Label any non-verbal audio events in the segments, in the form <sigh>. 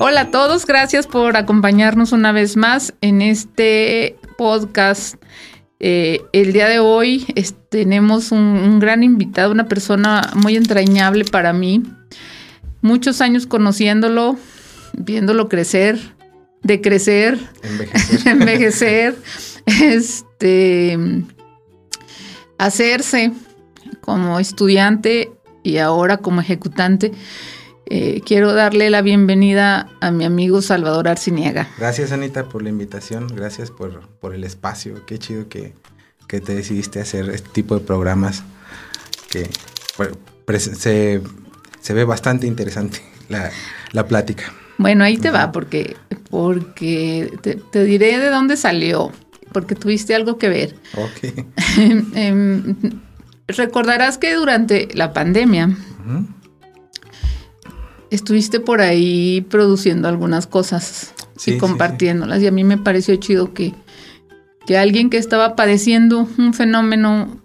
Hola a todos, gracias por acompañarnos una vez más en este podcast. Eh, el día de hoy tenemos un, un, gran invitado, una persona muy entrañable para mí. Muchos años conociéndolo, viéndolo crecer, de crecer, Envejecer. <laughs> envejecer, este, hacerse como estudiante y ahora como ejecutante. Eh, quiero darle la bienvenida a mi amigo Salvador Arciniega. Gracias Anita por la invitación, gracias por, por el espacio, qué chido que, que, te decidiste hacer este tipo de programas que se, se, ve bastante interesante la, la plática. Bueno, ahí te va, porque, porque te, te, diré de dónde salió, porque tuviste algo que ver. Ok. <laughs> eh, recordarás que durante la pandemia uh -huh. Estuviste por ahí produciendo algunas cosas sí, y compartiéndolas, sí, sí. y a mí me pareció chido que, que alguien que estaba padeciendo un fenómeno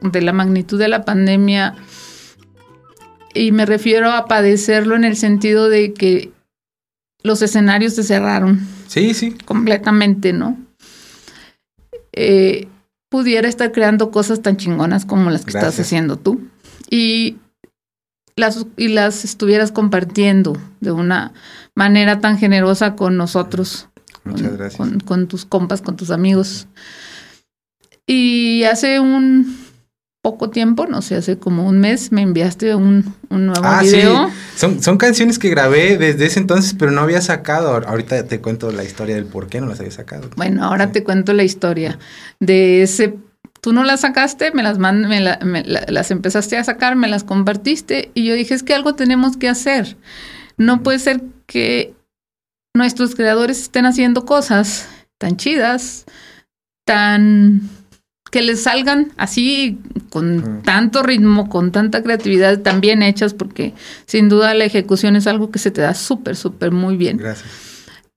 de la magnitud de la pandemia y me refiero a padecerlo en el sentido de que los escenarios se cerraron. Sí, sí. Completamente, ¿no? Eh, pudiera estar creando cosas tan chingonas como las que Gracias. estás haciendo tú. Y las, y las estuvieras compartiendo de una manera tan generosa con nosotros. Muchas con, gracias. Con, con tus compas, con tus amigos. Y hace un poco tiempo, no sé, hace como un mes, me enviaste un, un nuevo ah, video. Sí. Son, son canciones que grabé desde ese entonces, pero no había sacado. Ahorita te cuento la historia del por qué no las había sacado. Bueno, ahora sí. te cuento la historia de ese. Tú no las sacaste, me las me, la, me la, las empezaste a sacar, me las compartiste y yo dije, es que algo tenemos que hacer. No puede ser que nuestros creadores estén haciendo cosas tan chidas, tan que les salgan así con mm. tanto ritmo, con tanta creatividad, tan bien hechas, porque sin duda la ejecución es algo que se te da súper, súper muy bien. Gracias.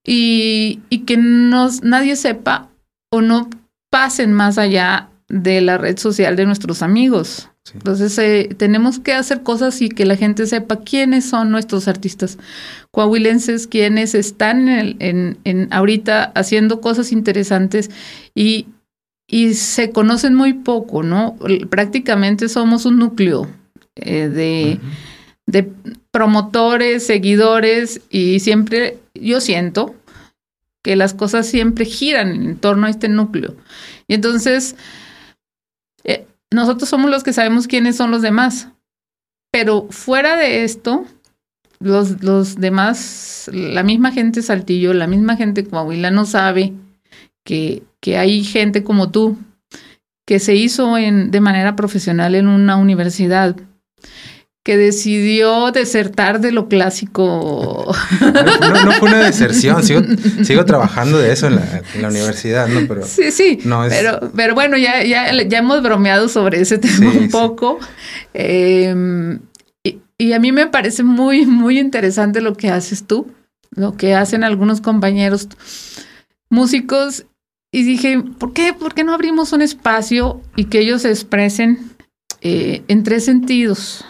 Y, y que nos, nadie sepa o no pasen más allá de la red social de nuestros amigos. Sí. Entonces eh, tenemos que hacer cosas y que la gente sepa quiénes son nuestros artistas coahuilenses, quienes están en, el, en, en ahorita haciendo cosas interesantes y, y se conocen muy poco, ¿no? Prácticamente somos un núcleo eh, de, uh -huh. de, promotores, seguidores y siempre yo siento que las cosas siempre giran en torno a este núcleo. Y entonces, eh, nosotros somos los que sabemos quiénes son los demás, pero fuera de esto, los, los demás, la misma gente Saltillo, la misma gente Coahuila no sabe que, que hay gente como tú que se hizo en, de manera profesional en una universidad, que decidió desertar de lo clásico. No, no fue una deserción, sigo, <laughs> sigo, trabajando de eso en la, en la, universidad, ¿no? Pero sí, sí, no es... pero, pero bueno, ya, ya, ya hemos bromeado sobre ese tema sí, un poco. Sí. Eh, y, y a mí me parece muy, muy interesante lo que haces tú, lo que hacen algunos compañeros músicos y dije, ¿por qué, ¿por qué no abrimos un espacio y que ellos se expresen eh, en tres sentidos?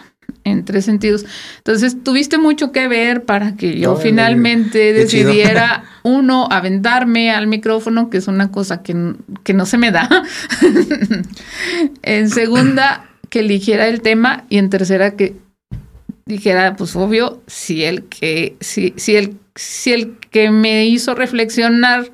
En tres sentidos. Entonces, tuviste mucho que ver para que yo no, finalmente no, decidiera, <laughs> uno, aventarme al micrófono, que es una cosa que, que no se me da. <laughs> en segunda, que eligiera el tema. Y en tercera, que dijera, pues obvio, si el que, si, si el, si el que me hizo reflexionar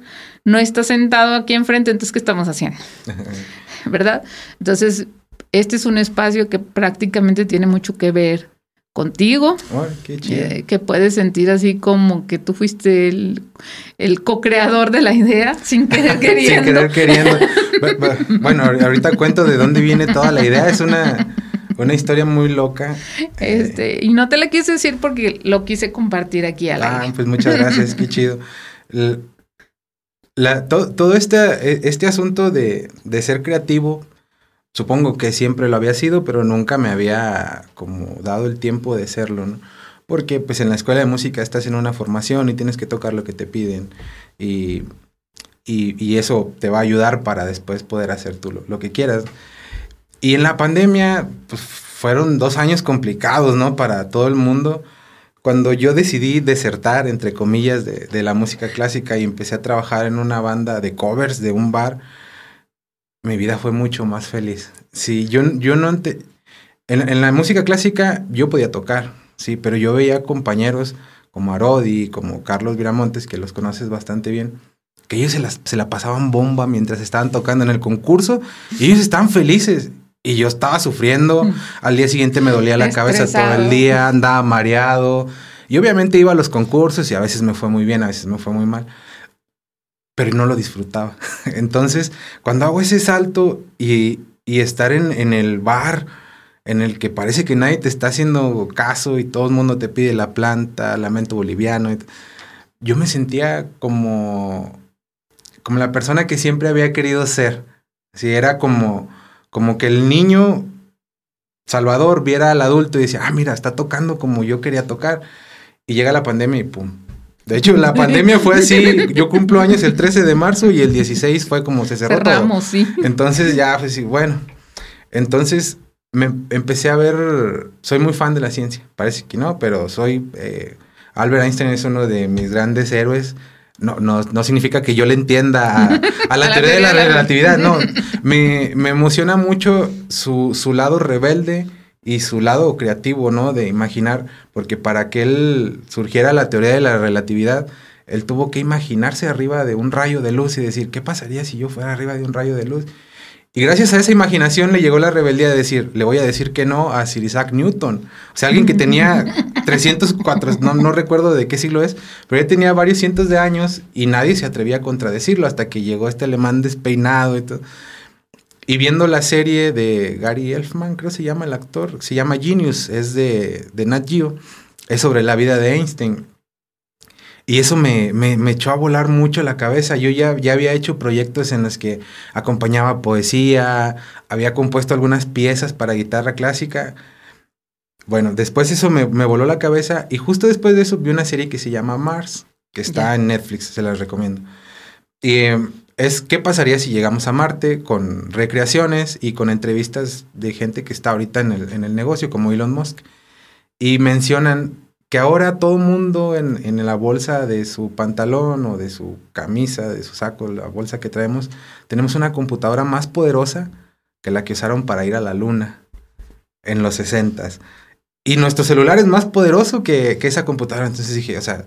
no está sentado aquí enfrente, entonces, ¿qué estamos haciendo? <laughs> ¿Verdad? Entonces, este es un espacio que prácticamente tiene mucho que ver contigo, oh, qué eh, que puedes sentir así como que tú fuiste el, el co-creador de la idea <laughs> sin querer queriendo. sin querer queriendo. <laughs> bueno, ahorita cuento de dónde viene toda la idea, es una, una historia muy loca. Este, eh, y no te la quise decir porque lo quise compartir aquí al ah, aire. pues muchas gracias, qué chido. La, to, todo este, este asunto de, de, ser creativo, supongo que siempre lo había sido, pero nunca me había como dado el tiempo de serlo, ¿no? Porque pues en la escuela de música estás en una formación y tienes que tocar lo que te piden y, y, eso te va a ayudar para después poder hacer tú lo, lo que quieras. Y en la pandemia pues, fueron dos años complicados, ¿no? Para todo el mundo cuando yo decidí desertar, entre comillas, de, la música clásica y empecé a trabajar en una banda de covers de un bar, mi vida fue mucho más feliz. Sí, yo, yo no... en, en, la música clásica yo podía tocar, sí, pero yo veía compañeros como Arodi, como Carlos Viramontes, que los conoces bastante bien, que ellos se, se la pasaban bomba mientras estaban tocando en el concurso y ellos estaban felices. Y yo estaba sufriendo, mm. al día siguiente me dolía la cabeza todo el día, andaba mareado. Y obviamente iba a los concursos y a veces me fue muy bien, a veces me fue muy mal. Pero no lo disfrutaba. <laughs> Entonces, cuando hago ese salto y, y estar en, en, el bar en el que parece que nadie te está haciendo caso y todo el mundo te pide la planta, lamento boliviano, yo me sentía como, como la persona que siempre había querido ser. Así era como como que el niño Salvador viera al adulto y decía, ah, mira, está tocando como yo quería tocar. Y llega la pandemia y pum. De hecho, la <laughs> pandemia fue así. Yo cumplo años el 13 de marzo y el 16 fue como se cerró Cerramos, sí. Entonces ya fue así, bueno. Entonces me empecé a ver, soy muy fan de la ciencia. Parece que no, pero soy... Eh, Albert Einstein es uno de mis grandes héroes no, no, no significa que yo le entienda a, <laughs> la, teoría de la relatividad, no. <laughs> Me, me emociona mucho su, su, lado rebelde y su lado creativo, ¿no? De imaginar, porque para que él surgiera la teoría de la relatividad, él tuvo que imaginarse arriba de un rayo de luz y decir, ¿qué pasaría si yo fuera arriba de un rayo de luz? Y gracias a esa imaginación le llegó la rebeldía de decir, le voy a decir que no a Sir Isaac Newton. O sea, alguien que tenía <laughs> 304, no, no recuerdo de qué siglo es, pero ya tenía varios cientos de años y nadie se atrevía a contradecirlo hasta que llegó este alemán despeinado y todo. Y viendo la serie de Gary Elfman, creo que se llama el actor, se llama Genius, es de, de Nat Geo, es sobre la vida de Einstein. Y eso me, me, echó a volar mucho la cabeza. Yo ya, ya había hecho proyectos en los que acompañaba poesía, había compuesto algunas piezas para guitarra clásica. Bueno, después eso me, voló la cabeza y justo después de eso vi una serie que se llama Mars, que está en Netflix, se las recomiendo. Y em, es qué pasaría si llegamos a Marte con recreaciones y con entrevistas de gente que está ahorita en el, en el negocio, como Elon Musk. Y mencionan que ahora todo mundo en, en, la bolsa de su pantalón o de su camisa, de su saco, la bolsa que traemos, tenemos una computadora más poderosa que la que usaron para ir a la luna en los 60 Y nuestro celular es más poderoso que, que, esa computadora. Entonces dije, o sea,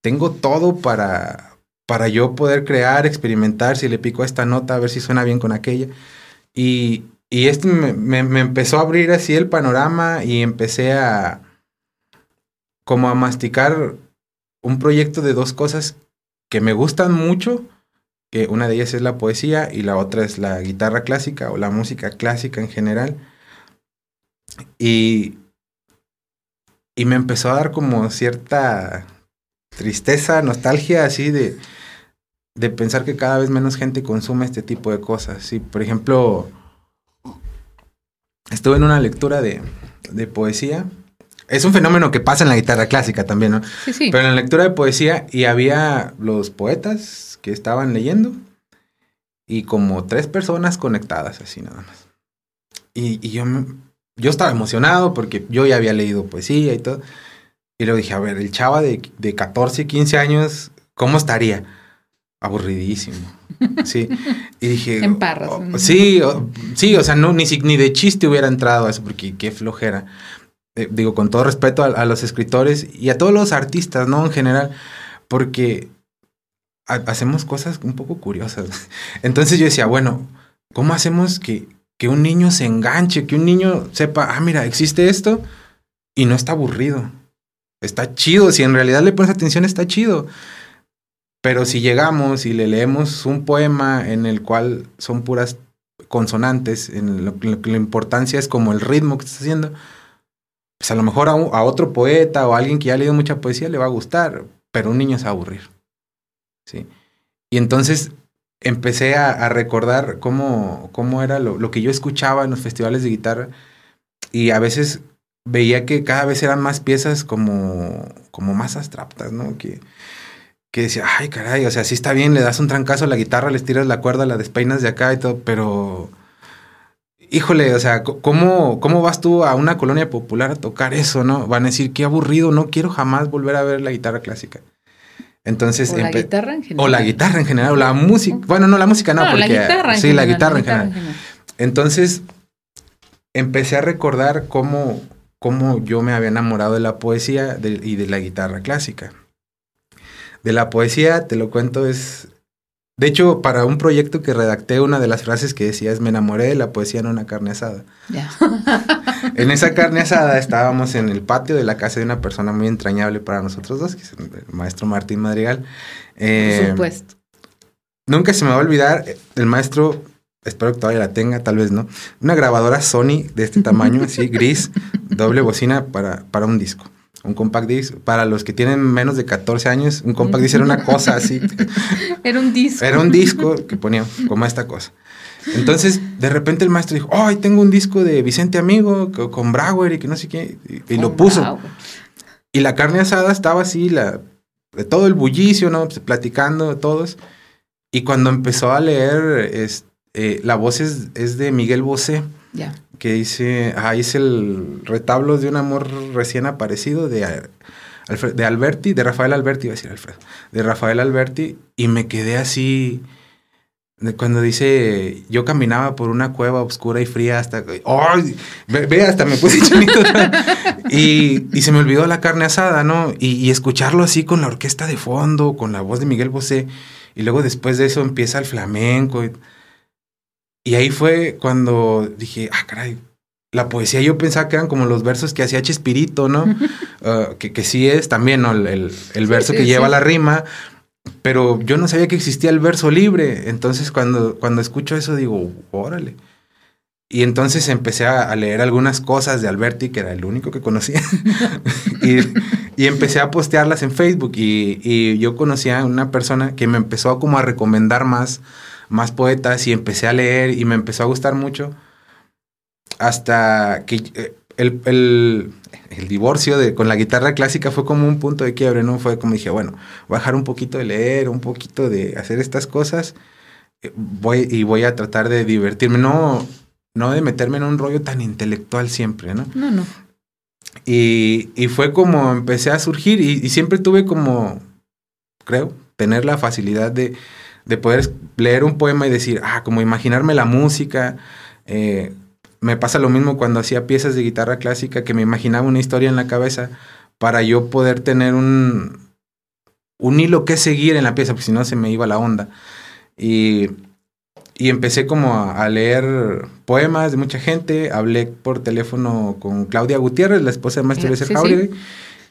tengo todo para, para yo poder crear, experimentar, si le pico esta nota, a ver si suena bien con aquella. Y, y esto me, me empezó a abrir así el panorama y empecé a como a masticar un proyecto de dos cosas que me gustan mucho, que una de ellas es la poesía y la otra es la guitarra clásica o la música clásica en general. Y, y me empezó a dar como cierta tristeza, nostalgia así de, de pensar que cada vez menos gente consume este tipo de cosas. Sí, por ejemplo, estuve en una lectura de, de poesía es un fenómeno que pasa en la guitarra clásica también, ¿no? Sí, sí. Pero en la lectura de poesía y había los poetas que estaban leyendo y como tres personas conectadas así nada más. Y, yo, yo estaba emocionado porque yo ya había leído poesía y todo. Y luego dije, a ver, el chava de, de 14, 15 años, ¿cómo estaría? Aburridísimo. <laughs> Sí. Y dije. en parras. Oh, sí, sí, o sea, no, ni, ni de chiste hubiera entrado a eso porque qué flojera. Eh, digo, con todo respeto a, los escritores y a todos los artistas, ¿no? En general, porque hacemos cosas un poco curiosas. <laughs> Entonces yo decía, bueno, ¿cómo hacemos que, que un niño se enganche, que un niño sepa, ah, mira, existe esto y no está aburrido? Está chido, si en realidad le pones atención, está chido. Pero si llegamos y le leemos un poema en el cual son puras consonantes, en lo, que la importancia es como el ritmo que estás haciendo, pues a lo mejor a, otro poeta o a alguien que ya ha leído mucha poesía le va a gustar, pero un niño se va a aburrir. ¿sí? Y entonces empecé a, recordar cómo, cómo era lo, que yo escuchaba en los festivales de guitarra y a veces veía que cada vez eran más piezas como, como más abstractas, ¿no? Que, que decía, ay, caray, o sea, sí está bien, le das un trancazo a la guitarra, le tiras la cuerda, la despeinas de acá y todo, pero híjole, o sea, ¿cómo, ¿cómo vas tú a una colonia popular a tocar eso, no? Van a decir, qué aburrido, no quiero jamás volver a ver la guitarra clásica. Entonces, o la guitarra en general. O la guitarra en general, o la música. Bueno, no, la música no, porque. La guitarra en sí, la guitarra, en, general. Entonces, empecé a recordar cómo, cómo yo me había enamorado de la poesía y de la guitarra clásica. De la poesía, te lo cuento, es de hecho, para un proyecto que redacté, una de las frases que decía es, me enamoré de la poesía en una carne asada. <laughs> en esa carne asada estábamos en el patio de la casa de una persona muy entrañable para nosotros dos, que es el maestro Martín Madrigal. Por eh, supuesto. Nunca se me va a olvidar, el maestro, espero que todavía la tenga, tal vez no, una grabadora Sony de este tamaño, así, gris, doble bocina para, para un disco un compact disc. Para los que tienen menos de 14 años, un compact disc era una cosa así. <laughs> era un disco. Era un disco que ponía como esta cosa. Entonces, de repente el maestro dijo, ay, tengo un disco de Vicente Amigo con Brauer y que no sé qué, y, lo puso. Y la carne asada estaba así, la, de todo el bullicio, ¿no? Pues, platicando todos. Y cuando empezó a leer, es, eh, la voz es, es de Miguel Bosé. Ya que dice, ahí es el retablo de un amor recién aparecido de, de Alberti, de Rafael Alberti, iba a decir Alfredo, de Rafael Alberti, y me quedé así, cuando dice, yo caminaba por una cueva oscura y fría hasta, ¡ay! Ve, hasta me puse <laughs> chinito. y, y se me olvidó la carne asada, ¿no? Y, escucharlo así con la orquesta de fondo, con la voz de Miguel Bosé, y luego después de eso empieza el flamenco. Y ahí fue cuando dije, ah, caray, la poesía yo pensaba que eran como los versos que hacía Chespirito, ¿no? <laughs> Ah, que, que, sí es también, ¿no? El, el, verso que lleva la rima, pero yo no sabía que existía el verso libre. Entonces cuando, cuando escucho eso digo, órale. Y entonces empecé a, leer algunas cosas de Alberti, que era el único que conocía, <laughs> y, y, empecé a postearlas en Facebook. Y, y yo conocía a una persona que me empezó como a recomendar más más poetas y empecé a leer y me empezó a gustar mucho hasta que eh, el, el, el, divorcio de, con la guitarra clásica fue como un punto de quiebre, ¿no? Fue como dije, bueno, voy a dejar un poquito de leer, un poquito de hacer estas cosas eh, voy, y voy a tratar de divertirme, no, no de meterme en un rollo tan intelectual siempre, ¿no? No, no. Y, y fue como empecé a surgir y, y siempre tuve como, creo, tener la facilidad de, de poder leer un poema y decir, ah, como imaginarme la música. Eh, me pasa lo mismo cuando hacía piezas de guitarra clásica, que me imaginaba una historia en la cabeza para yo poder tener un, un hilo que seguir en la pieza, porque si no se me iba la onda. Y, y empecé como a, leer poemas de mucha gente, hablé por teléfono con Claudia Gutiérrez, la esposa de Maestro sí, Jauregui,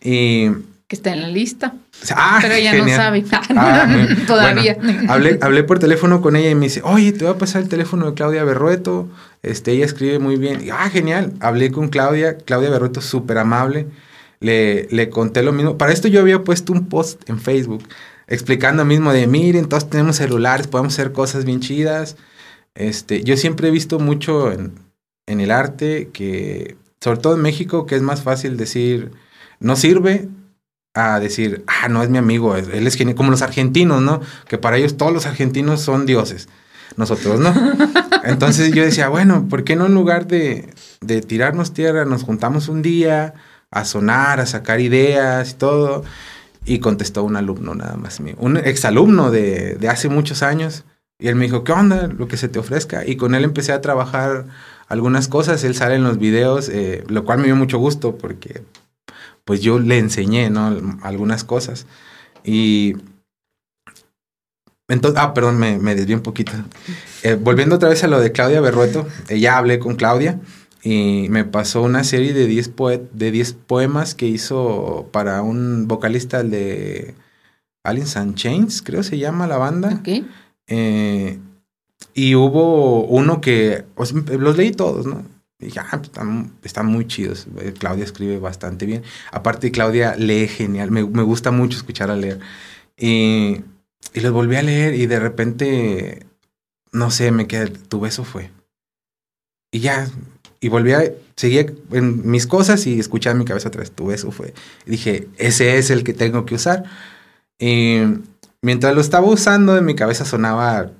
y que está en la lista. Ah, pero ella no sabe. <laughs> Ah, Todavía. hablé, <laughs> hablé por teléfono con ella y me dice, oye, te voy a pasar el teléfono de Claudia Berrueto. Este, ella escribe muy bien. ah, genial. Hablé con Claudia. Claudia Berrueto, súper amable. Le, le conté lo mismo. Para esto yo había puesto un post en Facebook explicando mismo de, miren, todos tenemos celulares, podemos hacer cosas bien chidas. Este, yo siempre he visto mucho en, en el arte que, sobre todo en México, que es más fácil decir, no sirve, a decir, ah, no es mi amigo, él es genial, como los argentinos, ¿no? Que para ellos todos los argentinos son dioses, nosotros, ¿no? <laughs> Entonces yo decía, bueno, ¿por qué no en lugar de, de tirarnos tierra, nos juntamos un día a sonar, a sacar ideas y todo? Y contestó un alumno nada más mío, un exalumno de, de hace muchos años. Y él me dijo, ¿qué onda? Lo que se te ofrezca. Y con él empecé a trabajar algunas cosas. Él sale en los videos, eh, lo cual me dio mucho gusto porque pues yo le enseñé, ¿no? Algunas cosas. Y entonces, ah, perdón, me, me desvié un poquito. <laughs> Eh, volviendo otra vez a lo de Claudia Berrueto, eh, ya hablé con Claudia y me pasó una serie de 10 de poemas que hizo para un vocalista de Aliens and Chains, creo se llama la banda. Ok. Eh, y hubo uno que, los leí todos, ¿no? Y dije, ah, pues, están, muy chidos. Eh, Claudia escribe bastante bien. Aparte, Claudia lee genial. Me, gusta mucho escuchar a leer. Y, y, los volví a leer y de repente, no sé, me quedé, tu beso fue. Y ya, y volví a, seguía en mis cosas y escuchaba mi cabeza atrás, tu beso fue. Y dije, ese es el que tengo que usar. Y mientras lo estaba usando, en mi cabeza sonaba,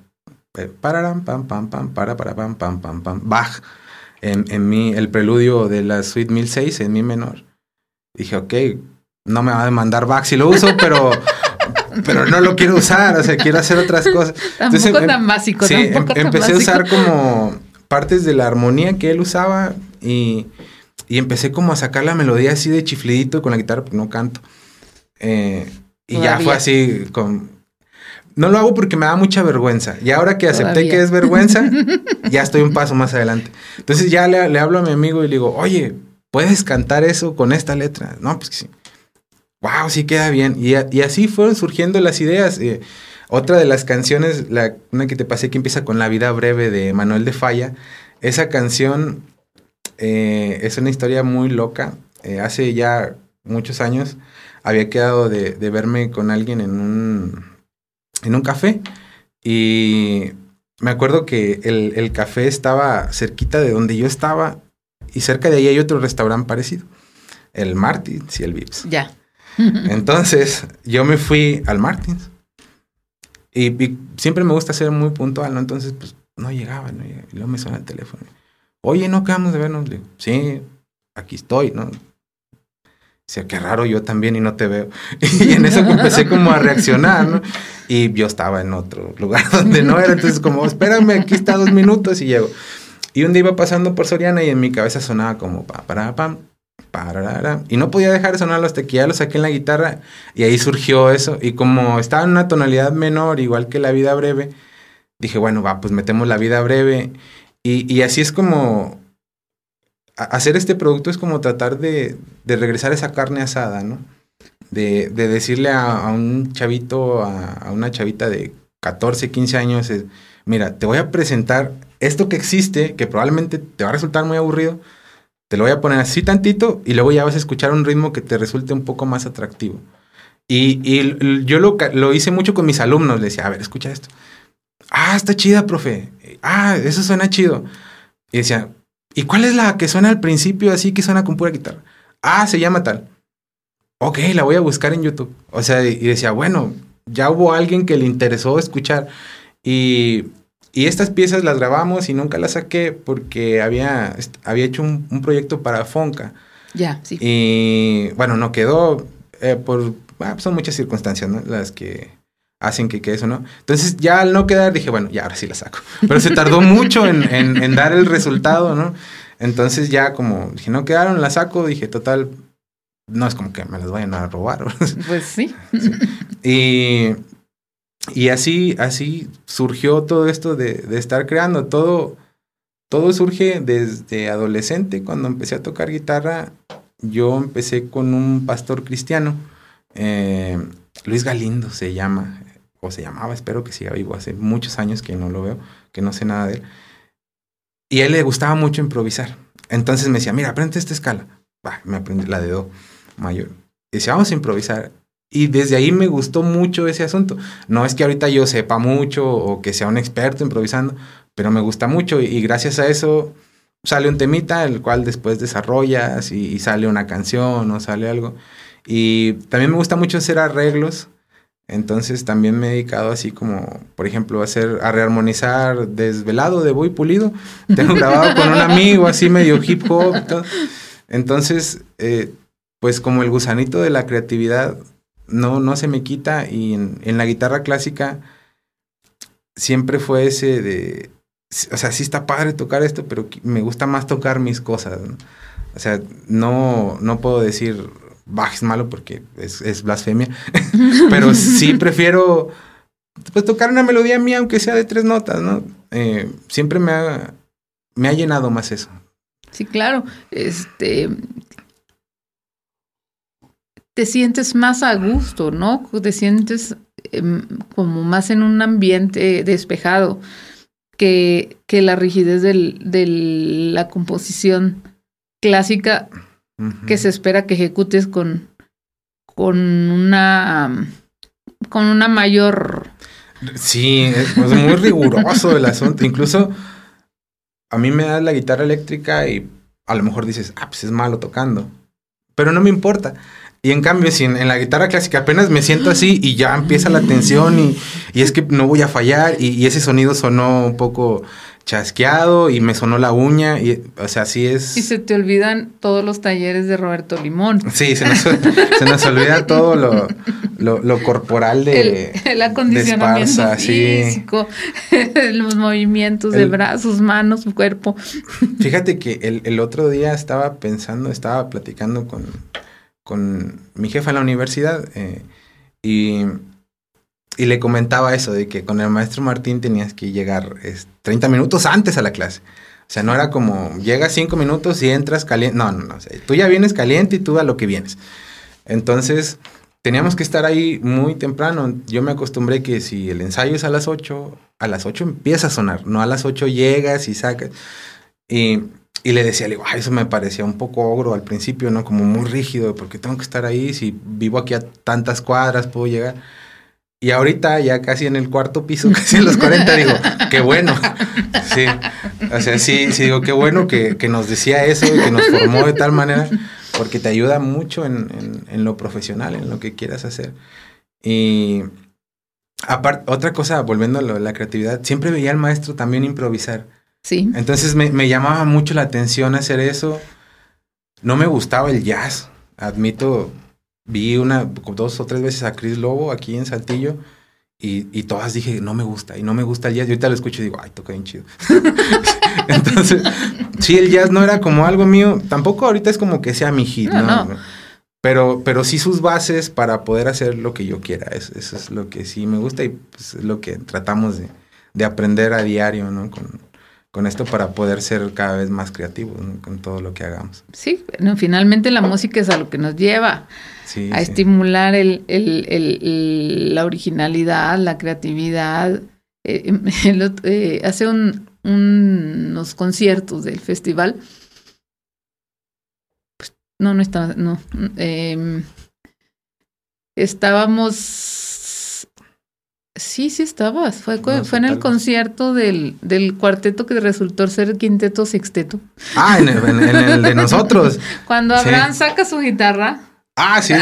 eh, pararam, pam, pam, pam, para, para, pam, pam, pam, pam, Bach en, en mi, el preludio de la suite 1006 en mi menor. Dije, ok, no me va a demandar Bach si lo uso, <laughs> pero, pero no lo quiero usar, o sea, quiero hacer otras cosas. <laughs> Tampoco em, tan básico, sí, em, empecé a usar como partes de la armonía que él usaba y, y, empecé como a sacar la melodía así de chiflidito con la guitarra, porque no canto. Eh, y ya fue así con... No lo hago porque me da mucha vergüenza. Y ahora que acepté que es vergüenza, <laughs> ya estoy un paso más adelante. Entonces ya le, le, hablo a mi amigo y le digo, oye, ¿puedes cantar eso con esta letra? No, pues sí. Wow, sí queda bien. Y, y así fueron surgiendo las ideas. Eh, otra de las canciones, la, una que te pasé que empieza con La vida breve de Manuel de Falla, esa canción eh, es una historia muy loca. Eh, hace ya muchos años había quedado de, de, verme con alguien en un, en un café y me acuerdo que el, el, café estaba cerquita de donde yo estaba y cerca de ahí hay otro restaurante parecido, el Martins y el Vips. Ya. <laughs> Entonces yo me fui al Martins y, siempre me gusta ser muy puntual, ¿no? Entonces pues no llegaba, ¿no? Y luego me suena el teléfono. Oye, ¿no acabamos de vernos? Le digo, sí, aquí estoy, ¿no? Dice, qué raro, yo también y no te veo. <laughs> Y en eso empecé como a reaccionar, ¿no? Y yo estaba en otro lugar <laughs> donde no era, entonces como, espérame, aquí está dos minutos y llego. Y un día iba pasando por Soriana y en mi cabeza sonaba como pa, para, pam, y no podía dejar de sonar hasta que ya lo saqué en la guitarra y ahí surgió eso. Y como estaba en una tonalidad menor, igual que la vida breve, dije, bueno, va, pues metemos la vida breve. Y, y así es como hacer este producto es como tratar de, de regresar esa carne asada, ¿no? De, de decirle a, un chavito, a, a, una chavita de 14, 15 años, mira, te voy a presentar esto que existe, que probablemente te va a resultar muy aburrido, te lo voy a poner así tantito y luego ya vas a escuchar un ritmo que te resulte un poco más atractivo. Y, y yo lo, lo, hice mucho con mis alumnos, les decía, a ver, escucha esto. Ah, está chida, profe. Ah, eso suena chido. Y decía, ¿Y cuál es la que suena al principio así que suena con pura guitarra? Ah, se llama tal. Ok, la voy a buscar en YouTube. O sea, y decía, bueno, ya hubo alguien que le interesó escuchar. Y, y estas piezas las grabamos y nunca las saqué porque había, había hecho un, un proyecto para Fonca. Ya, sí. Y bueno, no quedó eh, por... Ah, son muchas circunstancias, ¿no? Las que hacen que quede eso, ¿no? Entonces ya al no quedar dije, bueno, ya ahora sí la saco. Pero se tardó mucho en, en, dar el resultado, ¿no? Entonces ya como dije, no quedaron, la saco, dije, total, no es como que me las vayan a robar. <laughs> Pues sí. sí. Y, y así, así surgió todo esto de, de estar creando. Todo, todo surge desde adolescente, cuando empecé a tocar guitarra. Yo empecé con un pastor cristiano. Eh, Luis Galindo se llama o se llamaba, espero que siga vivo, hace muchos años que no lo veo, que no sé nada de él. Y a él le gustaba mucho improvisar. Entonces me decía, mira, aprende esta escala. Bah, me aprendí la de Do mayor. Y decía, vamos a improvisar. Y desde ahí me gustó mucho ese asunto. No es que ahorita yo sepa mucho o que sea un experto improvisando, pero me gusta mucho y, gracias a eso sale un temita, el cual después desarrollas y, y, sale una canción o sale algo. Y también me gusta mucho hacer arreglos entonces también me he dedicado así como, por ejemplo, a hacer, a rearmonizar Desvelado de Boy Pulido. Tengo grabado con un amigo así medio hip hop. Entonces, eh, pues como el gusanito de la creatividad no, no se me quita y en, en, la guitarra clásica siempre fue ese de, o sea, sí está padre tocar esto, pero me gusta más tocar mis cosas. ¿no? O sea, no, no puedo decir, Bach es malo porque es, es blasfemia, <laughs> pero sí <laughs> prefiero pues, tocar una melodía mía, aunque sea de tres notas, ¿no? Eh, siempre me ha, me ha llenado más eso. Sí, claro. Este. Te sientes más a gusto, ¿no? Te sientes eh, como más en un ambiente despejado que, que la rigidez del, de la composición clásica que se espera que ejecutes con, con una con una mayor Sí, es muy riguroso el asunto. Incluso a mí me da la guitarra eléctrica y a lo mejor dices, ah, pues es malo tocando. Pero no me importa. Y en cambio, si en, en, la guitarra clásica apenas me siento así y ya empieza la tensión y, y es que no voy a fallar y, y, ese sonido sonó un poco chasqueado y me sonó la uña y o sea, así es. Y se te olvidan todos los talleres de Roberto Limón. Sí, se nos, <laughs> se nos olvida todo lo, lo, corporal de el, acondicionamiento físico, <laughs> los movimientos de brazos, manos, cuerpo. Fíjate que el, el, otro día estaba pensando, estaba platicando con, con mi jefa en la universidad eh, y y le comentaba eso, de que con el maestro Martín tenías que llegar 30 minutos antes a la clase. O sea, no era como llegas 5 minutos y entras caliente. No, no, no. tú ya vienes caliente y tú a lo que vienes. Entonces, teníamos que estar ahí muy temprano. Yo me acostumbré que si el ensayo es a las 8, a las 8 empieza a sonar. No a las 8 llegas y sacas. Y, y le decía, le digo, eso me parecía un poco ogro al principio, ¿no? Como muy rígido, porque tengo que estar ahí. Si vivo aquí a tantas cuadras, puedo llegar. Y ahorita ya casi en el cuarto piso, <laughs> casi en los 40, digo, qué bueno. Sí, o sea, sí, sí digo, qué bueno que, nos decía eso y que nos formó de tal manera, porque te ayuda mucho en, lo profesional, en lo que quieras hacer. Y aparte, otra cosa, volviendo a lo la creatividad, siempre veía al maestro también improvisar. Sí. Entonces me, me llamaba mucho la atención hacer eso. No me gustaba el jazz, admito, vi una, dos o tres veces a Chris Lobo aquí en Saltillo y, y, todas dije, no me gusta, y no me gusta el jazz. Y ahorita lo escucho y digo, ay, toca bien chido. <laughs> Entonces, sí, el jazz no era como algo mío, tampoco ahorita es como que sea mi hit, ¿no? Pero, pero sí sus bases para poder hacer lo que yo quiera. Eso, eso es lo que sí me gusta y pues, es lo que tratamos de, de aprender a diario, ¿no? Con, con esto para poder ser cada vez más creativos con todo lo que hagamos. Sí, bueno, finalmente la música es a lo que nos lleva a estimular el, el, la originalidad, la creatividad. Eh, <laughs> eh, hace un, unos conciertos del festival. Pues, no, no estaba, no. Em, estábamos Sí, sí estabas. Fue, fue en el concierto del, del, cuarteto que resultó ser quinteto sexteto. Ah, en el, de <laughs> nosotros. Cuando Abraham saca su guitarra Ah, sí,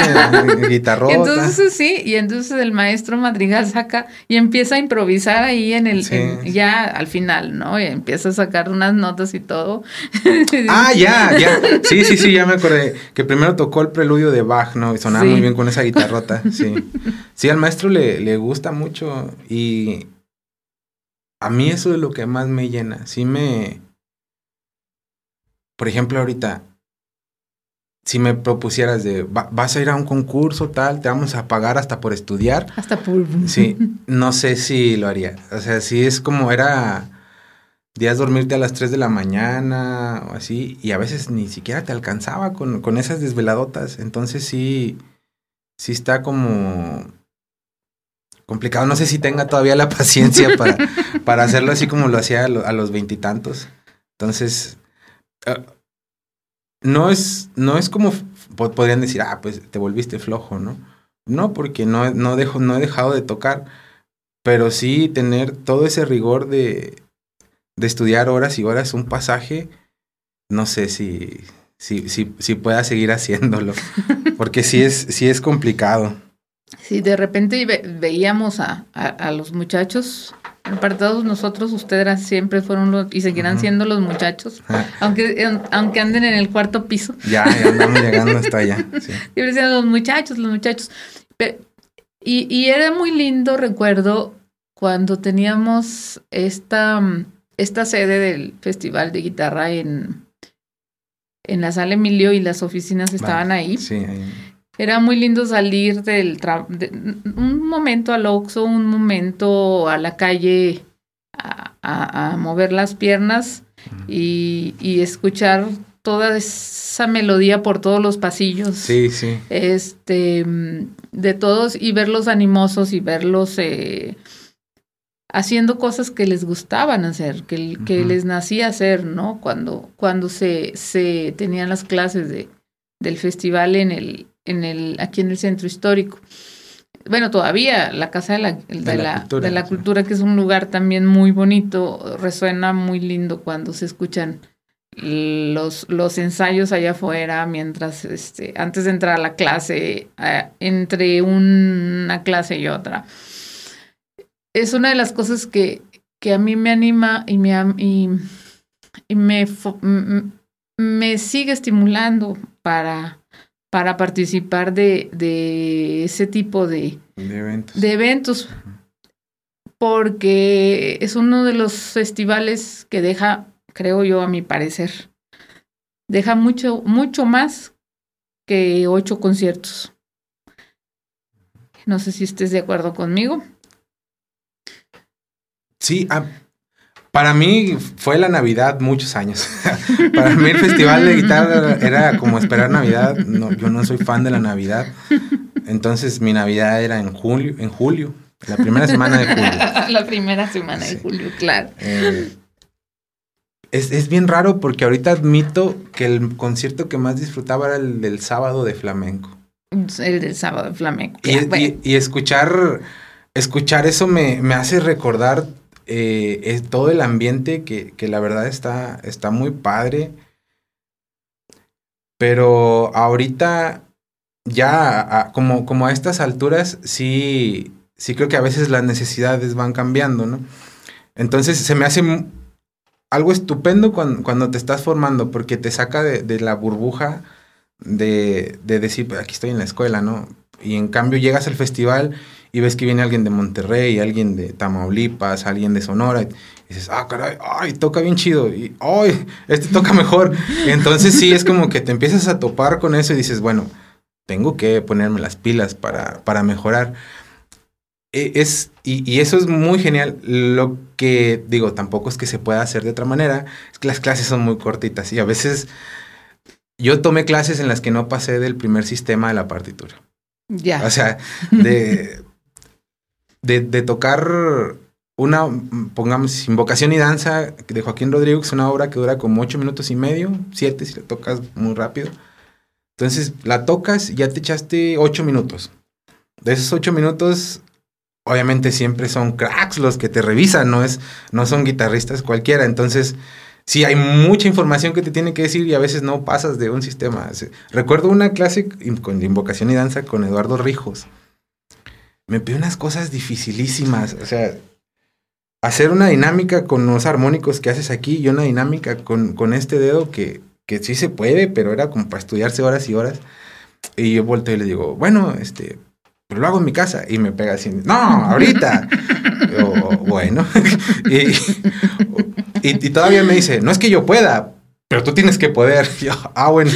guitarrota. entonces sí, y entonces el maestro Madrigal saca y empieza a improvisar ahí en el, ya al final, ¿no? Y empieza a sacar unas notas y todo. <laughs> Ah, ya, ya. Sí, sí, sí, ya me acordé. Que primero tocó el preludio de Bach, ¿no? Y sonaba muy bien con esa guitarrota, sí. Sí, al maestro le, le gusta mucho y a mí eso es lo que más me llena. Sí me... Por ejemplo, ahorita, si me propusieras de, vas a ir a un concurso tal, te vamos a pagar hasta por estudiar. Hasta por... Sí, <laughs> no sé si lo haría. O sea, si es como era días dormirte a las 3 de la mañana o así, y a veces ni siquiera te alcanzaba con, con esas desveladotas. Entonces sí, sí está como complicado. No sé si tenga todavía la <laughs> paciencia para, para hacerlo así como lo hacía a, los veintitantos. Entonces... Ah, no es, no es como podrían decir, ah, pues te volviste flojo, ¿no? No, porque no, no, dejo, no he dejado de tocar, pero sí tener todo ese rigor de, de estudiar horas y horas un pasaje, no sé si, si, si, si pueda seguir haciéndolo, <laughs> porque sí es, sí es complicado. Sí, de repente veíamos a, a, los muchachos apartados nosotros, ustedes siempre fueron los, y seguirán siendo los muchachos, aunque, aunque anden en el cuarto piso. Ya, ya andamos <laughs> llegando hasta allá. Siempre decían los muchachos, los muchachos. y, y era muy lindo, recuerdo, cuando teníamos esta, esta sede del Festival de Guitarra en, en la sala Emilio y las oficinas estaban ahí. Sí, ahí era muy lindo salir del un momento al Oxxo, un momento a la calle a, mover las piernas y, escuchar toda esa melodía por todos los pasillos. Sí, sí. Este, de todos y verlos animosos y verlos eh, haciendo cosas que les gustaban hacer, que, que les nacía hacer, ¿no? Cuando, cuando se, se tenían las clases de, del festival en el, en el, aquí en el centro histórico. Bueno, todavía la Casa de la, de, la, cultura, de la cultura, que es un lugar también muy bonito, resuena muy lindo cuando se escuchan los, los ensayos allá afuera, mientras, este, antes de entrar a la clase, eh, entre una clase y otra. Es una de las cosas que, que a mí me anima y me, y, me, me sigue estimulando para, para participar de, de ese tipo de, eventos. De eventos porque es uno de los festivales que deja, creo yo, a mi parecer, deja mucho, mucho más que ocho conciertos. No sé si estés de acuerdo conmigo. Sí, ah, para mí fue la Navidad muchos años. <laughs> para mí el festival de guitarra era como esperar Navidad. No, yo no soy fan de la Navidad. Entonces mi Navidad era en julio, en julio. La primera semana de julio. <laughs> la primera semana de julio, claro. Eh, es, bien raro porque ahorita admito que el concierto que más disfrutaba era el del sábado de flamenco. El del sábado de flamenco. Y, escuchar, escuchar eso me, hace recordar eh, todo el ambiente que, que, la verdad está, está muy padre. Pero ahorita ya como, como a estas alturas sí sí creo que a veces las necesidades van cambiando, ¿no? Entonces se me hace algo estupendo cuando, te estás formando, porque te saca de, la burbuja de, decir, pues, aquí estoy en la escuela, ¿no? Y en cambio llegas al festival y ves que viene alguien de Monterrey, alguien de Tamaulipas, alguien de Sonora, y dices, ah, caray, ay, toca bien chido, y ay, este toca mejor. Y <laughs> entonces sí, es como que te empiezas a topar con eso y dices, bueno, tengo que ponerme las pilas para, para mejorar. E, es, y, eso es muy genial. Lo que digo, tampoco es que se pueda hacer de otra manera, es que las clases son muy cortitas y a veces yo tomé clases en las que no pasé del primer sistema de la partitura. Ya. O sea, de, <laughs> de, tocar una, pongamos, Invocación y Danza de Joaquín Rodríguez, una obra que dura como ocho minutos y medio, siete si la tocas muy rápido. Entonces la tocas y ya te echaste ocho minutos. De esos ocho minutos, obviamente siempre son cracks los que te revisan, no, es, no son guitarristas cualquiera. Entonces, sí hay mucha información que te tienen que decir y a veces no pasas de un sistema. Recuerdo una clase con invocación y danza con Eduardo Rijos. Me pidió unas cosas dificilísimas, o sea, hacer una dinámica con los armónicos que haces aquí y una dinámica con, con este dedo que, que sí se puede, pero era como para estudiarse horas y horas. Y yo volteo y le digo, bueno, este, pero lo hago en mi casa y me pega así, no, ahorita. <laughs> bueno, <laughs> y, todavía me dice, no es que yo pueda, pero tú tienes que poder. <laughs> yo, ah, bueno,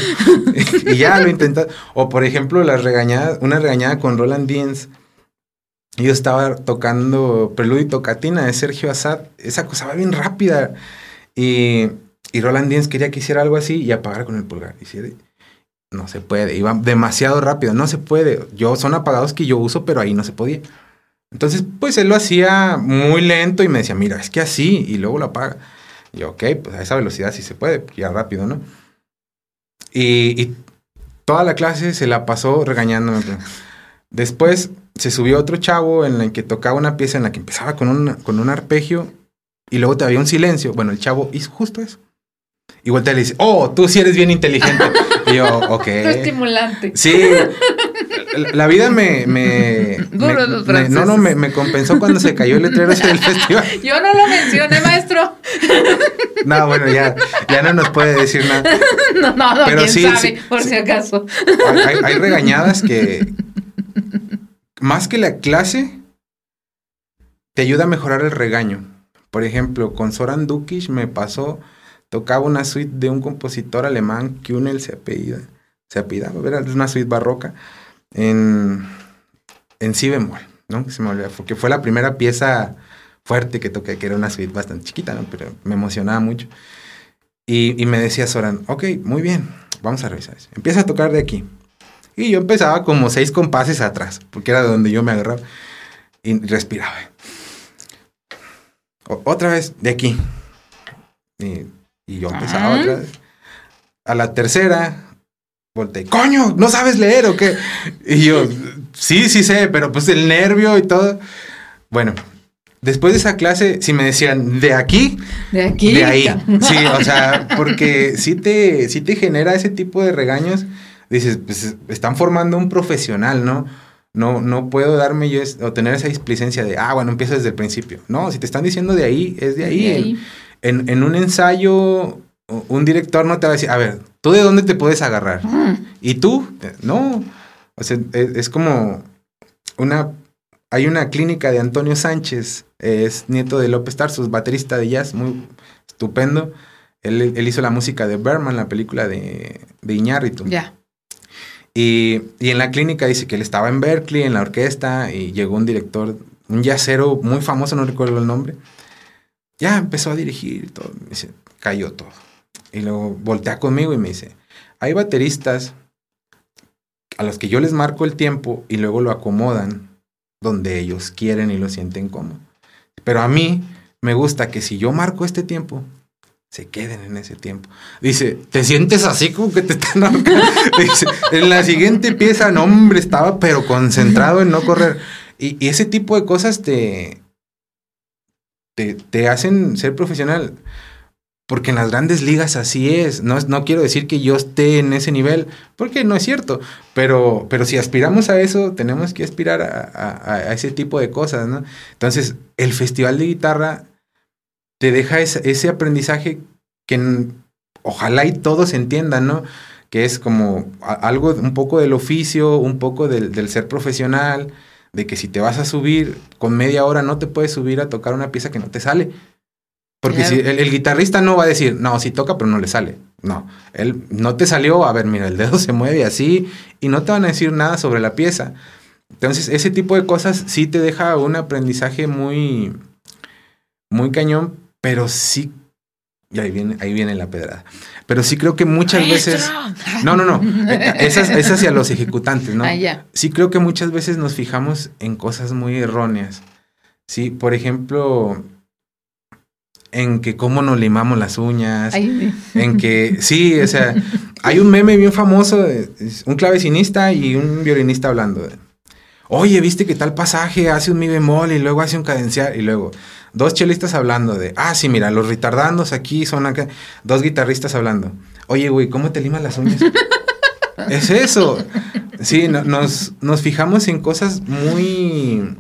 y ya lo intentas. O por ejemplo, las regañadas, una regañada con Roland Dienz. Yo estaba tocando Preludio y Tocatina de Sergio Assad. Esa cosa va bien rápida. Y, y Roland Dienz quería que hiciera algo así y apagar con el pulgar. No se puede, iba demasiado rápido, no se puede. Yo son apagados que yo uso, pero ahí no se podía. Entonces, pues él lo hacía muy lento y me decía, mira, es que así, y luego lo apaga. Y yo, ok, pues a esa velocidad sí se puede, ya rápido, ¿no? Y, toda la clase se la pasó regañándome. Después se subió otro chavo en el que tocaba una pieza en la que empezaba con un, con un arpegio y luego te había un silencio. Bueno, el chavo hizo justo eso. Y vuelta le dice, oh, tú sí eres bien inteligente. y yo, <laughs> ok. estimulante. Sí. La vida me... me, <laughs> Duro los no, no, me, compensó cuando se cayó el letrero ese del festival. <laughs> Yo no lo mencioné, maestro. no, bueno, ya, ya no nos puede decir nada. no, no, no, Pero quién sí, sabe, por si acaso. Hay, hay regañadas que... Más que la clase, te ayuda a mejorar el regaño. Por ejemplo, con Soran Dukic me pasó tocaba una suite de un compositor alemán, Kunel se apellida, se apellidaba, era una suite barroca, en, en si bemol, ¿no? Se me olvidó, porque fue la primera pieza fuerte que toqué, que era una suite bastante chiquita. Pero me emocionaba mucho. Y, y me decía Soran, ok, muy bien, vamos a revisar eso. Empieza a tocar de aquí. Y yo empezaba como seis compases atrás, porque era donde yo me agarraba y respiraba. otra vez de aquí. Y y yo empezaba otra vez. A la tercera, volteé, coño, ¿no sabes leer o qué? Y yo, sí, sí sé, pero pues el nervio y todo. Bueno, después de esa clase, si me decían, de aquí, de aquí, de ahí. Sí, o sea, porque si te, sí te genera ese tipo de regaños. Dices, pues están formando un profesional, ¿no? No, no puedo darme yo o tener esa displicencia de, ah, bueno, empiezo desde el principio. No, si te están diciendo de ahí, es de ahí. En, en, un ensayo, un director no te va a decir, a ver, ¿tú de dónde te puedes agarrar? ¿Y tú? No. O sea, es, como una... Hay una clínica de Antonio Sánchez, es nieto de López Tarsos, baterista de jazz, muy estupendo. Él, hizo la música de Berman, la película de, de Iñárritu. Ya. Y, en la clínica dice que él estaba en Berkeley, en la orquesta, y llegó un director, un jazzero muy famoso, no recuerdo el nombre. Ya empezó a dirigir y todo. Me dice, cayó todo. Y luego voltea conmigo y me dice, hay bateristas a los que yo les marco el tiempo y luego lo acomodan donde ellos quieren y lo sienten cómodo. Pero a mí me gusta que si yo marco este tiempo, se queden en ese tiempo. Dice, ¿te sientes así como que te están <laughs> Dice, en la siguiente pieza, no, hombre, estaba pero concentrado en no correr. Y, ese tipo de cosas te, te, te, hacen ser profesional. Porque en las grandes ligas así es. No, no quiero decir que yo esté en ese nivel, porque no es cierto. Pero, pero si aspiramos a eso, tenemos que aspirar a, ese tipo de cosas, ¿no? Entonces, el festival de guitarra te deja ese, aprendizaje que ojalá y todos entiendan, ¿no? Que es como algo, un poco del oficio, un poco del, del ser profesional, de que si te vas a subir con media hora no te puedes subir a tocar una pieza que no te sale porque si el, guitarrista no va a decir, no, si toca, pero no le sale. No, él no te salió, a ver, mira, el dedo <laughs> se mueve así y no te van a decir nada sobre la pieza. Entonces, ese tipo de cosas sí te deja un aprendizaje muy, muy cañón, pero sí, y ahí viene, ahí viene la pedrada. Pero sí creo que muchas veces, no, no, no, es, es hacia los ejecutantes, ¿no? Ah, sí creo que muchas veces nos fijamos en cosas muy erróneas. Sí, por ejemplo, en que cómo nos limamos las uñas, en que sí, o sea, hay un meme bien famoso, un clavecinista y un violinista hablando. De, Oye, ¿viste que tal pasaje hace un mi bemol y luego hace un cadencial y luego dos chelistas hablando de, ah, sí, mira, los retardandos aquí son acá, dos guitarristas hablando. Oye, güey, ¿cómo te limas las uñas? <laughs> es eso. Sí, nos, nos fijamos en cosas muy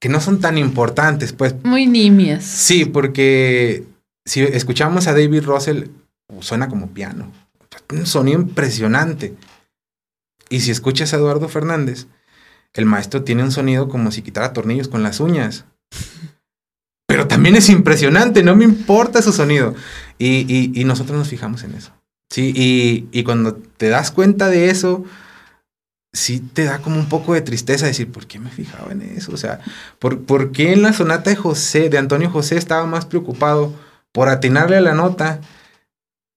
que no son tan importantes, pues. Muy nimias. Sí, porque si escuchamos a David Russell, suena como piano. Un sonido impresionante. Y si escuchas a Eduardo Fernández, el maestro tiene un sonido como si quitara tornillos con las uñas. Pero también es impresionante, no me importa su sonido. Y, y, nosotros nos fijamos en eso. Sí, y, y cuando te das cuenta de eso, sí te da como un poco de tristeza decir, ¿por qué me fijaba en eso? O sea, ¿por, ¿por, qué en la sonata de José, de Antonio José, estaba más preocupado por atinarle a la nota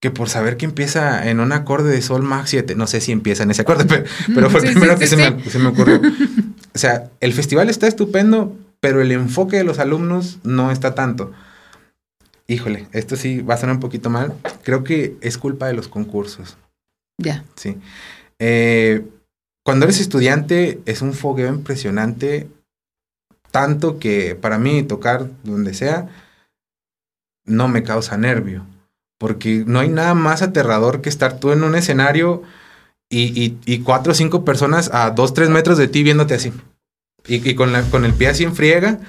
que por saber que empieza en un acorde de sol max 7? No sé si empieza en ese acorde, <laughs> <laughs> pero, fue el primero que se, me, se me ocurrió. <laughs> O sea, el festival está estupendo, pero el enfoque de los alumnos no está tanto. Híjole, esto sí va a sonar un poquito mal. Creo que es culpa de los concursos. Ya. Sí. Eh, cuando eres estudiante es un fogueo impresionante, tanto que para mí tocar donde sea no me causa nervio, porque no hay nada más aterrador que estar tú en un escenario y, cuatro o cinco personas a dos, tres metros de ti viéndote así, y, con, la, con el pie así en friega,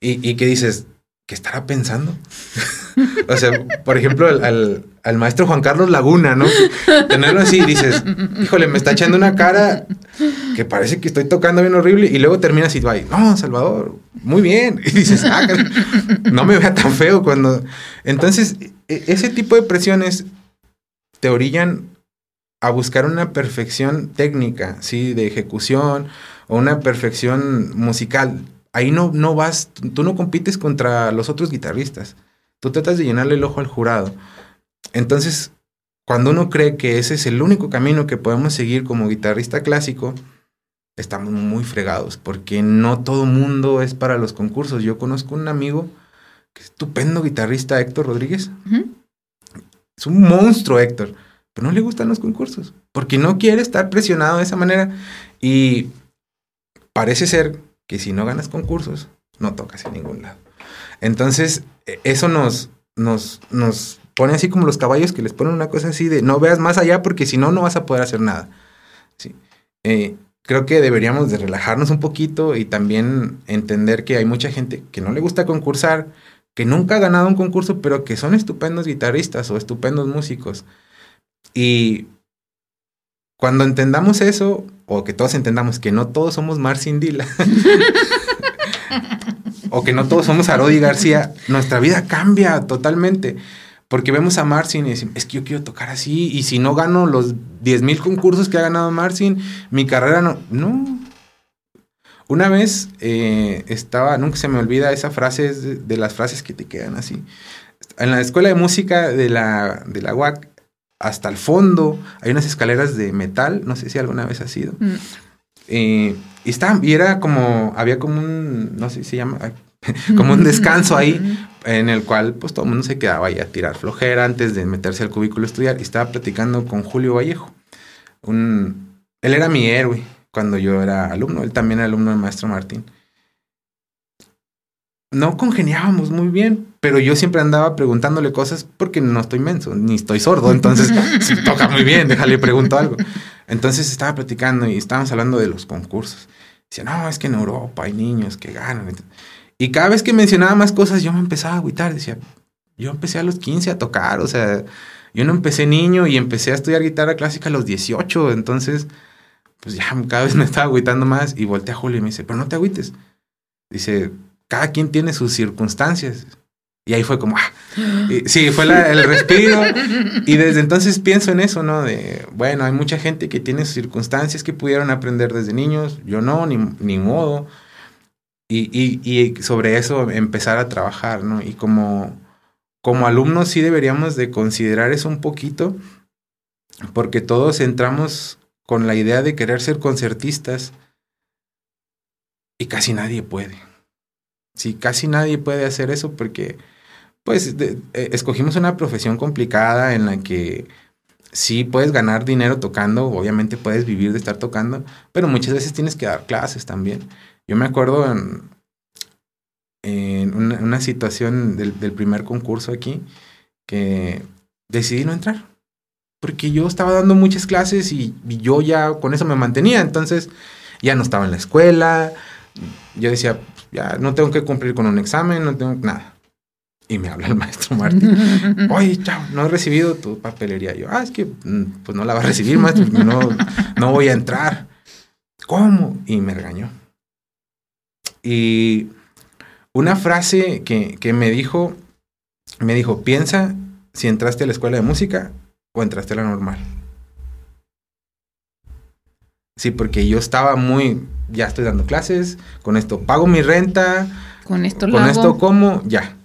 y, y que dices, ¿qué estará pensando? o sea, por ejemplo, al, al, maestro Juan Carlos Laguna, ¿no? Tenerlo así dices, híjole, me está echando una cara que parece que estoy tocando bien horrible y luego termina así, va, no, Salvador, muy bien. Y dices, ah, no me vea tan feo cuando... Entonces, e, ese tipo de presiones te orillan a buscar una perfección técnica, ¿sí? De ejecución o una perfección musical ahí no, no vas, tú no compites contra los otros guitarristas. Tú tratas de llenarle el ojo al jurado. Entonces, cuando uno cree que ese es el único camino que podemos seguir como guitarrista clásico, estamos muy fregados, porque no todo mundo es para los concursos. Yo conozco un amigo que es estupendo guitarrista, Héctor Rodríguez. Es un monstruo, Héctor, pero no le gustan los concursos, porque no quiere estar presionado de esa manera. Y parece ser que si no ganas concursos, no tocas en ningún lado. Entonces, e, eso nos, nos, nos pone así como los caballos que les ponen una cosa así de no veas más allá porque si no, no vas a poder hacer nada. Sí. eh, creo que deberíamos de relajarnos un poquito y también entender que hay mucha gente que no le gusta concursar, que nunca ha ganado un concurso, pero que son estupendos guitarristas o estupendos músicos. Y cuando entendamos eso, o que todos entendamos que no todos somos Marcin Dila, <laughs> o que no todos somos Arodi García, nuestra vida cambia totalmente. Porque vemos a Marcin y decimos, es que yo quiero tocar así, y si no gano los 10.000 concursos que ha ganado Marcin, mi carrera no. No. Una vez eh, estaba, nunca se me olvida esa frase, de, las frases que te quedan así. En la escuela de música de la, de la UAC, hasta el fondo hay unas escaleras de metal, no sé si alguna vez ha sido. Mm. Eh, y, está, y era como, había como un, no sé si se llama, <laughs> como un <laughs> descanso ahí en el cual pues todo el mundo se quedaba ahí a tirar flojera antes de meterse al cubículo a estudiar y estaba platicando con Julio Vallejo. Un, él era mi héroe cuando yo era alumno, él también era alumno del maestro Martín. No congeniábamos muy bien, pero yo siempre andaba preguntándole cosas porque no estoy menso, ni estoy sordo, entonces <laughs> si toca muy bien, déjale pregunto algo. Entonces estaba platicando y estábamos hablando de los concursos. Dice, no, es que en Europa hay niños que ganan. Y cada vez que mencionaba más cosas, yo me empezaba a agüitar. Decía, yo empecé a los 15 a tocar, o sea, yo no empecé niño y empecé a estudiar guitarra clásica a los 18. Entonces, pues ya cada vez me estaba agüitando más. Y volteé a Julio y me dice, pero no te agüites. Dice, cada quien tiene sus circunstancias. Y ahí fue como, ah. <gasps> sí, fue el respiro. Y desde entonces pienso en eso, ¿no? De, bueno, hay mucha gente que tiene sus circunstancias que pudieron aprender desde niños, yo no, ni, ni modo. Y, y, sobre eso empezar a trabajar, ¿no? Y como, como alumnos sí deberíamos de considerar eso un poquito, porque todos entramos con la idea de querer ser concertistas y casi nadie puede. Sí, casi nadie puede hacer eso porque, pues, eh, escogimos una profesión complicada en la que sí puedes ganar dinero tocando, obviamente puedes vivir de estar tocando, pero muchas veces tienes que dar clases también. Yo me acuerdo en, en una, situación del, primer concurso aquí que decidí no entrar. Porque yo estaba dando muchas clases y, yo ya con eso me mantenía. Entonces ya no estaba en la escuela. Yo decía, ya no tengo que cumplir con un examen, no tengo nada. Y me habla el maestro Martín. <laughs> Oye, chao, no he recibido tu papelería. Yo, ah, es que mm, pues no la va a recibir, maestro. No, no voy a entrar. ¿Cómo? Y me regañó. Y una frase que, que me dijo, me dijo, piensa si entraste a la escuela de música o entraste a la normal. Sí, porque yo estaba muy, ya estoy dando clases, con esto pago mi renta, con esto con esto como, ya.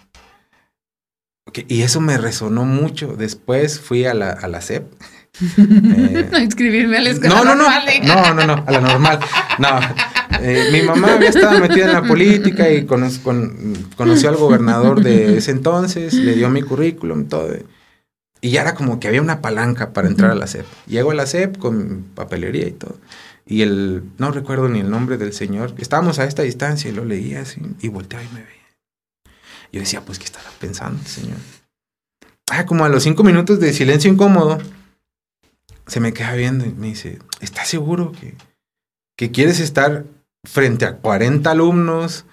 y eso me resonó mucho. Después fui a la, a la CEP. <laughs> eh, no inscribirme a la escuela no, no, no, no, no, no, a la normal. No, eh, mi mamá había estado metida en la política y conoció al gobernador de ese entonces, le dio mi currículum, todo. Y ya era como que había una palanca para entrar a la SEP. Llego a la SEP con papelería y todo. Y el, no recuerdo ni el nombre del señor, estábamos a esta distancia y lo leía así y volteaba y me veía. Yo decía, pues, ¿qué estará pensando el señor? Ah, como a los cinco minutos de silencio incómodo, se me queda viendo y me dice, ¿estás seguro que, que quieres estar frente a 40 alumnos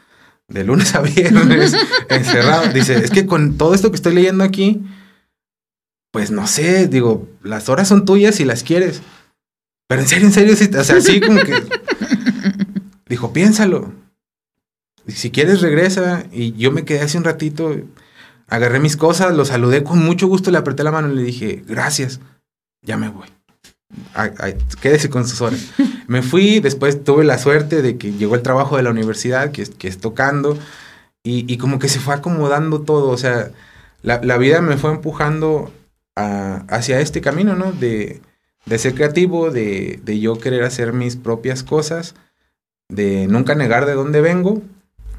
de lunes a viernes <laughs> encerrados. Dice, es que con todo esto que estoy leyendo aquí, pues no sé, digo, las horas son tuyas si las quieres. Pero en serio, en serio, o sea, así como que... Dijo, piénsalo. Si quieres, regresa. Y yo me quedé hace un ratito, agarré mis cosas, lo saludé con mucho gusto, le apreté la mano y le dije, gracias, ya me voy quédese con sus horas. Me fui, después tuve la suerte de que llegó el trabajo de la universidad, que, que es tocando, y, como que se fue acomodando todo, o sea, la, vida me fue empujando hacia este camino, ¿no? De, ser creativo, de, yo querer hacer mis propias cosas, de nunca negar de dónde vengo,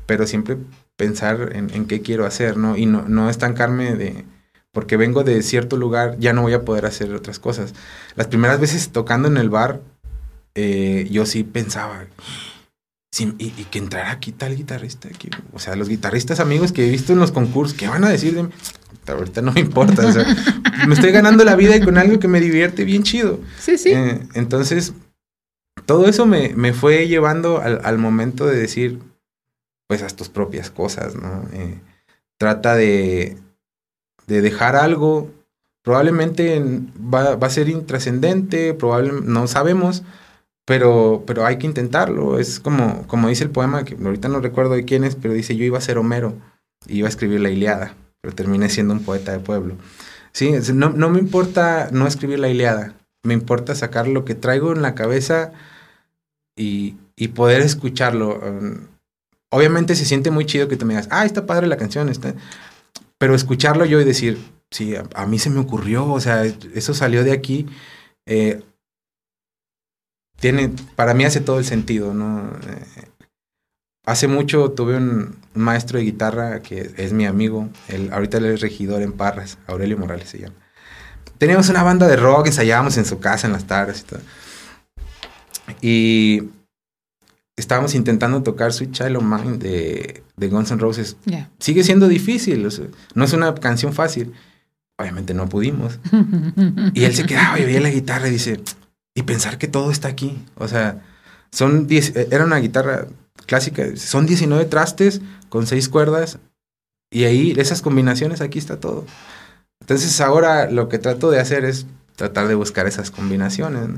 pero siempre pensar en, en qué quiero hacer, ¿no? Y no, no estancarme de, porque vengo de cierto lugar, ya no voy a poder hacer otras cosas. Las primeras veces tocando en el bar, eh, yo sí pensaba, y, que entrara aquí tal guitarrista, aquí. o sea, los guitarristas amigos que he visto en los concursos, ¿qué van a decir de mí? Ahorita no me importa, o sea, me estoy ganando la vida y con algo que me divierte bien chido. Sí, sí. Eh, entonces, todo eso me, me fue llevando al, al, momento de decir, pues, a tus propias cosas, ¿no? Eh, trata de, de dejar algo, probablemente va, va a ser intrascendente, probablemente, no sabemos, pero, pero hay que intentarlo. Es como, como dice el poema, que ahorita no recuerdo de quién es, pero dice, yo iba a ser Homero, y iba a escribir la Iliada, pero terminé siendo un poeta de pueblo. Sí, no, no me importa no escribir la Iliada, me importa sacar lo que traigo en la cabeza y, y poder escucharlo. Um, obviamente se siente muy chido que te me digas, ah, está padre la canción, está... pero escucharlo yo y decir, sí, a, mí se me ocurrió, o sea, eso salió de aquí. Eh, tiene, para mí hace todo el sentido, ¿no? Eh, hace mucho tuve un maestro de guitarra que es mi amigo, él, ahorita él es regidor en Parras, Aurelio Morales se llama. Teníamos una banda de rock, ensayábamos en su casa en las tardes y todo. Y estábamos intentando tocar Sweet Child of Mine de, de Guns N' Roses. Sigue siendo difícil, no es una canción fácil. Obviamente no pudimos. y él se quedaba y veía la guitarra y dice, y pensar que todo está aquí. O sea, son diez, era una guitarra clásica, son 19 trastes con seis cuerdas y ahí esas combinaciones, aquí está todo. Entonces ahora lo que trato de hacer es tratar de buscar esas combinaciones.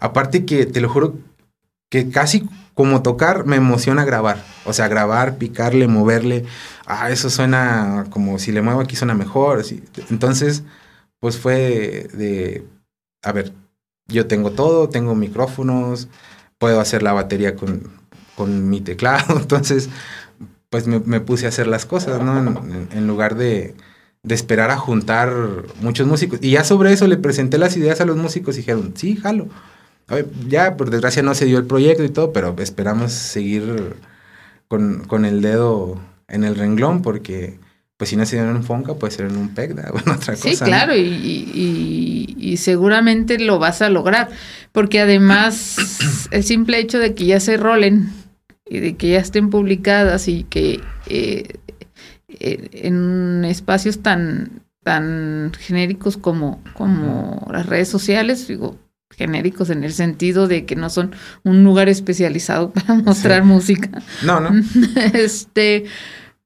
Aparte que te lo juro que casi como tocar me emociona grabar. O sea, grabar, picarle, moverle. Ah, eso suena como si le muevo aquí suena mejor. Entonces, pues fue de, a ver, yo tengo todo, tengo micrófonos, puedo hacer la batería con, con mi teclado. <laughs> Entonces, pues me, puse a hacer las cosas, ¿no? En, lugar de, de, esperar a juntar muchos músicos. Y ya sobre eso le presenté las ideas a los músicos y dijeron, sí, jalo. ya, por desgracia no se dio el proyecto y todo, pero esperamos seguir con, con el dedo en el renglón porque pues si no se dio en un Fonca, puede ser en un PECDA o en otra cosa. Sí, claro, y, y, seguramente lo vas a lograr, porque además <clears throat> el simple hecho de que ya se rolen y de que ya estén publicadas y que eh, eh, en espacios tan, tan genéricos como, como las redes sociales, digo, genéricos en el sentido de que no son un lugar especializado <laughs> para mostrar música. No, no. <laughs> este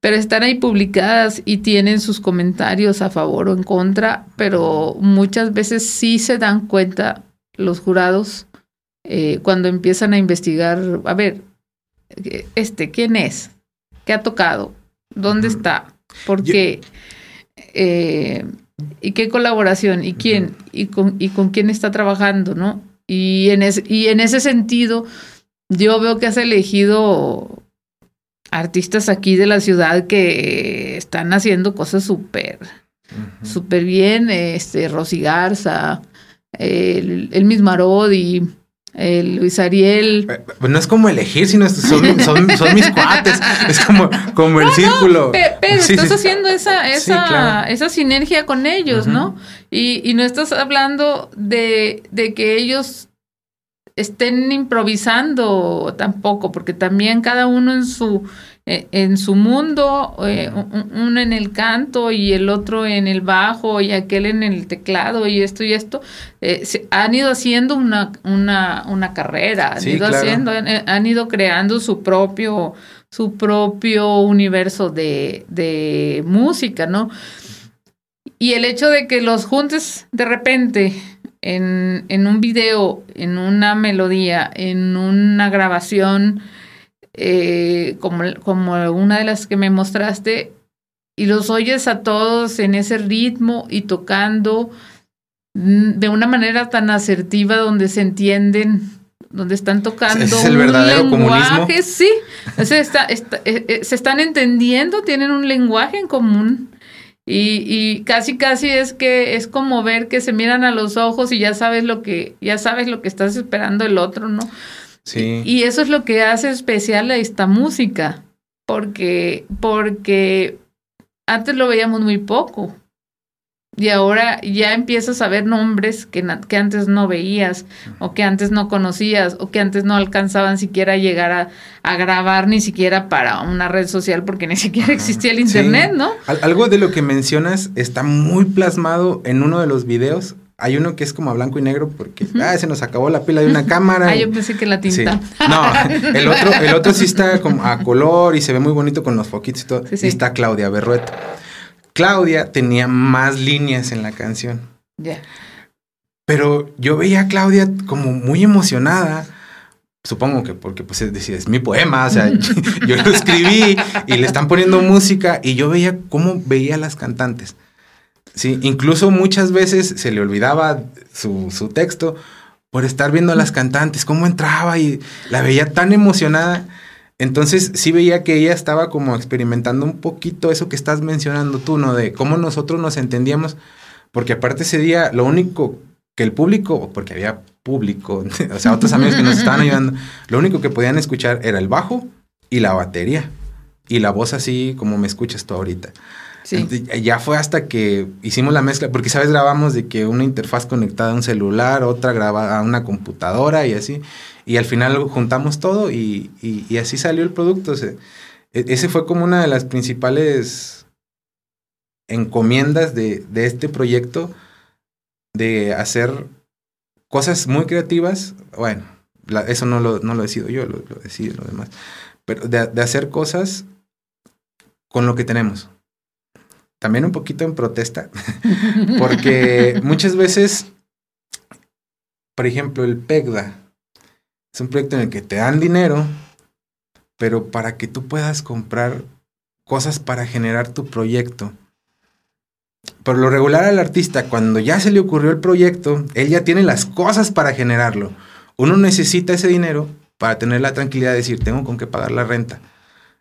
pero están ahí publicadas y tienen sus comentarios a favor o en contra, pero muchas veces sí se dan cuenta los jurados eh, cuando empiezan a investigar, a ver, este, ¿quién es? ¿Qué ha tocado? ¿Dónde está? ¿Por qué? Eh, ¿Y qué colaboración? ¿Y quién? ¿Y con, ¿Y con quién está trabajando? ¿No? Y en, y en ese sentido, yo veo que has elegido artistas aquí de la ciudad que están haciendo cosas súper, súper bien, este, Rosy Garza, el, el mismo Arodi, el Luis Ariel. Eh, pues no es como elegir, sino son, son, mis cuates. Es como, como el círculo. pero, estás haciendo esa, esa, esa sinergia con ellos, ¿no? Y, y, no estás hablando de, de que ellos estén improvisando tampoco, porque también cada uno en su eh, en su mundo, eh, uno en el canto y el otro en el bajo y aquel en el teclado y esto y esto, eh, se, han ido haciendo una, una, una carrera, han, ido haciendo, han, ido creando su propio, su propio universo de, de música, ¿no? Y el hecho de que los juntes de repente en, en un video, en una melodía, en una grabación, eh, como, como una de las que me mostraste, y los oyes a todos en ese ritmo y tocando mm, de una manera tan asertiva donde se entienden, donde están tocando es el un verdadero lenguaje, sí, se, está, eh, eh, se están entendiendo, tienen un lenguaje en común. Y, y, casi casi es que es como ver que se miran a los ojos y ya sabes lo que, ya sabes lo que estás esperando el otro, ¿no? Sí. Y eso es lo que hace especial a esta música, porque, porque antes lo veíamos muy poco. Y ahora ya empiezas a ver nombres que, que antes no veías, o que antes no conocías, o que antes no alcanzaban siquiera a llegar a, a grabar ni siquiera para una red social, porque ni siquiera existía el internet, ¿no? Algo de lo que mencionas está muy plasmado en uno de los videos hay uno que es como a blanco y negro porque ah, se nos acabó la pila de una cámara. ah, yo pensé que la tinta. No, <laughs> el otro, el otro sí está como a color y se ve muy bonito con los foquitos y todo. Y está Claudia Berrueto. Claudia tenía más líneas en la canción. Ya. Pero yo veía a Claudia como muy emocionada. Supongo que porque pues es, es mi poema, o sea, <laughs> yo lo escribí y le están poniendo música y yo veía cómo veía a las cantantes. Sí, incluso muchas veces se le olvidaba su, su texto por estar viendo a las cantantes, cómo entraba y la veía tan emocionada. Entonces sí veía que ella estaba como experimentando un poquito eso que estás mencionando tú, ¿no? De cómo nosotros nos entendíamos, porque aparte ese día lo único que el público, porque había público, <laughs> o sea, otros amigos que nos estaban <laughs> ayudando, lo único que podían escuchar era el bajo y la batería y la voz así como me escuchas tú ahorita. Sí. ya fue hasta que hicimos la mezcla, porque sabes, grabamos de que una interfaz conectada a un celular, otra grabada a una computadora y así. Y al final juntamos todo y, y, así salió el producto. E, ese fue como una de las principales encomiendas de, de este proyecto, de hacer cosas muy creativas. Bueno, eso no lo, no lo decido yo, lo, lo decide lo demás. Pero de hacer cosas con lo que tenemos también un poquito en protesta, <laughs> porque muchas veces, por ejemplo, el PEGDA es un proyecto en el que te dan dinero, pero para que tú puedas comprar cosas para generar tu proyecto. Por lo regular al artista, cuando ya se le ocurrió el proyecto, él ya tiene las cosas para generarlo. Uno necesita ese dinero para tener la tranquilidad de decir, tengo con qué pagar la renta.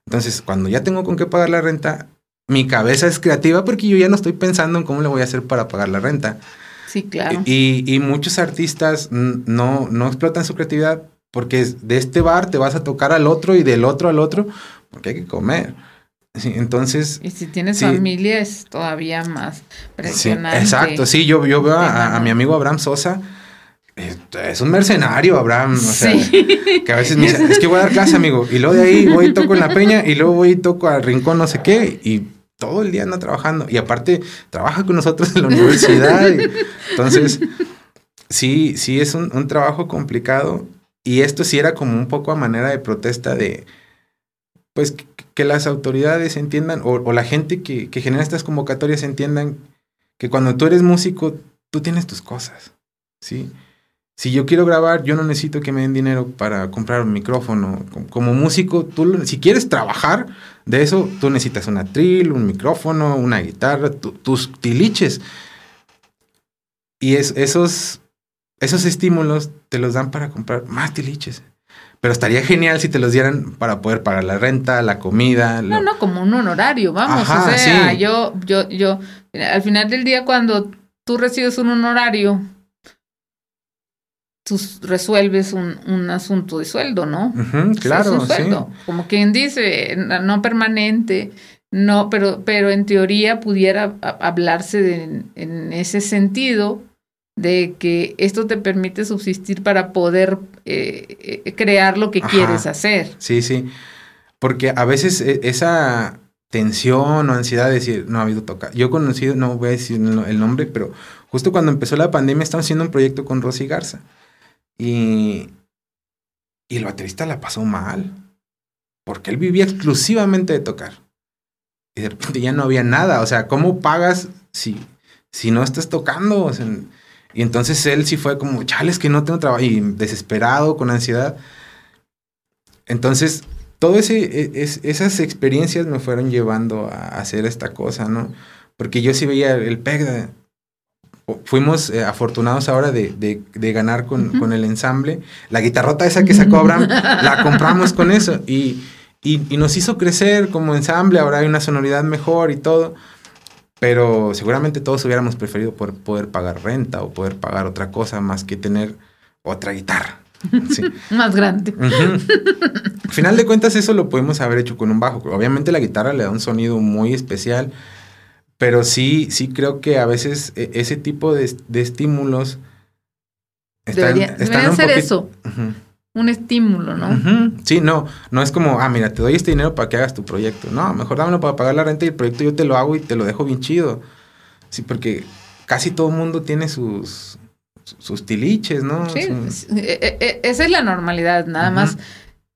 Entonces, cuando ya tengo con qué pagar la renta, mi cabeza es creativa porque yo ya no estoy pensando en cómo le voy a hacer para pagar la renta. Sí, claro. Y, y muchos artistas no, no explotan su creatividad porque de este bar te vas a tocar al otro y del otro al otro porque hay que comer. entonces... Y si tienes familia es todavía más presionante. exacto, sí, yo, yo veo a, a, mi amigo Abraham Sosa. Es un mercenario, Abraham. O sea, que a veces me <laughs> dice, es que voy a dar clase, amigo. Y luego de ahí voy y toco en la peña y luego voy y toco al rincón no sé qué. Y todo el día anda trabajando. Y aparte, trabaja con nosotros en la universidad. <laughs> entonces, sí, sí es un, trabajo complicado. Y esto sí era como un poco a manera de protesta de, pues, que, las autoridades entiendan, o, la gente que, que genera estas convocatorias entiendan que cuando tú eres músico, tú tienes tus cosas, ¿sí? Si yo quiero grabar, yo no necesito que me den dinero para comprar un micrófono. Como músico, tú, si quieres trabajar de eso, tú necesitas una trill, un micrófono, una guitarra, tus tiliches. Y es, esos, esos estímulos te los dan para comprar más tiliches. Pero estaría genial si te los dieran para poder pagar la renta, la comida. No, no, como un honorario, vamos. o sea, yo, yo, yo, al final del día, cuando tú recibes un honorario tú resuelves un, un, asunto de sueldo, ¿no? claro, un sueldo. Como quien dice, no permanente, no, pero, pero en teoría pudiera hablarse de, en ese sentido de que esto te permite subsistir para poder eh, eh, crear lo que quieres hacer. Sí, sí. Porque a veces e, esa tensión o ansiedad de decir, no ha habido toca. Yo he conocido, no voy a decir el nombre, pero justo cuando empezó la pandemia estamos haciendo un proyecto con Rosy Garza. Y, y el baterista la pasó mal, porque él vivía exclusivamente de tocar. Y de repente ya no había nada. O sea, ¿cómo pagas si, si no estás tocando? y entonces él sí fue como, chales, que no tengo trabajo. Y desesperado, con ansiedad. Entonces, todas e, esas experiencias me fueron llevando a hacer esta cosa, ¿no? Porque yo sí veía el PEG fuimos eh, afortunados ahora de, de, ganar con, con, el ensamble. La guitarrota esa que sacó <laughs> Abraham, la compramos con eso y, y, nos hizo crecer como ensamble. Ahora hay una sonoridad mejor y todo. Pero seguramente todos hubiéramos preferido poder, poder pagar renta o poder pagar otra cosa más que tener otra guitarra. <laughs> más grande. Al final de cuentas, eso lo podemos haber hecho con un bajo. Obviamente la guitarra le da un sonido muy especial pero sí, sí creo que a veces e, ese tipo de, estímulos están, debería, ser eso. Un estímulo, ¿no? Sí, no, no es como, ah, mira, te doy este dinero para que hagas tu proyecto. No, mejor dámelo para pagar la renta y el proyecto yo te lo hago y te lo dejo bien chido. Sí, porque casi todo el mundo tiene sus, sus tiliches, ¿no? Sí, e, e, esa es la normalidad, nada más.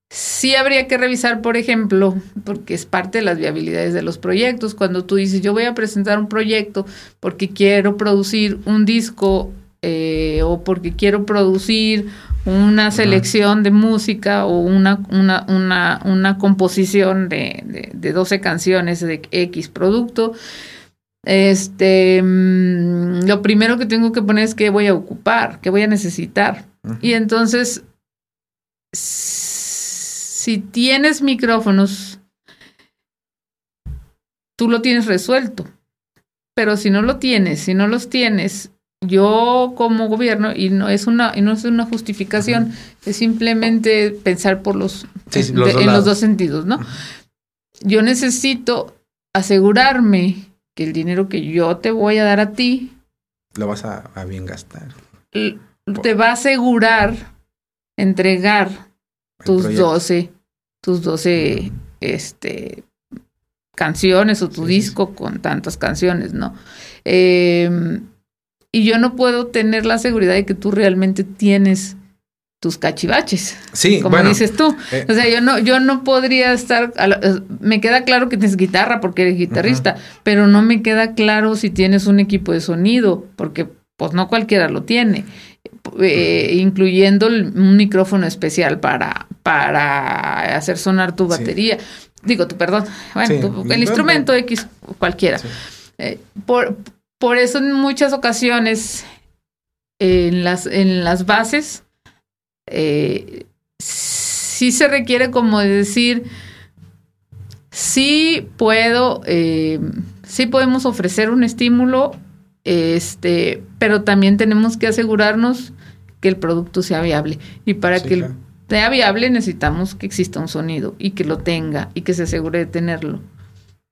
Sí habría que revisar, por ejemplo, porque es parte de las viabilidades de los proyectos, cuando tú dices, yo voy a presentar un proyecto porque quiero producir un disco eh, o porque quiero producir una selección de música o una, una, una, una composición de, de, 12 canciones de X producto. Este, mm, lo primero que tengo que poner es qué voy a ocupar, qué voy a necesitar. Y entonces, si tienes micrófonos, tú lo tienes resuelto. Pero si no lo tienes, si no los tienes yo como gobierno, y no es una, y no es una justificación, es simplemente pensar por los, en los dos sentidos, ¿no? Yo necesito asegurarme que el dinero que yo te voy a dar a ti lo vas a, bien gastar. Te va a asegurar entregar tus 12, tus 12 este, canciones o tu disco con tantas canciones, ¿no? Eh, y yo no puedo tener la seguridad de que tú realmente tienes tus cachivaches. Sí, como dices tú. Eh. o sea, yo no, yo no podría estar. Eh, me queda claro que tienes guitarra porque eres guitarrista, pero no me queda claro si tienes un equipo de sonido, porque pues no cualquiera lo tiene. Eh, incluyendo un micrófono especial para, para hacer sonar tu batería. Digo, tu perdón. Bueno, el instrumento X, cualquiera. por, por eso en muchas ocasiones en las, en las bases eh, sí se requiere como decir, sí puedo, eh, sí podemos ofrecer un estímulo, este, pero también tenemos que asegurarnos que el producto sea viable. Y para que sea viable necesitamos que exista un sonido y que lo tenga y que se asegure de tenerlo.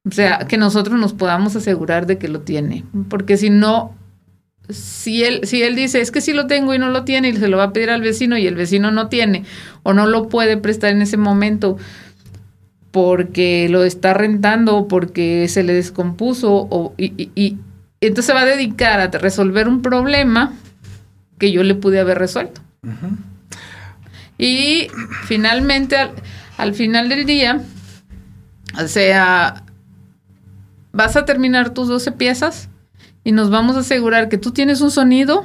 O sea, que nosotros nos podamos asegurar de que lo tiene. Porque si no, si él, si él dice, es que sí lo tengo y no lo tiene, y se lo va a pedir al vecino y el vecino no tiene, o no lo puede prestar en ese momento porque lo está rentando o porque se le descompuso, o, y, y, entonces se va a dedicar a resolver un problema que yo le pude haber resuelto. Y finalmente, al, al final del día, o sea, vas a terminar tus 12 piezas y nos vamos a asegurar que tú tienes un sonido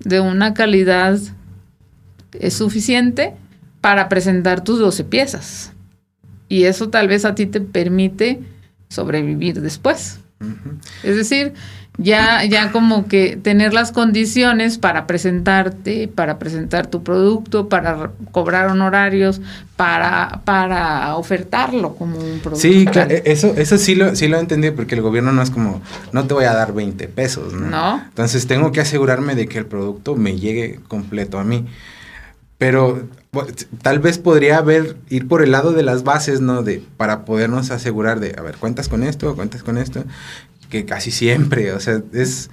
de una calidad eh, suficiente para presentar tus 12 piezas. Y eso tal vez a ti te permite sobrevivir después. Es decir, ya, ya como que tener las condiciones para presentarte, para presentar tu producto, para cobrar honorarios, para, para ofertarlo como un producto. Sí, claro, eso, eso sí lo, sí lo entendí, porque el gobierno no es como, no te voy a dar 20 pesos, ¿no? ¿no? Entonces tengo que asegurarme de que el producto me llegue completo a mí. Pero tal vez podría haber, ir por el lado de las bases, ¿no? De, para podernos asegurar de, a ver, cuentas con esto, cuentas con esto, que casi siempre, o sea, es...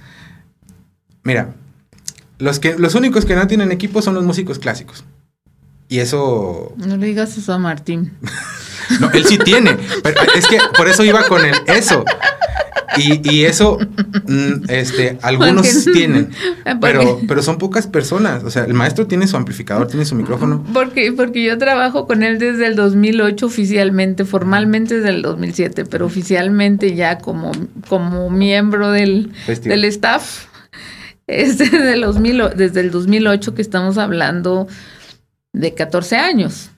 Mira, los, que, los únicos que no tienen equipo son los músicos clásicos. Y eso... No le digas eso a Martín. <laughs> no, él sí tiene, pero es que por eso iba con el eso. Y, eso, mm, este, algunos tienen, <laughs> pero, pero son pocas personas. O sea, el maestro tiene su amplificador, tiene su micrófono. Porque, porque yo trabajo con él desde el 2008 oficialmente, formalmente desde el 2007, pero oficialmente ya como, como miembro del, del staff. Es desde el, 2000, desde el 2008 que estamos hablando de 14 años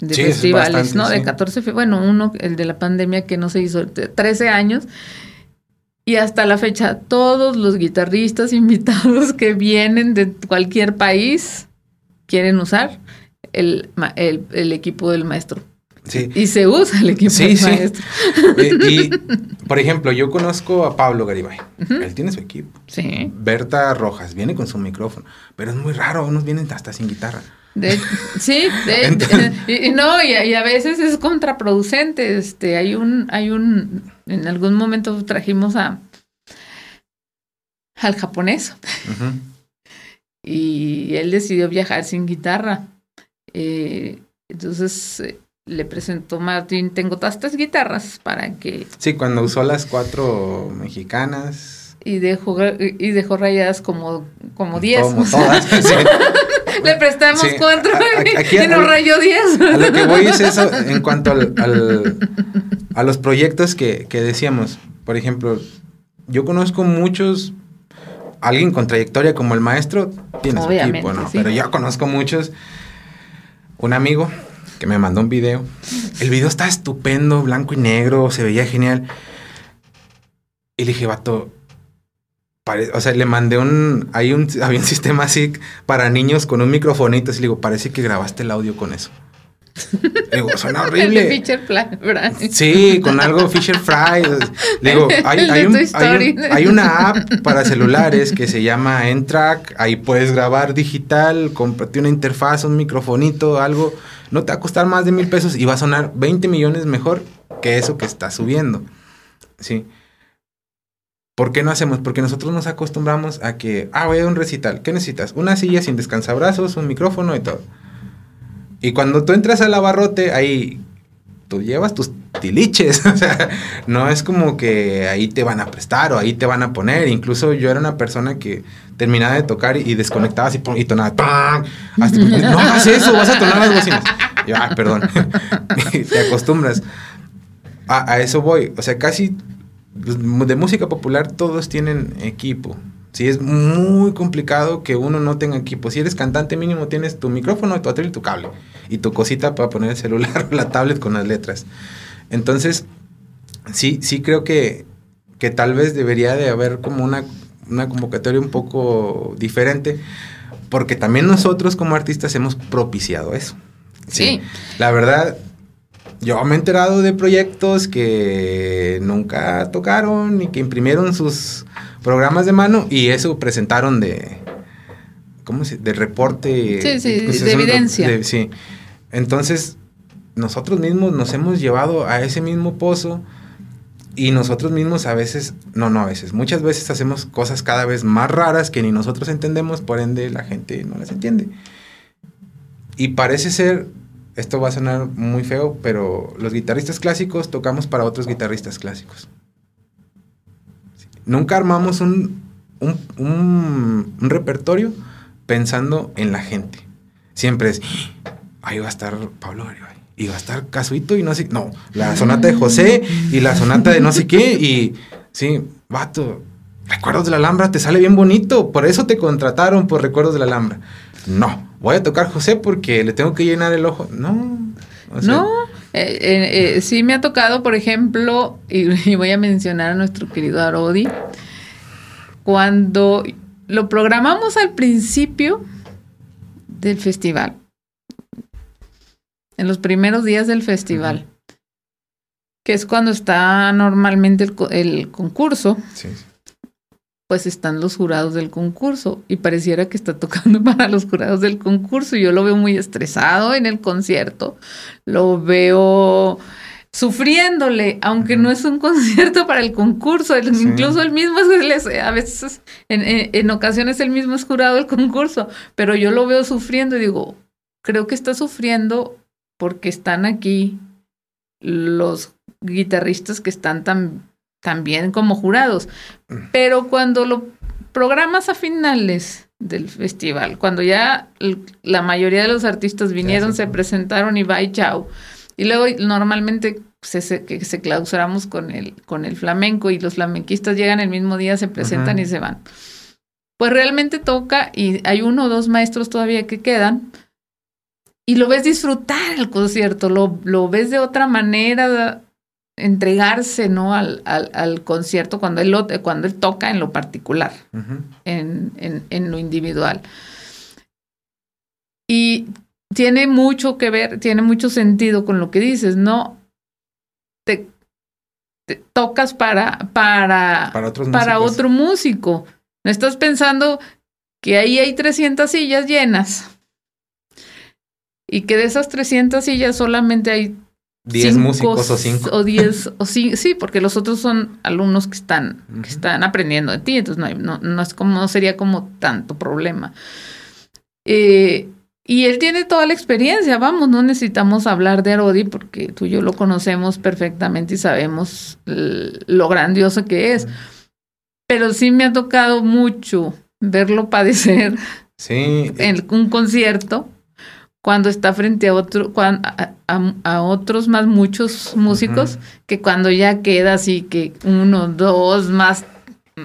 de festivales, ¿no? De 14, bueno, uno, el de la pandemia que no se hizo, 13 años. Y hasta la fecha, todos los guitarristas <laughs> invitados que vienen de cualquier país quieren usar el, el, equipo del maestro. Sí. Y se usa el equipo del maestro. Eh, y, <laughs> por ejemplo, yo conozco a Pablo Garibay. Él tiene su equipo. Sí. Berta Rojas viene con su micrófono. Pero es muy raro, unos vienen hasta sin guitarra. Sí, de, <laughs> y, no, y, a veces es contraproducente. Este, hay un, hay un, en algún momento trajimos a al japonés <laughs> y él decidió viajar sin guitarra. Eh, entonces eh, le presentó Martín, tengo todas estas guitarras para que... Sí, cuando usó las cuatro mexicanas y dejó, y dejó rayadas como, como 10. Como todas. <laughs> Le prestamos cuatro y nos rayó 10. A lo que voy es eso en cuanto al, a los proyectos que, que decíamos. Por ejemplo, yo conozco muchos alguien con trayectoria como el maestro tiene su equipo, ¿no? Pero yo conozco muchos. Un amigo que me mandó un video. El video está estupendo, blanco y negro, se veía genial. Y le dije, vato, o sea, le mandé un, hay un, había un sistema así para niños con un microfonito. Y le digo, parece que grabaste el audio con eso. digo, suena <laughs> horrible. Fisher Fry. Sí, con algo Fisher Fry. digo, hay, una app para celulares que se llama Entrack. Ahí puedes grabar digital, cómprate una interfaz, un microfonito, algo. No te va a costar más de mil pesos y va a sonar 20 millones mejor que eso que está subiendo. Sí. ¿Por qué no hacemos? Porque nosotros nos acostumbramos a que, ah, voy a un recital. ¿Qué necesitas? Una silla sin descansabrazos, un micrófono y todo. Y cuando tú entras al abarrote, ahí tú llevas tus tiliches. <laughs> o sea, no es como que ahí te van a prestar o ahí te van a poner. Incluso yo era una persona que terminaba de tocar y, desconectaba así y tonaba. no hagas eso, vas a tonar las bocinas. yo, ah, perdón. <laughs> te acostumbras. A, eso voy. O sea, casi de música popular todos tienen equipo. Sí, es muy complicado que uno no tenga equipo. Si eres cantante mínimo tienes tu micrófono, tu atril y tu cable. Y tu cosita para poner el celular o la tablet con las letras. Entonces, sí, sí creo que, que tal vez debería de haber como una, una convocatoria un poco diferente. Porque también nosotros como artistas hemos propiciado eso. sí. La verdad, yo me he enterado de proyectos que nunca tocaron y que imprimieron sus programas de mano y eso presentaron de ¿cómo se? de reporte sí, sí, pues, de evidencia. sí. Entonces, nosotros mismos nos hemos llevado a ese mismo pozo y nosotros mismos a veces, no, no a veces, muchas veces hacemos cosas cada vez más raras que ni nosotros entendemos, por ende la gente no las entiende. Y parece ser esto va a sonar muy feo, pero los guitarristas clásicos tocamos para otros guitarristas clásicos. Nunca armamos un, un, repertorio pensando en la gente. Siempre es, ahí va a estar Pablo Garibay, y va a estar Casuito y no sé, no, la sonata de José y la sonata de no sé qué, y sí, vato, Recuerdos de la Alhambra te sale bien bonito, por eso te contrataron por Recuerdos de la Alhambra. No, voy a tocar José porque le tengo que llenar el ojo. No. no, eh, eh, eh, sí me ha tocado, por ejemplo, <laughs> y, voy a mencionar a nuestro querido Arodi, cuando lo programamos al principio del festival, en los primeros días del festival, que es cuando está normalmente el, el concurso. Sí pues están los jurados del concurso y pareciera que está tocando <laughs> para los jurados del concurso. Yo lo veo muy estresado en el concierto, lo veo sufriéndole, aunque no es un <laughs> concierto para el concurso, incluso el mismo es, a veces, en, en, ocasiones el mismo es jurado del concurso, pero yo lo veo sufriendo y digo, creo que está sufriendo porque están aquí los guitarristas que están tan también como jurados. Pero cuando lo programas a finales del festival, cuando ya la mayoría de los artistas vinieron, se presentaron y bye, chao. Y luego normalmente se, se, que se clausuramos con el, con el flamenco y los flamenquistas llegan el mismo día, se presentan y se van. Pues realmente toca y hay uno o dos maestros todavía que quedan y lo ves disfrutar el concierto, lo, lo ves de otra manera, entregarse ¿no? al, al, concierto cuando él, cuando él toca en lo particular, en, en, en, lo individual. Y tiene mucho que ver, tiene mucho sentido con lo que dices, ¿no? Te, tocas para, para, para, para otro músico. No estás pensando que ahí hay 300 sillas llenas y que de esas 300 sillas solamente hay 10 músicos o 5. O 10, o sí, sí, porque los otros son alumnos que están, que están aprendiendo de ti, entonces no, no, es como, no sería como tanto problema. Eh, y él tiene toda la experiencia, vamos, no necesitamos hablar de Arodi porque tú y yo lo conocemos perfectamente y sabemos lo grandioso que es. pero sí me ha tocado mucho verlo padecer sí. en un concierto cuando está frente a otro, a, otros más muchos músicos, que cuando ya queda así que uno, dos, más,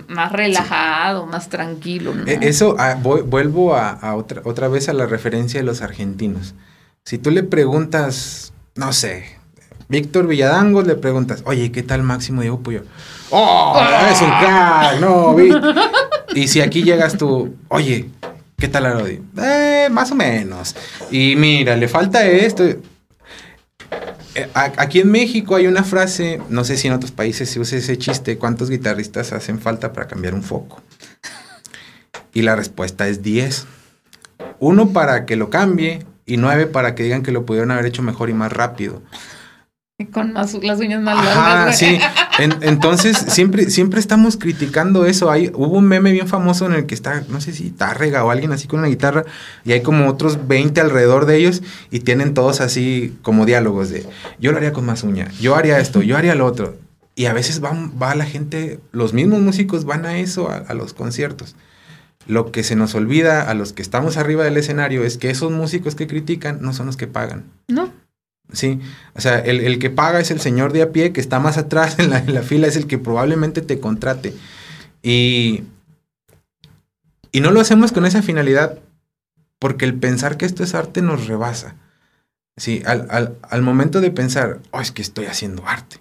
más relajado, más tranquilo. E, eso, ah, vuelvo a, otra, otra vez a la referencia de los argentinos. Si tú le preguntas, no sé, Víctor Villadango, le preguntas, oye, ¿qué tal Máximo Diego Puyo? ¡Oh! ¡Es un crack! ¡No! <laughs> y si aquí llegas tú, oye, ¿qué tal Arodi? Eh, más o menos. Y mira, le falta esto. Eh, aquí en México hay una frase, no sé si en otros países se usa ese chiste, ¿cuántos guitarristas hacen falta para cambiar un foco? Y la respuesta es 10. Uno para que lo cambie y nueve para que digan que lo pudieron haber hecho mejor y más rápido. Con las uñas más largas. sí. <laughs> entonces, siempre, siempre estamos criticando eso. Hay, hubo un meme bien famoso en el que está, no sé si Tárrega o alguien así con una guitarra, y hay como otros 20 alrededor de ellos, y tienen todos así como diálogos de yo lo haría con más uña, yo haría esto, yo haría lo otro. Y a veces van, va la gente, los mismos músicos van a eso, a los conciertos. Lo que se nos olvida a los que estamos arriba del escenario es que esos músicos que critican no son los que pagan. No. Sí, o sea, el, que paga es el señor de a pie que está más atrás en la, en la fila, es el que probablemente te contrate. Y, y no lo hacemos con esa finalidad porque el pensar que esto es arte nos rebasa. Sí, al, al, al momento de pensar, oh, es que estoy haciendo arte,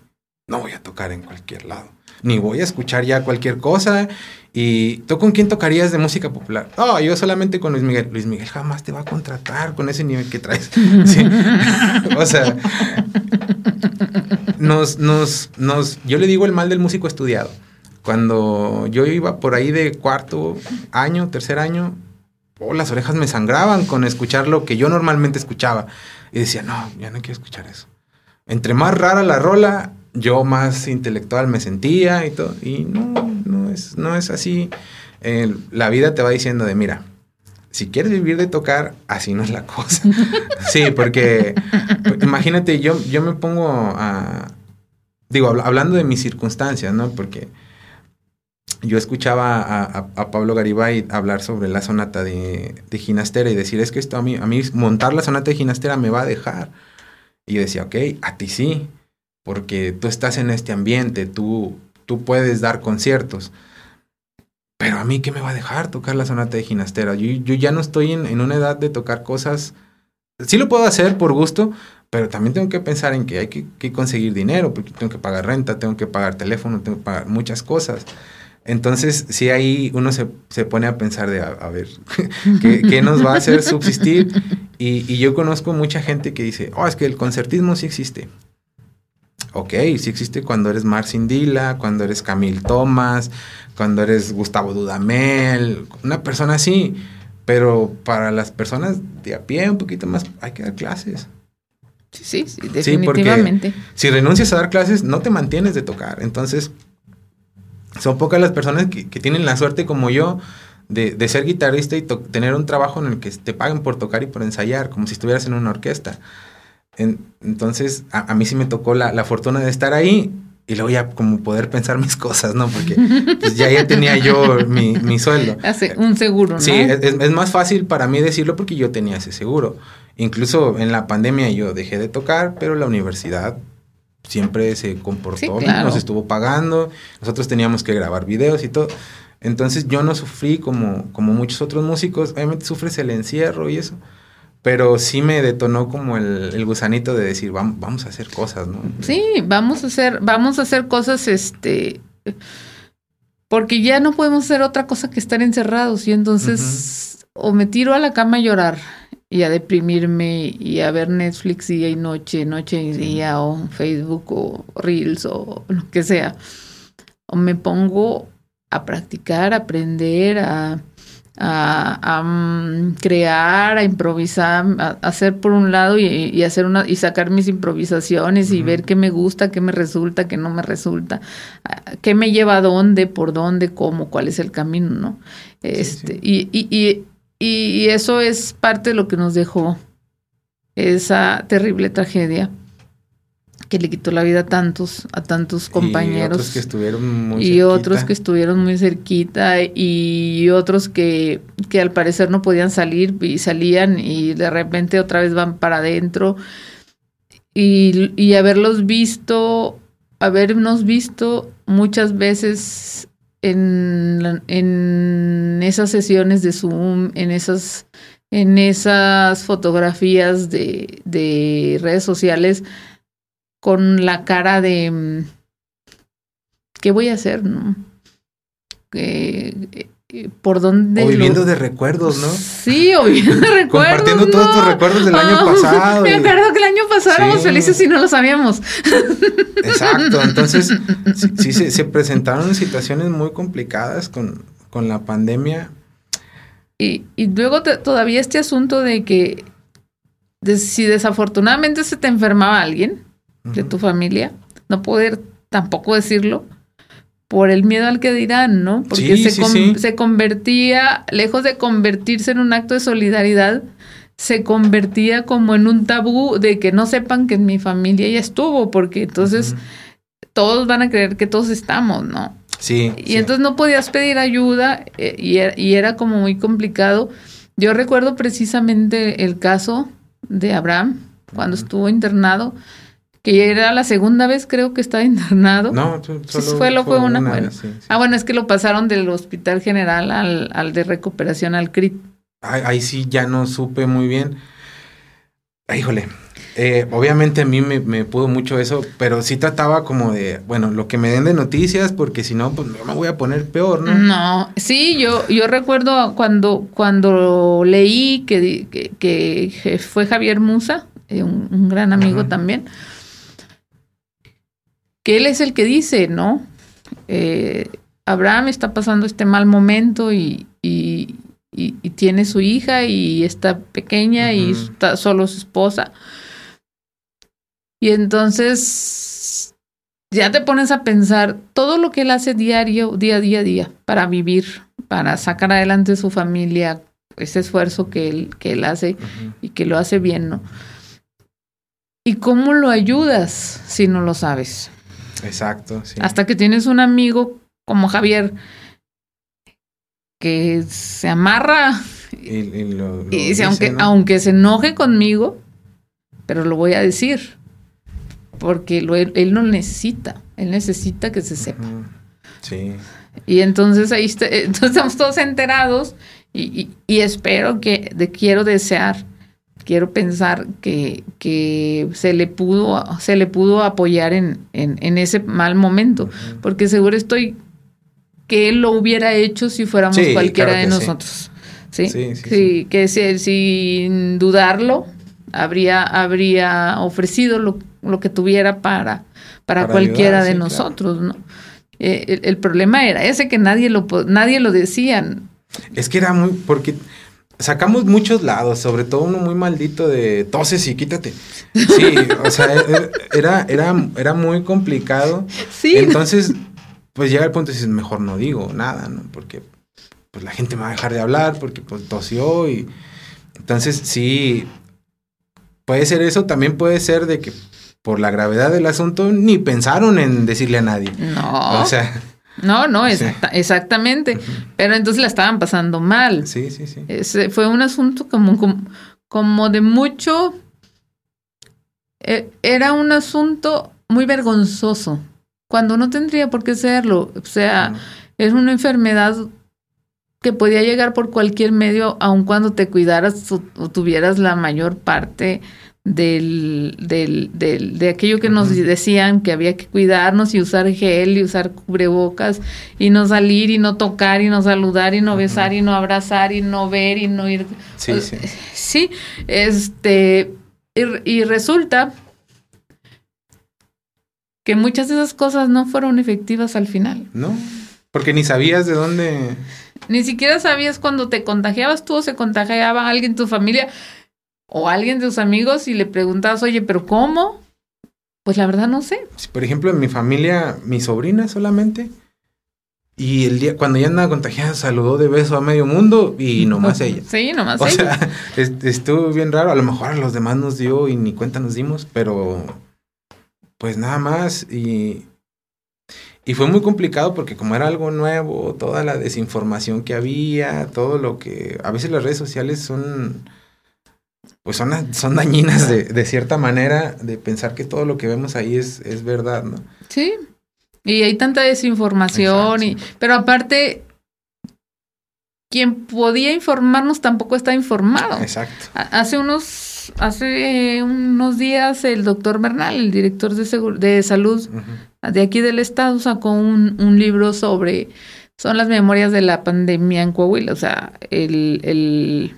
no voy a tocar en cualquier lado, ni voy a escuchar ya cualquier cosa ¿Y tú con quién tocarías de música popular? Oh, yo solamente con Luis Miguel. Luis Miguel jamás te va a contratar con ese nivel que traes. <laughs> <laughs> o sea, nos, nos, nos, yo le digo el mal del músico estudiado. Cuando yo iba por ahí de cuarto año, tercer año, oh, las orejas me sangraban con escuchar lo que yo normalmente escuchaba. Y decía, no, ya no quiero escuchar eso. Entre más rara la rola, yo más intelectual me sentía y todo. Y no, no es, no es así. la vida te va diciendo de, mira, si quieres vivir de tocar, así no es la cosa. <laughs> sí, porque imagínate, yo, yo me pongo a, digo, hablando de mis circunstancias, ¿no? Porque yo escuchaba a, Pablo Garibay hablar sobre la sonata de, de, Ginastera y decir, es que esto a mí, a mí montar la sonata de Ginastera me va a dejar. Y yo decía, ok, a ti sí, porque tú estás en este ambiente, tú, tú puedes dar conciertos. Pero a mí, ¿qué me va a dejar tocar la sonata de Ginastera? Yo, yo ya no estoy en, una edad de tocar cosas. Sí lo puedo hacer por gusto, pero también tengo que pensar en que hay que, conseguir dinero, porque tengo que pagar renta, tengo que pagar teléfono, tengo que pagar muchas cosas. Entonces, sí ahí uno se, pone a pensar de, a, ver, <laughs> ¿qué, nos va a hacer subsistir? Y, y, yo conozco mucha gente que dice, oh, es que el concertismo sí existe ok, sí existe cuando eres Marcin Dila, cuando eres Camil Thomas, cuando eres Gustavo Dudamel, una persona así. Pero para las personas de a pie, un poquito más, hay que dar clases. Sí, sí, definitivamente. si renuncias a dar clases, no te mantienes de tocar. Entonces, son pocas las personas que, tienen la suerte como yo de, ser guitarrista y tener un trabajo en el que te paguen por tocar y por ensayar, como si estuvieras en una orquesta entonces, a, mí sí me tocó la, fortuna de estar ahí y luego ya como poder pensar mis cosas, ¿no? Porque <laughs> pues, ya, ya tenía yo mi, sueldo. Hace un seguro, ¿no? Sí, es, más fácil para mí decirlo porque yo tenía ese seguro. Incluso en la pandemia yo dejé de tocar, pero la universidad siempre se comportó, nos estuvo pagando, nosotros teníamos que grabar videos y todo. Entonces yo no sufrí como, como muchos otros músicos, obviamente sufres el encierro y eso, pero sí me detonó como el, gusanito de decir, vamos, vamos, a hacer cosas, ¿no? Sí, vamos a hacer, vamos a hacer cosas, este, porque ya no podemos hacer otra cosa que estar encerrados y entonces o me tiro a la cama a llorar y a deprimirme y a ver Netflix día y noche, noche y día o Facebook o Reels o lo que sea, o me pongo a practicar, a aprender, a a, mm, crear, a improvisar, a, hacer por un lado y, hacer una y sacar mis improvisaciones y ver qué me gusta, qué me resulta, qué no me resulta, qué me lleva a dónde, por dónde, cómo, cuál es el camino, ¿no? Este, Y, y, y eso es parte de lo que nos dejó esa terrible tragedia que le quitó la vida a tantos, a tantos compañeros. Y otros que estuvieron muy Y otros que estuvieron muy cerquita y otros que, que al parecer no podían salir y salían y de repente otra vez van para adentro. Y, y haberlos visto, habernos visto muchas veces en, en esas sesiones de Zoom, en esas, en esas fotografías de, de redes sociales, con la cara de mm, ¿qué voy a hacer? ¿no? Eh, por dónde. O viviendo de recuerdos, ¿no? Sí, o viviendo de recuerdos. <laughs> Compartiendo todos tus recuerdos del año pasado. <laughs> Me acuerdo que el año pasado éramos felices y no lo sabíamos. Exacto, entonces <laughs> sí, se, presentaron situaciones muy complicadas con, con la pandemia. Y, y luego todavía este asunto de que si desafortunadamente se te enfermaba alguien, de tu familia, no poder tampoco decirlo por el miedo al que dirán, ¿no? Porque se, se convertía, lejos de convertirse en un acto de solidaridad, se convertía como en un tabú de que no sepan que en mi familia ya estuvo, porque entonces todos van a creer que todos estamos, ¿no? Sí. Y entonces no podías pedir ayuda eh, y, era, y, era, como muy complicado. Yo recuerdo precisamente el caso de Abraham cuando estuvo internado que era la segunda vez creo que estaba <laughs> internado. No, solo fue, una. bueno. Ah, bueno, es que lo pasaron del Hospital General al, al de recuperación al CRIT. Ahí, sí ya no supe muy bien. híjole, eh, obviamente a mí me, me, pudo mucho eso, pero sí trataba como de, bueno, lo que me den de noticias, porque si no, pues me voy a poner peor, ¿no? No, sí, yo, yo recuerdo cuando, cuando leí que, que, fue Javier Musa, eh, un, gran amigo también, que él es el que dice, ¿no? Eh, Abraham está pasando este mal momento y, y, tiene su hija y está pequeña y está solo su esposa. Y entonces ya te pones a pensar todo lo que él hace diario, día a día, día, para vivir, para sacar adelante su familia, ese esfuerzo que él, que él hace y que lo hace bien, ¿no? ¿Y cómo lo ayudas si no lo sabes? Exacto, sí. Hasta que tienes un amigo como Javier que se amarra y, dice, aunque, aunque se enoje conmigo, pero lo voy a decir, porque él, no necesita, él necesita que se sepa. Sí. Y entonces ahí <laughs> entonces estamos todos enterados y, y, espero que, de, quiero desear quiero pensar que, que se, le pudo, se le pudo apoyar en, en, ese mal momento, porque seguro estoy que él lo hubiera hecho si fuéramos cualquiera de nosotros. Sí, sí, que sin dudarlo habría, habría ofrecido lo, lo que tuviera para, para, cualquiera de nosotros, ¿no? Eh, el, problema era ese que nadie lo, nadie lo decía. Es que era muy, porque sacamos muchos lados, sobre todo uno muy maldito de toses y quítate. Sí, o sea, e, e, era, era, era muy complicado. Sí. Entonces, pues llega el punto y dices, mejor no digo nada, ¿no? Porque pues la gente me va a dejar de hablar porque pues tosió y entonces sí puede ser eso, también puede ser de que por la gravedad del asunto ni pensaron en decirle a nadie. No. O sea, no, no, exactamente. Pero entonces la estaban pasando mal. Sí, sí, sí. fue un asunto como, como, de mucho... E, era un asunto muy vergonzoso, cuando no tendría por qué serlo. O sea, es una enfermedad que podía llegar por cualquier medio, aun cuando te cuidaras o tuvieras la mayor parte del, del, del, de aquello que nos decían que había que cuidarnos y usar gel y usar cubrebocas y no salir y no tocar y no saludar y no besar y no abrazar y no ver y no ir. Sí, sí. Sí, este, y, resulta que muchas de esas cosas no fueron efectivas al final. No, porque ni sabías de dónde. Ni siquiera sabías cuando te contagiabas tú o se contagiaba alguien en tu familia o alguien de tus amigos y le preguntabas, oye, pero ¿cómo? Pues la verdad no sé. Por ejemplo, en mi familia, mi sobrina solamente. Y el día, cuando ya andaba contagiada, saludó de beso a medio mundo y <laughs> nomás ella. Sí, nomás ella. O sea, <laughs> estuvo bien raro. A lo mejor a los demás nos dio y ni cuenta nos dimos, pero pues nada más y, y fue muy complicado porque como era algo nuevo, toda la desinformación que había, todo lo que a veces las redes sociales son pues son, son dañinas de, de cierta manera de pensar que todo lo que vemos ahí es, es verdad, ¿no? Sí. Y hay tanta desinformación y pero aparte quien podía informarnos tampoco está informado. Exacto. Hace unos, hace unos días el doctor Bernal, el director de, de salud de aquí del estado, sacó un, un, libro sobre, son las memorias de la pandemia en Coahuila, o sea, el, el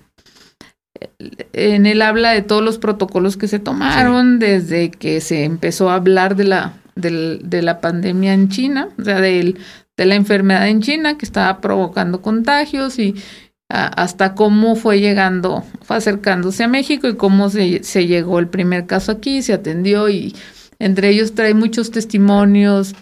en él habla de todos los protocolos que se tomaron desde que se empezó a hablar de la, de, de la pandemia en China, o sea, del de la enfermedad en China que estaba provocando contagios y hasta cómo fue llegando, fue acercándose a México y cómo se, se, llegó el primer caso aquí, se atendió y entre ellos trae muchos testimonios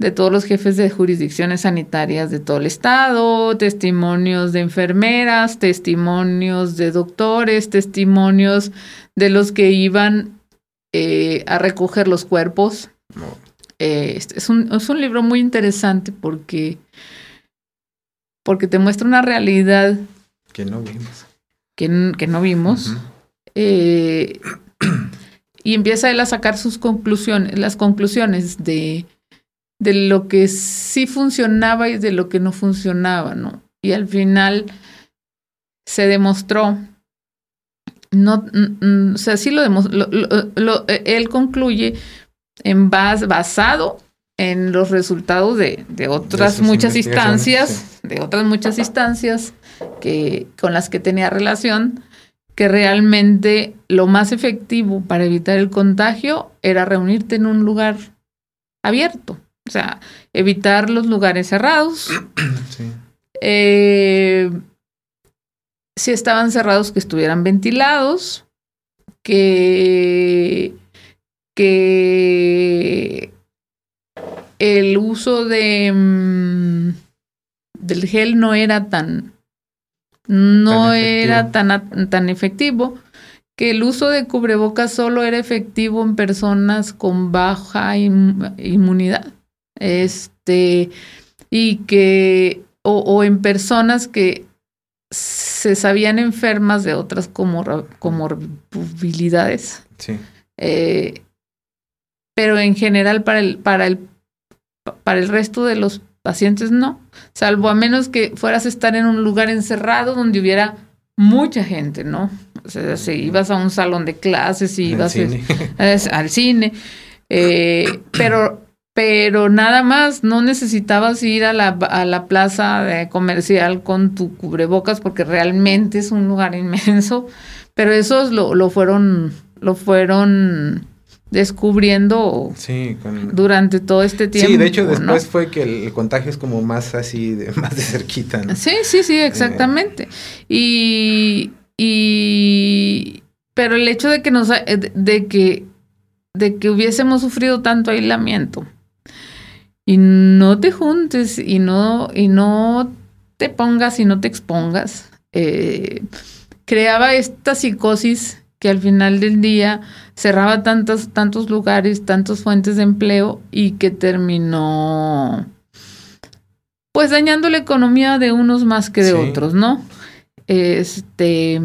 de todos los jefes de jurisdicciones sanitarias de todo el estado, testimonios de enfermeras, testimonios de doctores, testimonios de los que iban eh, a recoger los cuerpos. Eh, es, un, es, un, libro muy interesante porque, porque te muestra una realidad que no vimos. Que, que no vimos. eh, y empieza él a sacar sus conclusiones, las conclusiones de, de lo que sí funcionaba y de lo que no funcionaba, ¿no? Y al final se demostró, no, o sea, sí lo demostró, lo, él concluye en base, basado en los resultados de, de otras de muchas instancias, sí. de otras muchas instancias que, con las que tenía relación, que realmente lo más efectivo para evitar el contagio era reunirte en un lugar abierto, o sea, evitar los lugares cerrados. <clears throat> Sí. Eh, si estaban cerrados, que estuvieran ventilados, que que el uso de mm, del gel no era tan no tan era tan, tan efectivo que el uso de cubrebocas solo era efectivo en personas con baja in, inmunidad este y que o, o, en personas que se sabían enfermas de otras comor comorbilidades sí. eh, pero en general para el, para el, para el resto de los pacientes no, salvo a menos que fueras a estar en un lugar encerrado donde hubiera mucha gente, ¿no? O sea, si ibas a un salón de clases, y ibas cine. A, al cine, eh, pero, pero nada más, no necesitabas ir a la, a la plaza de comercial con tu cubrebocas porque realmente es un lugar <laughs> inmenso, pero esos lo, lo fueron, lo fueron descubriendo sí, con... durante todo este tiempo. Sí, de hecho después ¿no? fue que el, el, contagio es como más así, de, <laughs> más de cerquita. ¿no? Sí, sí, sí, exactamente. Eh. Y, y, pero el hecho de que nos, de que, de que hubiésemos sufrido tanto aislamiento y no te juntes y no, y no te pongas y no te expongas, eh, creaba esta psicosis que al final del día cerraba tantos, tantos lugares, tantas fuentes de empleo y que terminó pues dañando la economía de unos más que de sí. otros, ¿no? Este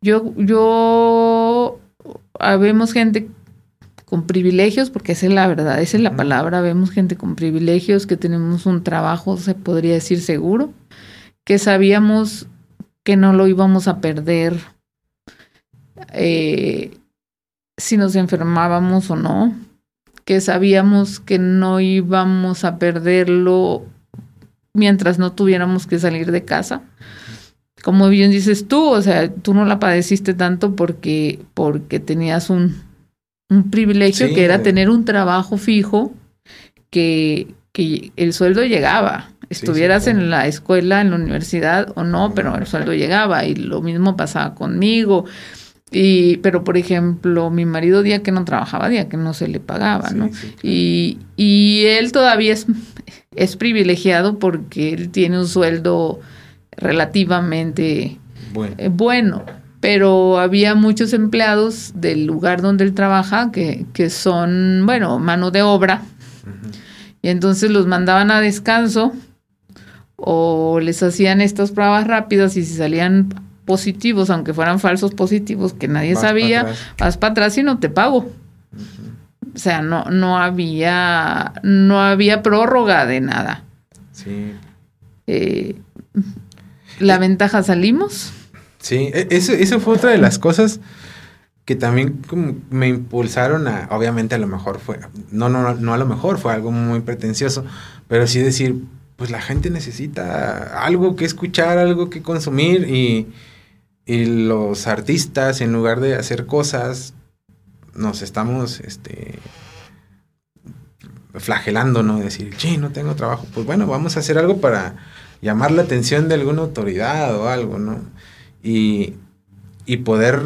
yo, yo vemos gente con privilegios, porque esa es la verdad, esa es la palabra, vemos gente con privilegios, que tenemos un trabajo, se podría decir seguro, que sabíamos que no lo íbamos a perder eh, si nos enfermábamos o no, que sabíamos que no íbamos a perderlo mientras no tuviéramos que salir de casa. Como bien dices tú, o sea, tú no la padeciste tanto porque, porque tenías un, un privilegio sí, que era tener un trabajo fijo que, que el sueldo llegaba. Estuvieras sí, sí, claro. en la escuela, en la universidad o no, pero el sueldo llegaba y lo mismo pasaba conmigo. Y, pero por ejemplo, mi marido día que no trabajaba, día que no se le pagaba, ¿no? Y, y él todavía es, es privilegiado porque él tiene un sueldo relativamente bueno, eh, bueno pero había muchos empleados del lugar donde él trabaja que, que son, bueno, mano de obra, y entonces los mandaban a descanso o les hacían estas pruebas rápidas y si salían positivos, aunque fueran falsos positivos, que nadie sabía, vas para atrás y no te pago. O sea, no, no había, no había prórroga de nada. Sí. Eh, la ventaja salimos. Sí, e, eso, eso fue otra de las cosas que también me impulsaron a, obviamente a lo mejor fue, no, no, no a lo mejor, fue algo muy pretencioso, pero sí decir, pues la gente necesita algo que escuchar, algo que consumir y, y los artistas en lugar de hacer cosas, nos estamos, este, flagelando, ¿no? Decir, sí, no tengo trabajo, pues bueno, vamos a hacer algo para llamar la atención de alguna autoridad o algo, ¿no? Y, y poder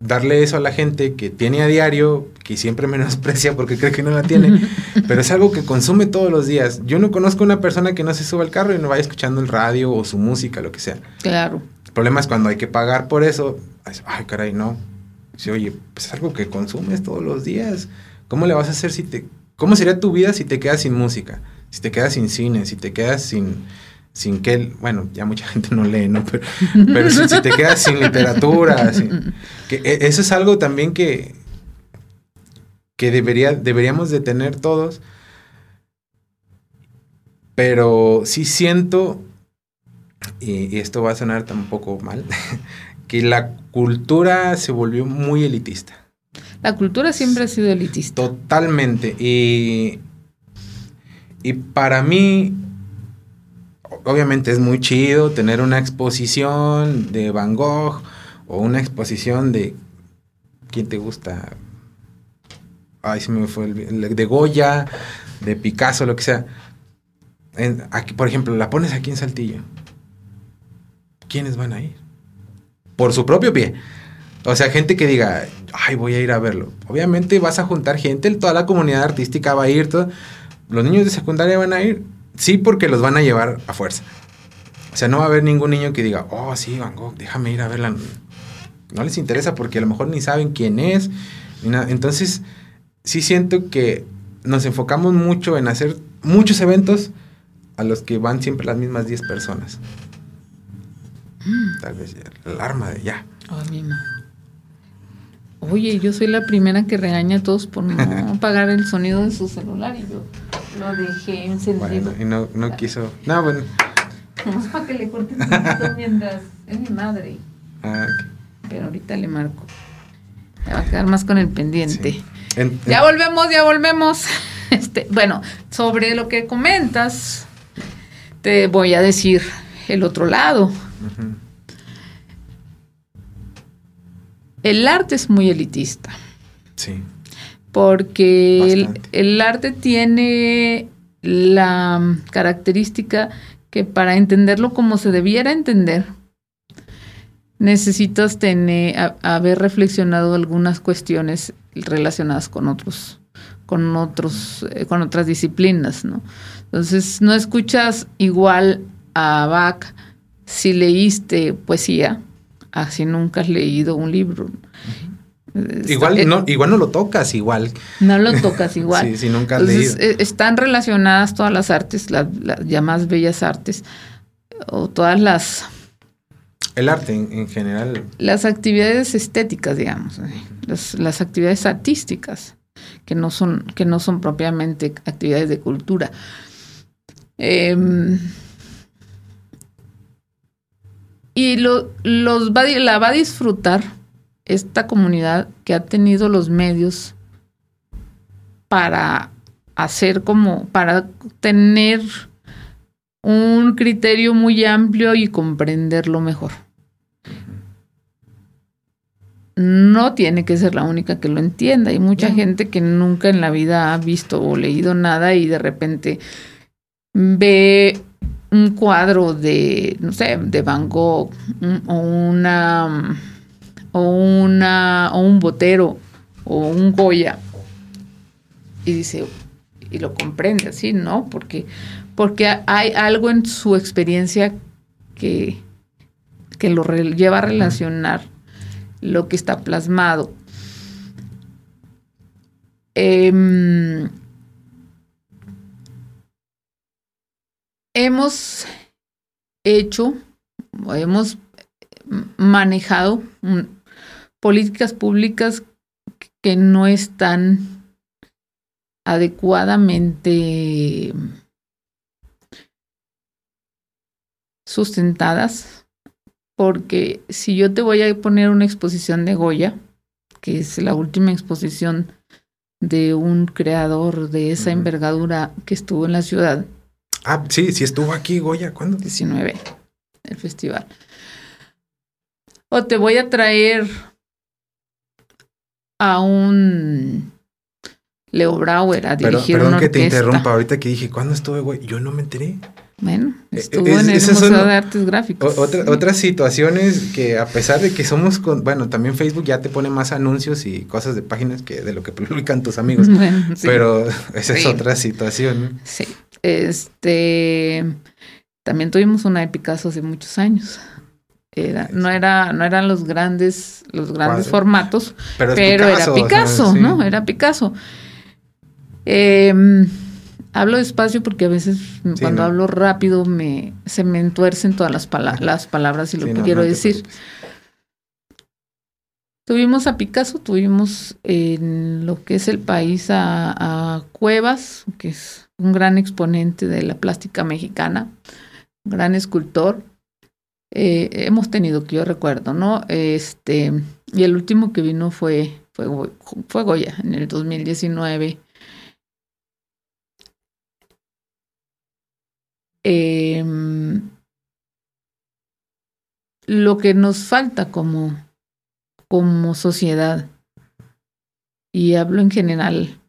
darle eso a la gente que tiene a diario, que siempre <laughs> menosprecia porque cree que no la tiene, <laughs> pero es algo que consume todos los días. Yo no conozco una persona que no se suba al carro y no vaya escuchando el radio o su música, lo que sea. Claro. El problema es cuando hay que pagar por eso. Ay, caray, no. Dice, oye, pues es algo que consumes todos los días. ¿Cómo le vas a hacer si te... ¿Cómo sería tu vida si te quedas sin música? Si te quedas sin cine, si te quedas sin sin que, bueno, ya mucha <laughs> gente no lee, ¿no? Pero, pero si, te quedas sin literatura, que e, eso es algo también que, que debería, deberíamos de tener todos, pero sí siento, y, y esto va a sonar tampoco mal, <laughs> que la cultura se volvió muy elitista. La cultura siempre ha sido elitista. Totalmente. Y, y para mí, obviamente es muy chido tener una exposición de Van Gogh o una exposición de quién te gusta ay se me fue el, de Goya de Picasso lo que sea. Aquí por ejemplo la pones aquí en Saltillo. Quiénes van a ir por su propio pie. O sea gente que diga ay voy a ir a verlo obviamente vas a juntar gente toda la comunidad artística va a ir los niños de secundaria van a ir Sí, porque los van a llevar a fuerza. O sea, no va a haber ningún niño que diga, oh, sí, Van Gogh, déjame ir a verla. No les interesa porque a lo mejor ni saben quién es. Ni nada. Entonces, sí siento que nos enfocamos mucho en hacer muchos eventos a los que van siempre las mismas 10 personas. Tal vez el alarma de ya. Oh, Oye, yo soy la primera que regaña a todos por no <laughs> apagar el sonido de su celular y yo lo dejé encendido. y no, no quiso. No, bueno. Vamos para que le corten <laughs> mientras es mi madre. Ah, Pero ahorita le marco. Me va a quedar más con el pendiente. ya volvemos, ya volvemos. <laughs> Este, bueno, sobre lo que comentas, te voy a decir el otro lado. El arte es muy elitista. Sí porque el, arte tiene la característica que para entenderlo como se debiera entender, necesitas tener, haber reflexionado algunas cuestiones relacionadas con otros, con otros, eh, con otras disciplinas, ¿no? Entonces, no escuchas igual a Bach si leíste poesía, así nunca has leído un libro. Igual no, igual no lo tocas igual. No lo tocas igual. <laughs> sí, si nunca has leído. Eh, están relacionadas todas las artes, las, llamadas bellas artes, o todas las... El arte en, general. Las actividades estéticas, digamos, eh, las, actividades artísticas, que no son, que no son propiamente actividades de cultura. Em, y lo, los la va a disfrutar esta comunidad que ha tenido los medios para hacer como, para tener un criterio muy amplio y comprenderlo mejor. No tiene que ser la única que lo entienda. Hay mucha gente que nunca en la vida ha visto o leído nada y de repente ve un cuadro de, no sé, de Van Gogh o una o, una, o un botero o un Goya y dice, y lo comprende así, ¿no? Porque, porque hay algo en su experiencia que, que lo lleva a relacionar lo que está plasmado. Em, hemos hecho, hemos manejado políticas públicas que no están adecuadamente sustentadas, porque si yo te voy a poner una exposición de Goya, que es la última exposición de un creador de esa envergadura que estuvo en la ciudad. Ah, sí, sí estuvo aquí Goya, ¿cuándo? 19, el festival. O te voy a traer a un Leo Brauer a dirigir Pero, perdón que te interrumpa, ahorita que dije, ¿cuándo estuve, güey? Yo no me enteré. Bueno, eh, estuvo en el Museo de Artes Gráficas. otras situaciones que a pesar de que somos, con, bueno, también Facebook ya te pone más anuncios y cosas de páginas que de lo que <laughs> publican tus amigos. <laughs> Pero esa es otra situación. Sí, este, también tuvimos una de Picasso hace muchos años. Era, no era, no eran los grandes, los grandes formatos, pero, era Picasso, ¿no? Era Picasso. Eh, hablo despacio porque a veces cuando hablo rápido me, se me entuercen todas las, las palabras y lo que quiero decir. Tuvimos a Picasso, tuvimos en lo que es el país a, Cuevas, que es un gran exponente de la plástica mexicana, un gran escultor. Eh, hemos tenido que yo recuerdo, ¿no? Este, y el último que vino fue, fue, fue Goya en el 2019 Em, lo que nos falta como, como sociedad, y hablo en general,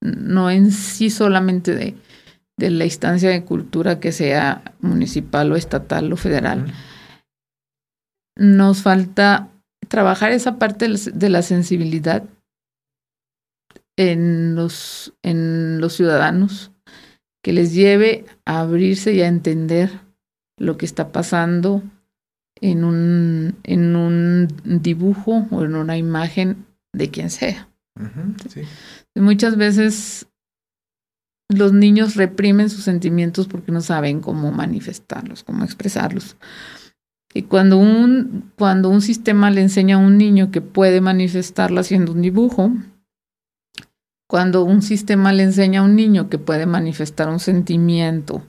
no en sí solamente de, de la instancia de cultura que sea municipal o estatal o federal, nos falta trabajar esa parte de la sensibilidad en los, en los ciudadanos, que les lleve a abrirse y a entender lo que está pasando en un, en un dibujo o en una imagen de quien sea. Muchas veces los niños reprimen sus sentimientos porque no saben cómo manifestarlos, cómo expresarlos. Y cuando un, cuando un sistema le enseña a un niño que puede manifestarlo haciendo un dibujo, cuando un sistema le enseña a un niño que puede manifestar un sentimiento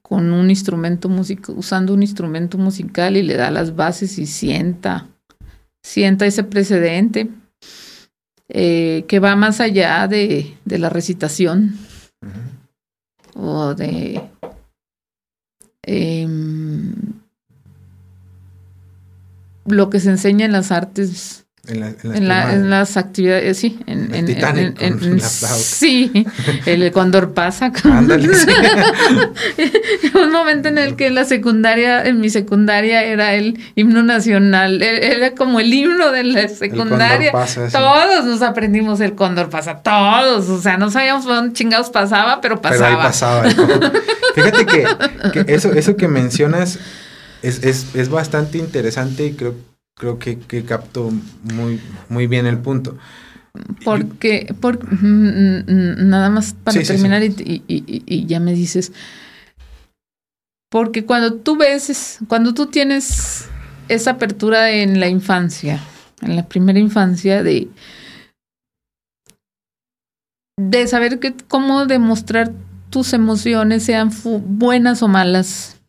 con un instrumento musical, usando un instrumento musical y le da las bases y sienta, sienta ese precedente eh, que va más allá de, la recitación o de em, lo que se enseña en las artes en, las actividades, sí. En, el Titanic, en, sí, el Condor pasa. <laughs> un momento en el que en la secundaria, en mi secundaria era el himno nacional, e, era como el himno de la secundaria. todos nos aprendimos el Cóndor pasa, todos, o sea, no sabíamos dónde chingados pasaba, pero pasaba. Pero ahí pasaba. <laughs> Fíjate que, que, eso, eso que mencionas es, es, es bastante interesante y creo creo que, que capto muy, muy bien el punto. Porque, por, mm, mm, nada más para terminar Y, y, ya me dices, porque cuando tú ves, cuando tú tienes esa apertura en la infancia, en la primera infancia de, de saber que, cómo demostrar tus emociones, sean buenas o malas,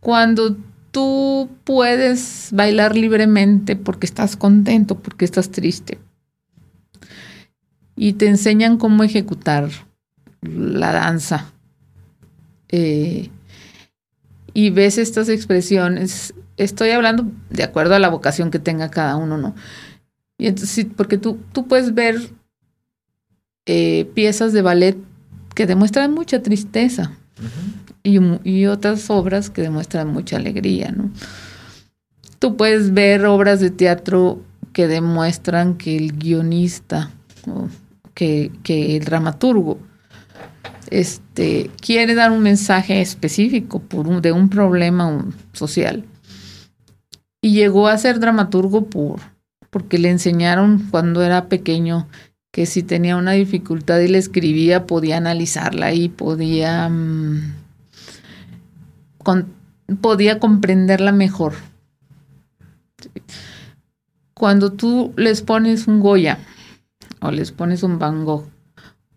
cuando tú puedes bailar libremente porque estás contento, porque estás triste. Y te enseñan cómo ejecutar la danza. Eh, y ves estas expresiones. Estoy hablando de acuerdo a la vocación que tenga cada uno, ¿no? Y entonces, porque tú, tú puedes ver eh, piezas de ballet que demuestran mucha tristeza y, otras obras que demuestran mucha alegría, ¿no? Tú puedes ver obras de teatro que demuestran que el guionista, que, que el dramaturgo, este, quiere dar un mensaje específico por de un problema social. Y llegó a ser dramaturgo por, porque le enseñaron cuando era pequeño que si tenía una dificultad y le escribía, podía analizarla y podía, podía comprenderla mejor. Cuando tú les pones un Goya o les pones un Van Gogh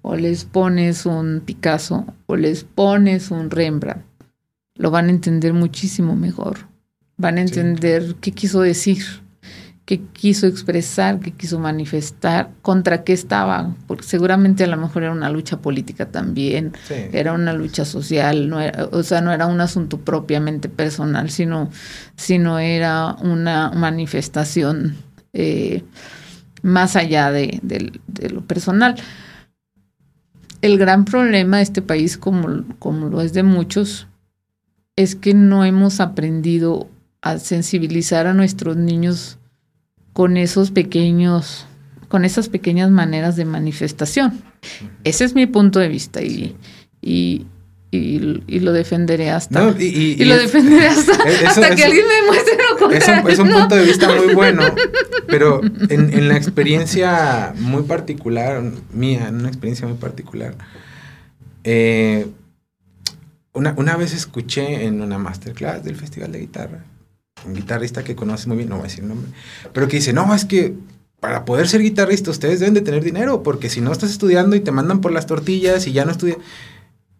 o les pones un Picasso o les pones un Rembrandt, lo van a entender muchísimo mejor. Van a entender qué quiso decir, qué quiso expresar, qué quiso manifestar, contra qué estaba, porque seguramente a lo mejor era una lucha política también, era una lucha social, no o sea, no era un asunto propiamente personal, sino, sino era una manifestación eh, más allá de, lo personal. El gran problema de este país, como, como lo es de muchos, es que no hemos aprendido a sensibilizar a nuestros niños con esos pequeños, con esas pequeñas maneras de manifestación. Ese es mi punto de vista y, y, y, lo defenderé hasta. y, lo defenderé <laughs> hasta, que alguien me muestre lo contrario. Es un, punto de vista muy <laughs> bueno, pero en, en, la experiencia muy particular, mía, en una experiencia muy particular, eh, una, una vez escuché en una masterclass del Festival de Guitarra, un guitarrista que conoce muy bien, no voy a decir nombre, pero que dice, no, es que para poder ser guitarrista ustedes deben de tener dinero, porque si no estás estudiando y te mandan por las tortillas y ya no estudias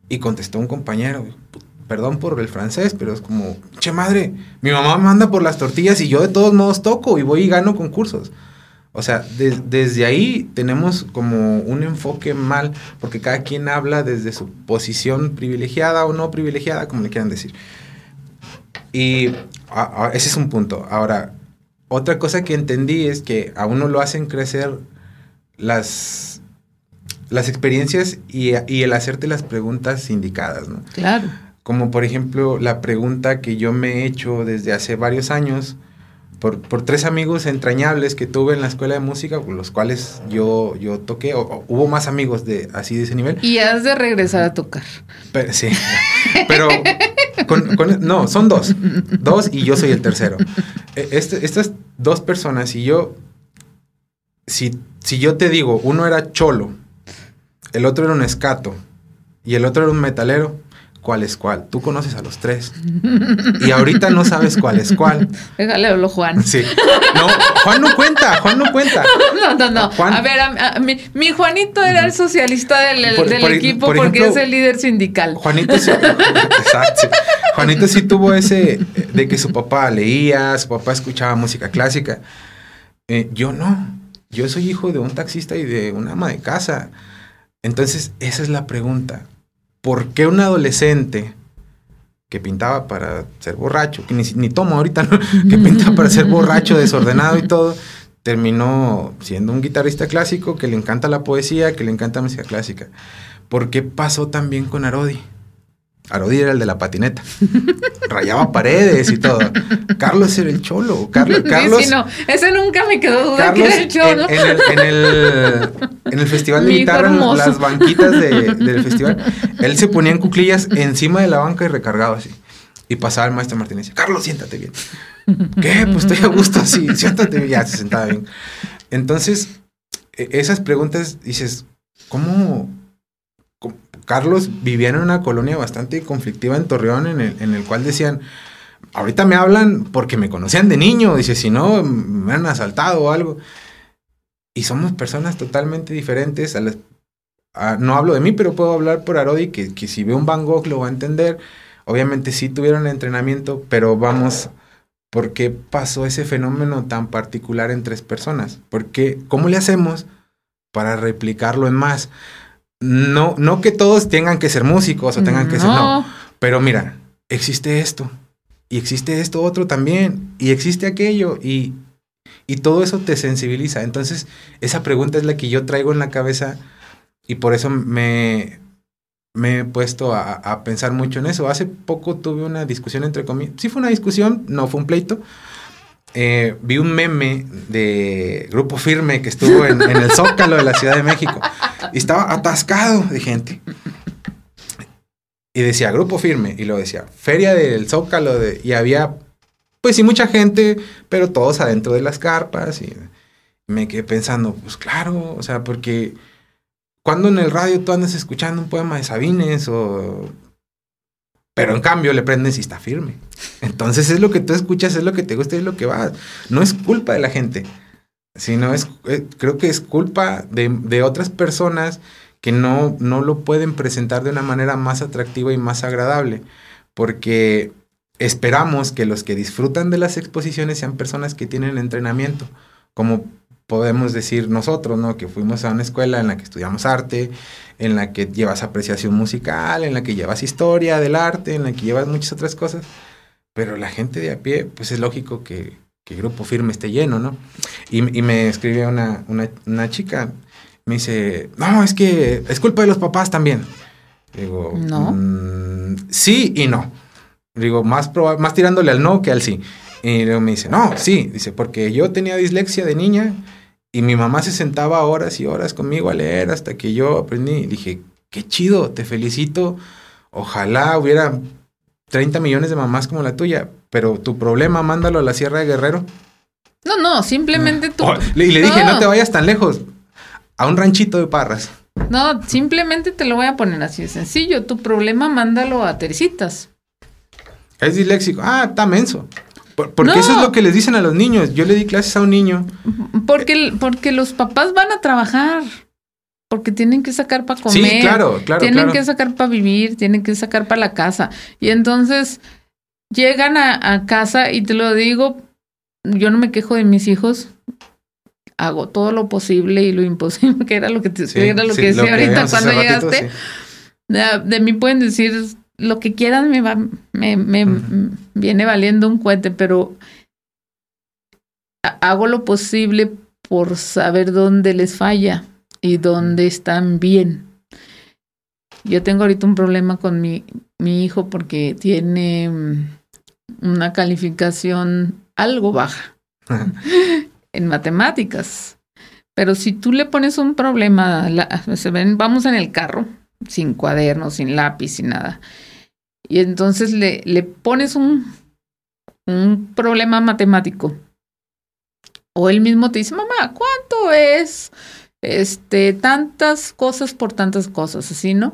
y contestó un compañero, perdón por el francés, pero es como, che madre, mi mamá manda por las tortillas y yo de todos modos toco y voy y gano concursos. O sea, desde ahí tenemos como un enfoque mal, porque cada quien habla desde su posición privilegiada o no privilegiada, como le quieran decir. Y ese es un punto. Ahora, otra cosa que entendí es que a uno lo hacen crecer las las experiencias y, el hacerte las preguntas indicadas, ¿no? Claro. Como por ejemplo la pregunta que yo me he hecho desde hace varios años por, tres amigos entrañables que tuve en la escuela de música, con los cuales yo, yo toqué, o, hubo más amigos de así de ese nivel. Y has de regresar a tocar. sí, pero no, son dos, dos y yo soy el tercero. E, este, estas dos personas y yo, si, si yo te digo, uno era cholo, el otro era un escato y el otro era un metalero. ¿Cuál es cuál? Tú conoces a los tres. Y ahorita no sabes cuál es cuál. <laughs> Déjale hablo Juan. Sí. No, Juan no cuenta, Juan no cuenta. <laughs> No, no, no. A ver, mi, Juanito era el socialista del, equipo porque es el líder sindical. Juanito sí. <laughs> exacto. Juanito sí tuvo ese de que su papá leía, su papá escuchaba música clásica. Eh, yo no. Yo soy hijo de un taxista y de una ama de casa. Entonces, esa es la pregunta. ¿Por qué un adolescente que pintaba para ser borracho, que ni, ni tomo ahorita, ¿no? <laughs> que pintaba para ser borracho, desordenado y todo, terminó siendo un guitarrista clásico que le encanta la poesía, que le encanta la música clásica? ¿Por qué pasó también con Arodi? Arodi era el de la patineta. <laughs> Rayaba paredes y todo. Carlos era el cholo. Carlos, Carlos. Sí, no. Ese nunca me quedó duda que era el cholo. En, el, en, el, festival de guitarra, las banquitas <laughs> del festival, él se ponía en cuclillas encima de la banca y recargaba así. Y pasaba el maestro Martínez y decía, Carlos, siéntate bien. ¿Qué? Pues estoy a gusto así, siéntate bien. Ya se sentaba bien. Entonces, e, esas preguntas dices, ¿cómo, Carlos vivía en una colonia bastante conflictiva en Torreón, en el, en el cual decían, ahorita me hablan porque me conocían de niño, dice, si no, me han asaltado o algo. Y somos personas totalmente diferentes. no hablo de mí, pero puedo hablar por Arodi, que, que si ve un Van Gogh lo va a entender. Obviamente sí tuvieron entrenamiento, pero vamos, ¿por qué pasó ese fenómeno tan particular en tres personas? Porque, ¿cómo le hacemos para replicarlo en más? No, no que todos tengan que ser músicos o tengan que ser, no. Pero mira, existe esto y existe esto otro también y existe aquello y, y todo eso te sensibiliza. Entonces, esa pregunta es la que yo traigo en la cabeza y por eso me, me he puesto a, a pensar mucho en eso. Hace poco tuve una discusión entre comillas. Sí fue una discusión, no fue un pleito, eh, vi un meme de Grupo Firme que estuvo en, el Zócalo de la Ciudad de México y estaba atascado de gente. y decía Grupo Firme, y lo decía Feria del Zócalo, de, y había, pues sí, mucha gente, pero todos adentro de las carpas, y me quedé pensando, pues claro, o sea, porque cuando en el radio tú andas escuchando un poema de Sabines o... Pero en cambio le prendes y está firme. Entonces es lo que tú escuchas, es lo que te gusta, es lo que va. No es culpa de la gente, sino es, eh, creo que es culpa de, de otras personas que no, no lo pueden presentar de una manera más atractiva y más agradable, porque esperamos que los que disfrutan de las exposiciones sean personas que tienen entrenamiento, como podemos decir nosotros, ¿no? Que fuimos a una escuela en la que estudiamos arte, en la que llevas apreciación musical, en la que llevas historia del arte, en la que llevas muchas otras cosas, pero la gente de a pie, pues es lógico que, que el grupo firme esté lleno, ¿no? Y, me escribe una, una, una chica, me dice, no, es que es culpa de los papás también. Digo, no. Mm, sí y no. Digo, más, más tirándole al no que al sí. Y luego me dice, no, sí, dice, porque yo tenía dislexia de niña y mi mamá se sentaba horas y horas conmigo a leer hasta que yo aprendí. Y dije, qué chido, te felicito. Ojalá hubiera 30 millones de mamás como la tuya, pero tu problema, mándalo a la Sierra de Guerrero. No, no, simplemente tú. y le dije, no te vayas tan lejos a un ranchito de parras. No, simplemente te lo voy a poner así de sencillo. Tu problema, mándalo a Teresitas. Es disléxico. Ah, está menso. Porque eso es lo que les dicen a los niños. Yo le di clases a un niño. Porque, porque los papás van a trabajar. Porque tienen que sacar para comer. Sí, claro, claro. Tienen que sacar para vivir, tienen que sacar para la casa. Y entonces llegan a, a, casa y te lo digo, yo no me quejo de mis hijos hago todo lo posible y lo imposible, <laughs> que era lo que, te, era lo que decía ahorita cuando llegaste. de, mí pueden decir lo que quieran, me, va, me, me viene valiendo un cohete, pero hago lo posible por saber dónde les falla y dónde están bien. Yo tengo ahorita un problema con mi, mi hijo porque tiene mm, una calificación algo baja. <laughs> en matemáticas. Pero si tú le pones un problema, se ven, vamos en el carro, sin cuaderno, sin lápiz, sin nada, y entonces le, le pones un, un problema matemático, o él mismo te dice, mamá, ¿cuánto es este, tantas cosas por tantas cosas? Así, ¿no?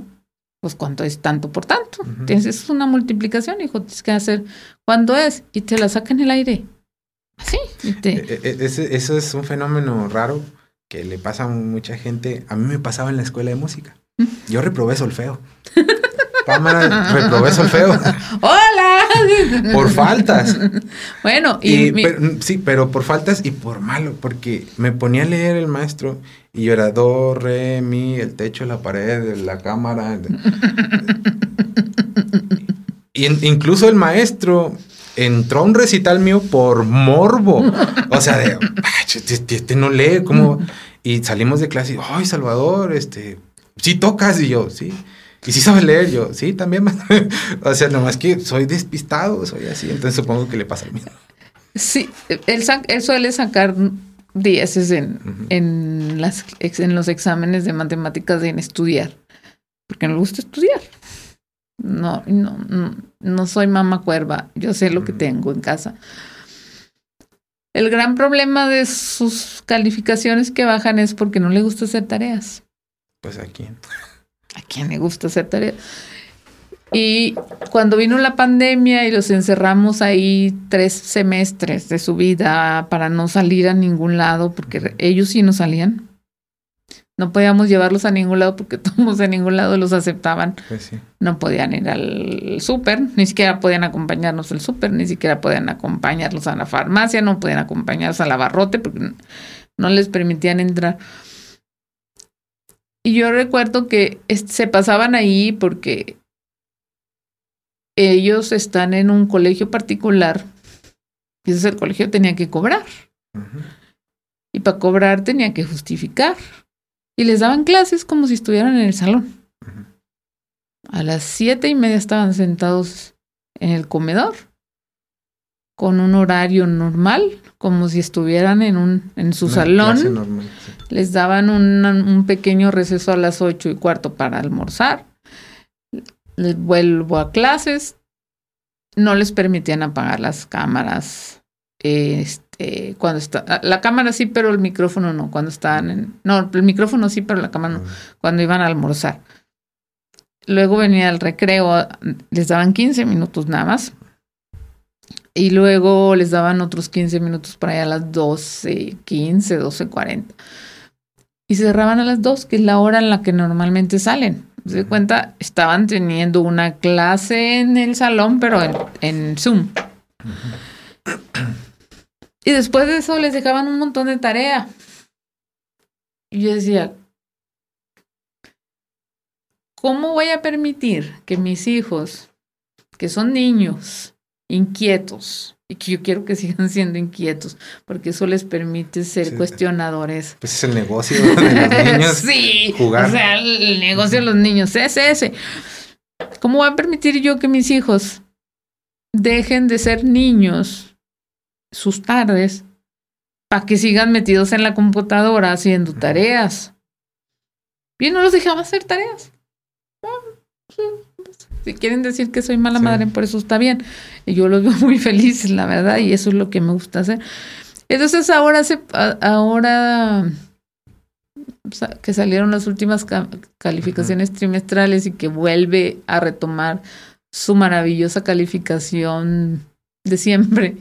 Pues cuánto es tanto por tanto. Entonces es una multiplicación, hijo, tienes que hacer cuánto es y te la saca en el aire. Sí. E, e, ese, eso es un fenómeno raro que le pasa a mucha gente. A mí me pasaba en la escuela de música. Yo reprobé solfeo. <laughs> Pámara, reprobé solfeo. ¡Hola! por faltas. Bueno, y, sí, pero por faltas y por malo, porque me ponía a leer el maestro y yo era do, re, mi, el techo, la pared, la cámara. y incluso el maestro entró a un recital mío por morbo. O sea, de, este, este, este, no lee, como... Y salimos de clase y, ay, Salvador, este, sí tocas. Y yo, sí. Y sí sabes leer, yo, sí, también. <laughs> o sea, nomás que soy despistado, soy así. Entonces supongo que le pasa al mismo. Sí, él, él suele sacar dieces en, en, las, en los exámenes de matemáticas de en estudiar, porque no le gusta estudiar. No, no, no, soy mamá cuerva. Yo sé lo que tengo en casa. El gran problema de sus calificaciones que bajan es porque no le gusta hacer tareas. Pues a quién. ¿A quién le gusta hacer tareas? Y cuando vino la pandemia y los encerramos ahí tres semestres de su vida para no salir a ningún lado, porque ellos sí no salían. No podíamos llevarlos a ningún lado porque <laughs> todos en ningún lado los aceptaban. Pues no podían ir al súper, ni siquiera podían acompañarnos al súper, ni siquiera podían acompañarlos a la farmacia, no podían acompañarnos al abarrote porque no les permitían entrar. Y yo recuerdo que se pasaban ahí porque ellos están en un colegio particular. Y ese el colegio tenía que cobrar. Y para cobrar tenía que justificar. Y les daban clases como si estuvieran en el salón. A las siete y media estaban sentados en el comedor con un horario normal, como si estuvieran en un en su salón. Les daban un pequeño receso a las ocho y cuarto para almorzar. vuelvo a clases, no les permitían apagar las cámaras. Este, cuando está, la cámara sí, pero el micrófono no, cuando estaban en, no, el micrófono sí, pero la cámara no, cuando iban a almorzar. Luego venía el recreo, les daban 15 minutos nada más. Y luego les daban otros 15 minutos para allá a las 12, 15, 12, 40. Y cerraban a las 2, que es la hora en la que normalmente salen. Se cuenta, estaban teniendo una clase en el salón, pero en, Zoom. Y después de eso les dejaban un montón de tarea. Y yo decía, ¿cómo voy a permitir que mis hijos, que son niños, inquietos, y que yo quiero que <laughs> sigan siendo inquietos, porque eso les permite ser cuestionadores. Pues es el negocio de los <laughs> niños. sí, jugar. o sea, el negocio de los niños es ese. ¿Cómo voy a permitir yo que mis hijos dejen de ser niños sus tardes para que sigan metidos en la computadora haciendo tareas? Y no los dejaba hacer tareas. Si quieren decir que soy mala madre, por eso está bien. Y yo los <laughs> veo muy felices, la verdad, y eso es lo que me gusta hacer. Entonces ahora se, ahora que salieron las últimas calificaciones trimestrales y que vuelve a retomar su maravillosa calificación de siempre,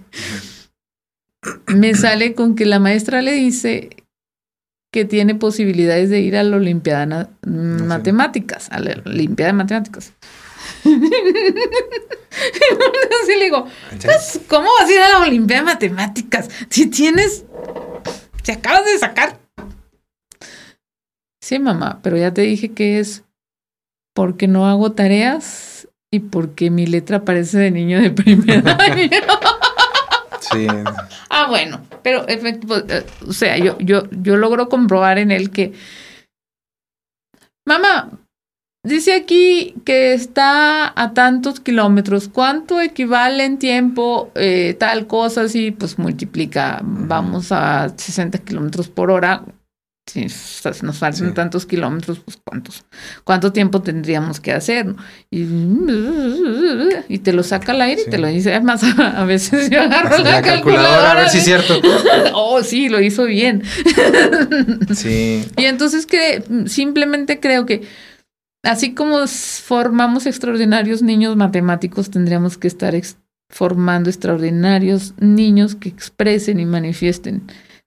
me sale con que la maestra le dice que tiene posibilidades de ir a la Olimpiada Matemáticas, a la Olimpiada de Matemáticas. <laughs> Así le digo, pues, ¿cómo vas a ir a la Olimpiada de Matemáticas? Si tienes, si acabas de sacar. Sí, mamá, pero ya te dije que es porque no hago tareas y porque mi letra parece de niño de primer <laughs> año. Sí. Ah, bueno, pero pues, eh, o sea, yo, yo, yo logro comprobar en él que, mamá, Dice aquí que está a tantos kilómetros. ¿Cuánto equivale en tiempo eh, tal cosa? Si pues multiplica, vamos a 60 kilómetros por hora. Si nos faltan tantos kilómetros, pues cuántos, cuánto tiempo tendríamos que hacer. Y, te lo saca al aire y te lo dice. Además, <laughs> a veces yo agarro la, calculadora, a ver si es cierto. <laughs> oh, sí, lo hizo bien. sí. <laughs> Y entonces que simplemente creo que así como formamos extraordinarios niños matemáticos, tendríamos que estar formando extraordinarios niños que expresen y manifiesten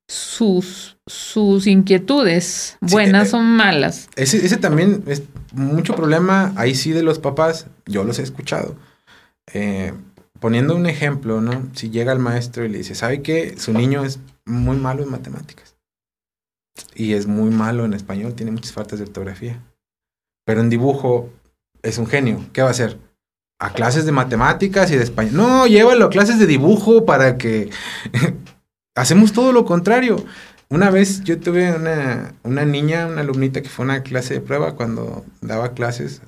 sus, sus inquietudes, buenas eh, o malas. Ese, ese, también es mucho problema, ahí sí, de los papás, yo los he escuchado. Eh, poniendo un ejemplo, ¿no? Si llega el maestro y le dice, ¿sabe qué? Su niño es muy malo en matemáticas. Y es muy malo en español, tiene muchas faltas de ortografía pero en dibujo es un genio. ¿Qué va a hacer? A clases de matemáticas y de español. No, llévalo a clases de dibujo para que... <laughs> Hacemos todo lo contrario. Una vez yo tuve una, una, niña, una alumnita que fue a una clase de prueba cuando daba clases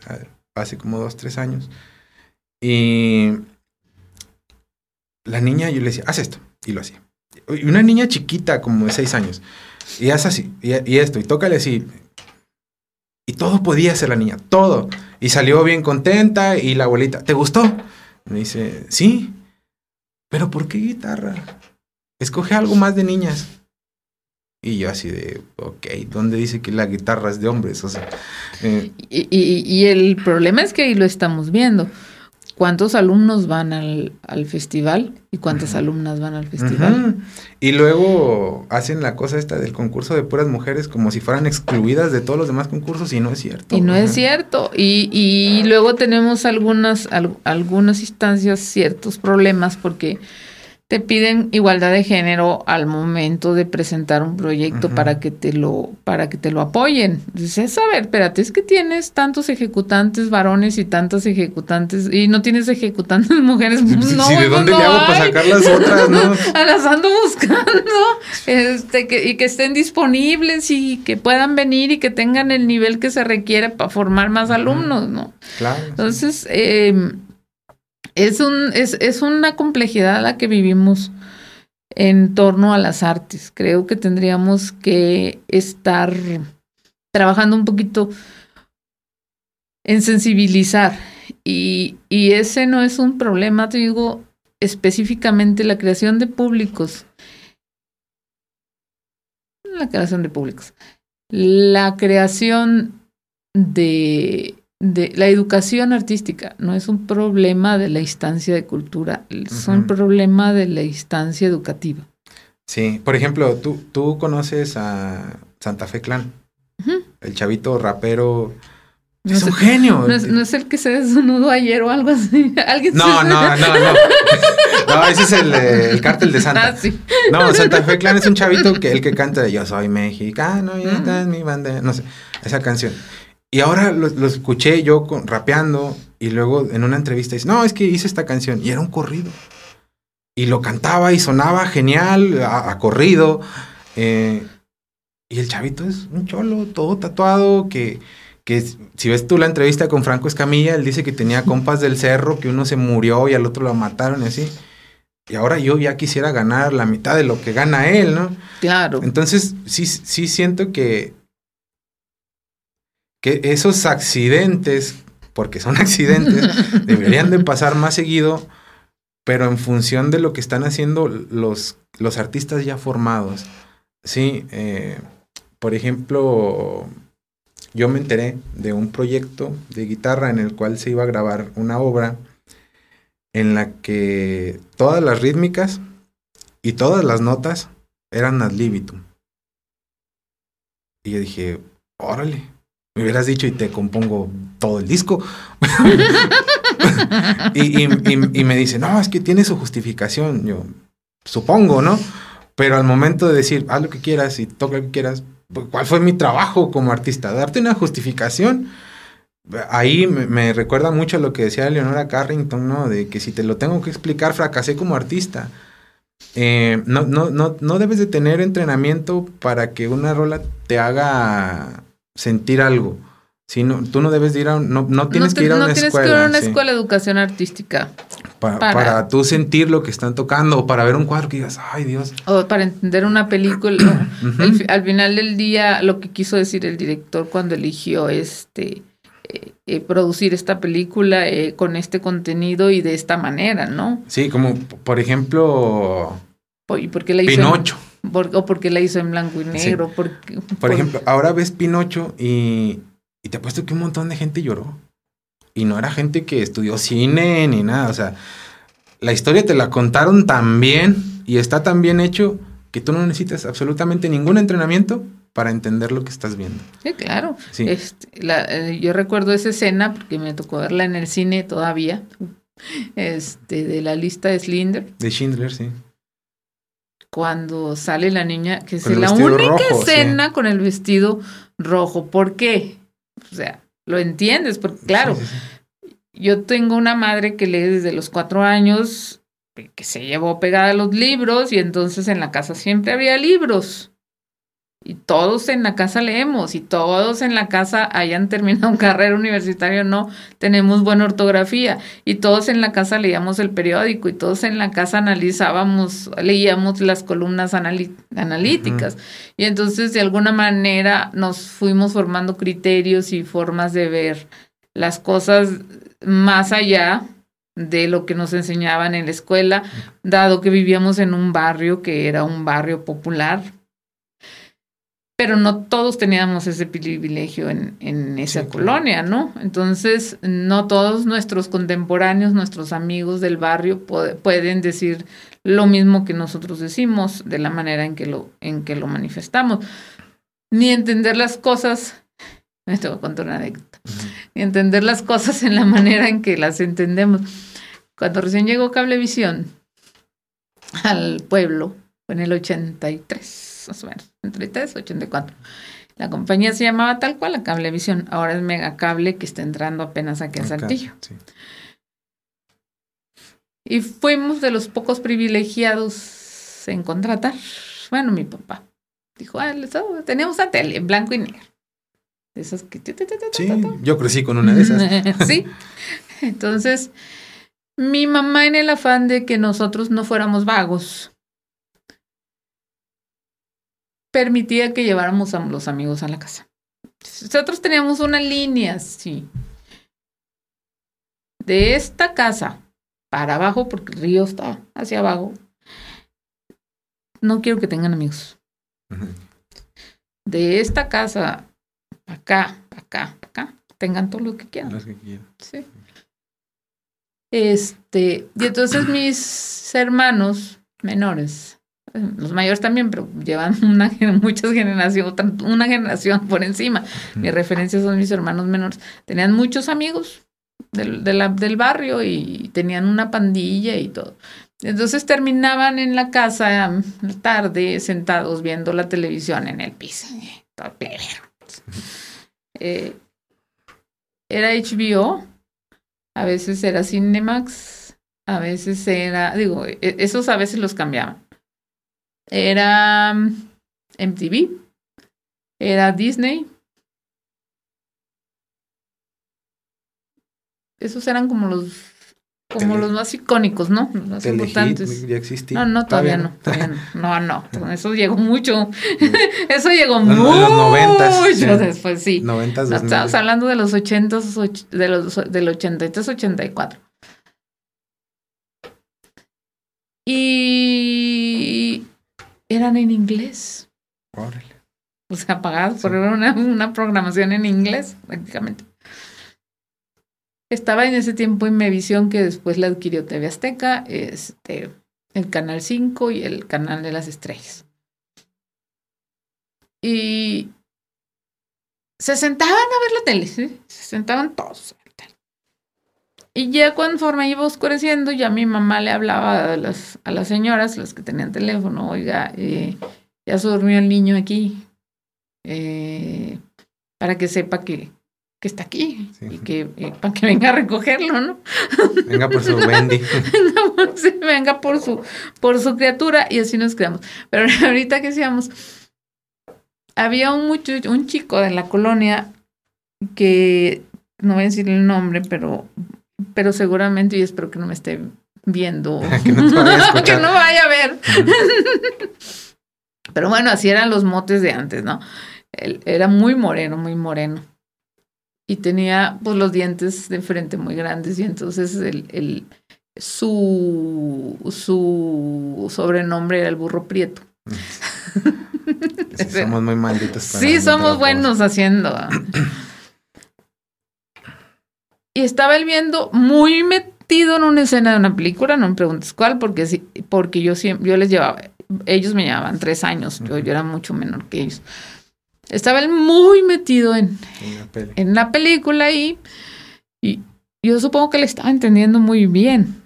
hace como dos, tres años. Y la niña, yo le decía, haz esto. Y lo hacía. Y una niña chiquita, como de seis años. Y haz así. Y, y esto. Y tócale así. Y todo podía hacer la niña, todo. Y salió bien contenta y la abuelita, ¿te gustó? Me dice, sí. Pero ¿por qué guitarra? Escoge algo más de niñas. Y yo así de, ok, ¿dónde dice que la guitarra es de hombres? O sea, eh, y, y, el problema es que ahí lo estamos viendo cuántos alumnos van al, festival y cuántas alumnas van al festival. Y luego hacen la cosa esta del concurso de puras mujeres como si fueran excluidas de todos los demás concursos y no es cierto. Y no es cierto. Y, y luego tenemos algunas, algunas instancias, ciertos problemas porque te piden igualdad de género al momento de presentar un proyecto para que te lo para que te lo apoyen. Dices, a ver, espérate, es que tienes tantos ejecutantes varones y tantas ejecutantes y no tienes ejecutantes <laughs> mujeres. no, ¿de dónde le hago para sacar las otras, no? <laughs> las ando buscando. Este que y que estén disponibles y que puedan venir y que tengan el nivel que se requiere para formar más alumnos, ¿no? Claro. Entonces, eh, es, un, es, es una complejidad la que vivimos en torno a las artes. Creo que tendríamos que estar trabajando un poquito en sensibilizar Y, y ese no es un problema, te digo, específicamente la creación de públicos. La creación de públicos. La creación de, de la educación artística no es un problema de la instancia de cultura, es un problema de la instancia educativa. Sí, por ejemplo, tú, tú conoces a Santa Fe Clan, el chavito rapero es un genio. No es, el que se desnudó ayer o algo así. <laughs> ¿Alguien no, no, no, no, <laughs> no. ese es el, el cártel de Santa. Ah, sí. No, Santa Fe Clan es un chavito que el que canta Yo soy mexicano y esta es mi banda. No sé, esa canción. Y ahora lo, escuché yo con, rapeando y luego en una entrevista dice, no, es que hice esta canción y era un corrido. Y lo cantaba y sonaba genial, a, corrido. Eh, y el chavito es un cholo, todo tatuado, que que si ves tú la entrevista con Franco Escamilla, él dice que tenía compas del cerro, que uno se murió y al otro lo mataron y así. Y ahora yo ya quisiera ganar la mitad de lo que gana él, ¿no? Claro. Entonces, sí, sí siento que, que esos accidentes, porque son <laughs> accidentes, <laughs> deberían de pasar más seguido, pero en función de lo que están haciendo los, los artistas ya formados. Sí, eh, por ejemplo, yo me enteré de un proyecto de guitarra en el cual se iba a grabar una obra en la que todas las rítmicas y todas las notas eran ad libitum. Y yo dije, órale, me hubieras dicho y te compongo todo el disco. <laughs> y, me dice, no, es que tiene su justificación. Yo, supongo, ¿no? Pero al momento de decir, haz lo que quieras y toca lo que quieras, pues, ¿cuál fue mi trabajo como artista? Darte una justificación. Ahí me, recuerda mucho lo que decía Leonora Carrington, ¿no? De que si te lo tengo que explicar, fracasé como artista. Eh, no, no, no, no debes de tener entrenamiento para que una rola te haga sentir algo. Si no, tú no debes ir a no, no tienes que ir a una escuela. No tienes que ir a una escuela de educación artística. Para, para, tú sentir lo que están tocando o para ver un cuadro que digas, ay Dios. O para entender una película. <clears throat> al final del día, lo que quiso decir el director cuando eligió este eh, eh, producir esta película eh, con este contenido y de esta manera, ¿no? Sí, como por ejemplo. ¿Y por qué la hizo Pinocho. O porque la hizo en blanco y negro. por, ejemplo, ahora ves Pinocho y, y te apuesto que un montón de gente lloró. Y no era gente que estudió cine ni nada. O sea, la historia te la contaron tan bien y está tan bien hecho que tú no necesitas absolutamente ningún entrenamiento para entender lo que estás viendo. Sí, claro. Este, eh, yo recuerdo esa escena porque me tocó verla en el cine todavía. Este, de la lista de Schindler. De Schindler, sí. Cuando sale la niña, que es la única escena con el vestido rojo. ¿Por qué? O sea, lo entiendes, porque claro, yo tengo una madre que lee desde los cuatro años, que se llevó pegada a los libros y entonces en la casa siempre había libros. Y todos en la casa leemos y todos en la casa hayan <laughs> terminado una carrera universitaria o no, tenemos buena ortografía y todos en la casa leíamos el periódico y todos en la casa analizábamos, leíamos las columnas analíticas. Y entonces de alguna manera nos fuimos formando criterios y formas de ver las cosas más allá de lo que nos enseñaban en la escuela, dado que vivíamos en un barrio que era un barrio popular, pero no todos teníamos ese privilegio en, en esa colonia, ¿no? Entonces, no todos nuestros contemporáneos, nuestros amigos del barrio pueden decir lo mismo que nosotros decimos de la manera en que lo, en que lo manifestamos. Ni entender las cosas, <laughs> esto voy a contar una anécdota, ni entender las cosas en la <laughs> manera en que las entendemos. Cuando recién llegó Cablevisión al pueblo, fue en el 83 más o menos, entre 3 y 84. La compañía se llamaba tal cual, la Cablevisión. Ahora es Megacable, que está entrando apenas aquí en Saltillo. Y fuimos de los pocos privilegiados en contratar. Bueno, mi papá dijo, ah, teníamos a tele en blanco y negro. esas que... Sí, yo crecí con una de esas. <laughs> sí. Entonces, mi mamá en el afán de que nosotros no fuéramos vagos, permitía que lleváramos a los amigos a la casa. Nosotros teníamos una línea, sí. de esta casa para abajo, porque el río está hacia abajo, no quiero que tengan amigos. De esta casa para acá, para acá, para acá, tengan todo lo que quieran. Los que quieran. Sí. Este, y entonces mis hermanos menores, los mayores también, pero llevan <laughs> una, muchas generaciones, una generación por encima. Mi referencia son mis hermanos menores. Tenían muchos amigos del, del barrio y tenían una pandilla y todo. Entonces terminaban en la casa tarde sentados viendo la televisión en el piso. Eh, era HBO, a veces era Cinemax, a veces era, digo, e, esos a veces los cambiaban. Era MTV, mm, era Disney. Esos eran como los como los más icónicos, ¿no? Los más importantes. Ya existía. No, no, todavía, no, todavía no. No, no, <laughs> eso llegó mucho. <laughs> eso llegó mucho. los noventas. Mucho <laughs> después, sí. Noventas, Estamos hablando de los ochentas, de los, del 83, 84. Y eran en inglés. Órale. O sea, pagados por una, una programación en inglés, prácticamente. Estaba en ese tiempo en Mevisión, que después la adquirió TV Azteca, este, el Canal 5 y el Canal de las Estrellas. Y se sentaban a ver la tele, se sentaban todos. Y ya conforme iba oscureciendo, ya mi mamá le hablaba a las, a las señoras, las que tenían teléfono, oiga, eh, ya se durmió el niño aquí, eh, para que sepa que, que está aquí y que para que venga a recogerlo, ¿no? Venga por su Wendy. <laughs> venga, por, su por su criatura y así nos quedamos. Pero <laughs> ahorita que decíamos, había un mucho, un chico de la colonia que no voy a decir el nombre, pero pero seguramente y espero que no me esté viendo, <laughs> que, no <laughs> que no vaya a ver. <laughs> pero bueno, así eran los motes de antes, ¿no? Él era muy moreno, muy moreno y tenía pues los dientes de frente muy grandes y entonces el, el su, su sobrenombre era el burro prieto. somos muy malditos. sí, somos buenos haciendo. <clears throat> y estaba él viendo muy metido en una escena de una película, no me preguntes cuál, porque sí, porque yo siempre, yo les llevaba, ellos me llevaban tres años, yo, yo era mucho menor que ellos. Estaba él muy metido en, en, la, película y, y yo supongo que le estaba entendiendo muy bien.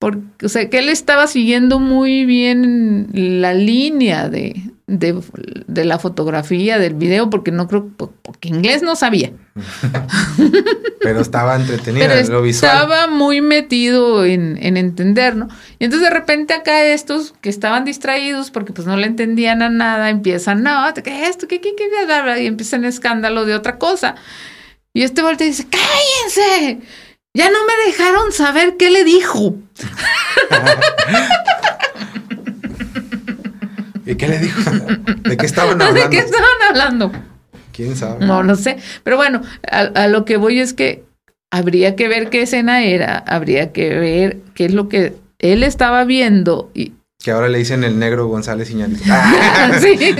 Porque, o sea, que él estaba siguiendo muy bien la línea de, de, la fotografía, del video, porque no creo, porque inglés no sabía. <laughs> Pero estaba entretenido en lo visual. Estaba muy metido en, en, entender, ¿no? Y entonces de repente acá estos que estaban distraídos porque pues no le entendían a nada, empiezan, no, ¿qué es esto? ¿Qué, qué, qué? Y empiezan escándalo de otra cosa. Y este voltea y dice, cállense. Ya no me dejaron saber qué le dijo. <laughs> ¿Y qué le dijo? ¿De qué estaban hablando? <laughs> ¿De qué estaban hablando? ¿Quién sabe? No, no sé. Pero bueno, a, lo que voy es que habría que ver qué escena era, habría que ver qué es lo que él estaba viendo y... Que ahora le dicen el negro González Iñárritu. <laughs> sí, <laughs>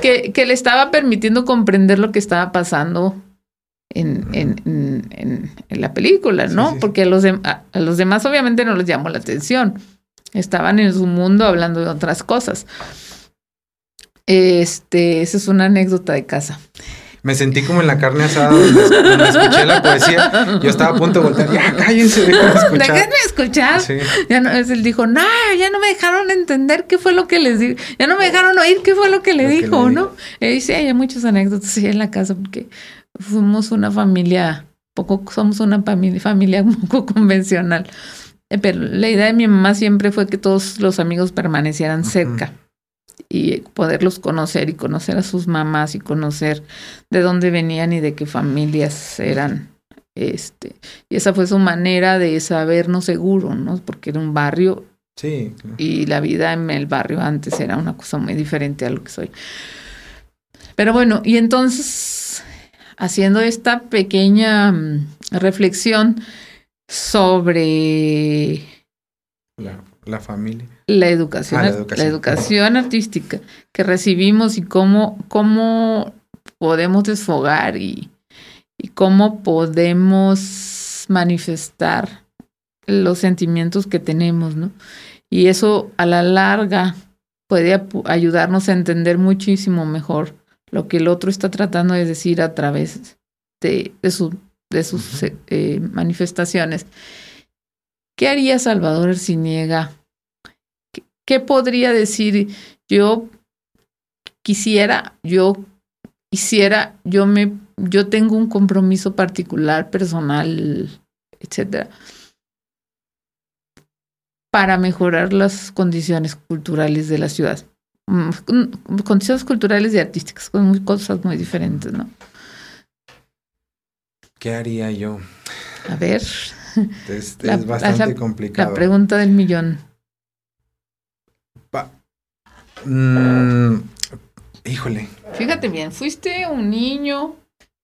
que, que le estaba permitiendo comprender lo que estaba pasando en, en, en, en, la película, ¿no? Porque a los, a los demás obviamente no les llamó la atención. Estaban en su mundo hablando de otras cosas. Este, esa es una anécdota de casa. Me sentí como en la carne asada donde, escuché la poesía. Yo estaba a punto de voltear. Ya, cállense, déjenme escuchar. Déjenme escuchar. Ya no, él dijo, no, ya no me dejaron entender qué fue lo que les dijo. Ya no me dejaron oír qué fue lo que le dijo, ¿no? Y sí, hay muchas anécdotas ahí en la casa porque fuimos una familia, poco, somos una familia, familia <laughs> poco convencional. Eh, pero la idea de mi mamá siempre fue que todos los amigos permanecieran cerca y poderlos conocer y conocer a sus mamás y conocer de dónde venían y de qué familias eran. Este, y esa fue su manera de sabernos seguro, ¿no? Porque era un barrio sí, y la vida en el barrio antes era una cosa muy diferente a lo que soy. Pero bueno, y entonces haciendo esta pequeña mm, reflexión sobre la, familia. La educación, ah, la educación, artística que recibimos y cómo, cómo podemos desfogar y, y cómo podemos manifestar los sentimientos que tenemos, ¿no? Y eso a la larga puede ayudarnos a entender muchísimo mejor lo que el otro está tratando de decir a través de, su, de sus eh, manifestaciones. ¿Qué haría Salvador Arciniega? ¿Qué, ¿Qué podría decir? Yo quisiera, yo quisiera, yo me, yo tengo un compromiso particular, personal, etcétera, para mejorar las condiciones culturales de la ciudad. Mm, condiciones culturales y artísticas, con cosas muy diferentes, ¿no? ¿Qué haría yo? A ver. Es, bastante complicado. La pregunta del millón. Mm, híjole. Fíjate bien, fuiste un niño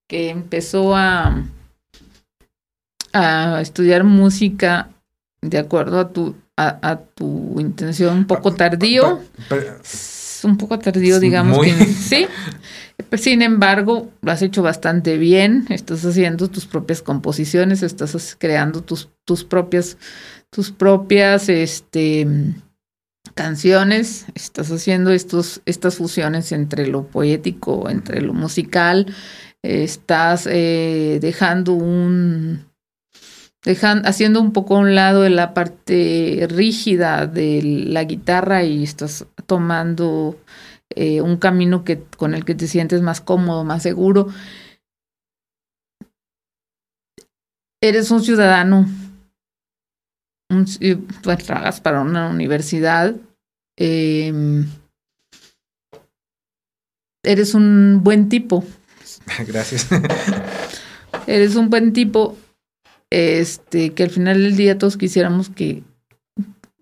que empezó a, a estudiar música de acuerdo a tu, a, tu intención un poco tardío. un poco tardío, digamos que sí. <laughs> Sin embargo, lo has hecho bastante bien. Estás haciendo tus propias composiciones, estás creando tus, tus propias, tus propias, este canciones, estás haciendo estos, estas fusiones entre lo poético, entre lo musical, estás eh, dejando un, dejando, haciendo un poco a un lado de la parte rígida de la guitarra y estás tomando eh, un camino que, con el que te sientes más cómodo, más seguro. Eres un ciudadano un, pues, trabajas para una universidad, em, eres un buen tipo. <laughs> Gracias. <laughs> eres un buen tipo, este, que al final del día todos quisiéramos que,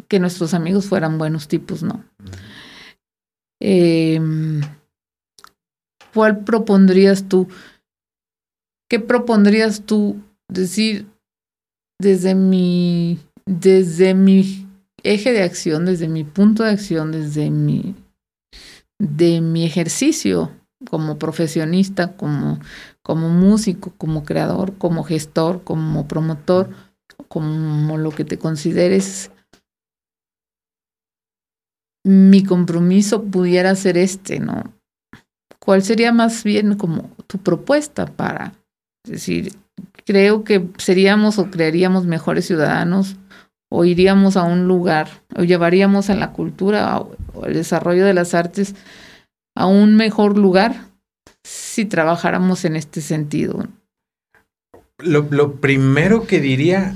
que nuestros amigos fueran buenos tipos, ¿no? Em, ¿Cuál propondrías tú? ¿Qué propondrías tú decir desde mi desde mi eje de acción, desde mi punto de acción, desde mi, de mi ejercicio como profesionista, como, como músico, como creador, como gestor, como promotor, como lo que te consideres, mi compromiso pudiera ser este, ¿no? ¿Cuál sería más bien como tu propuesta para decir, creo que seríamos o crearíamos mejores ciudadanos o iríamos a un lugar, o llevaríamos a la cultura o el desarrollo de las artes a un mejor lugar si trabajáramos en este sentido. Lo, lo primero que diría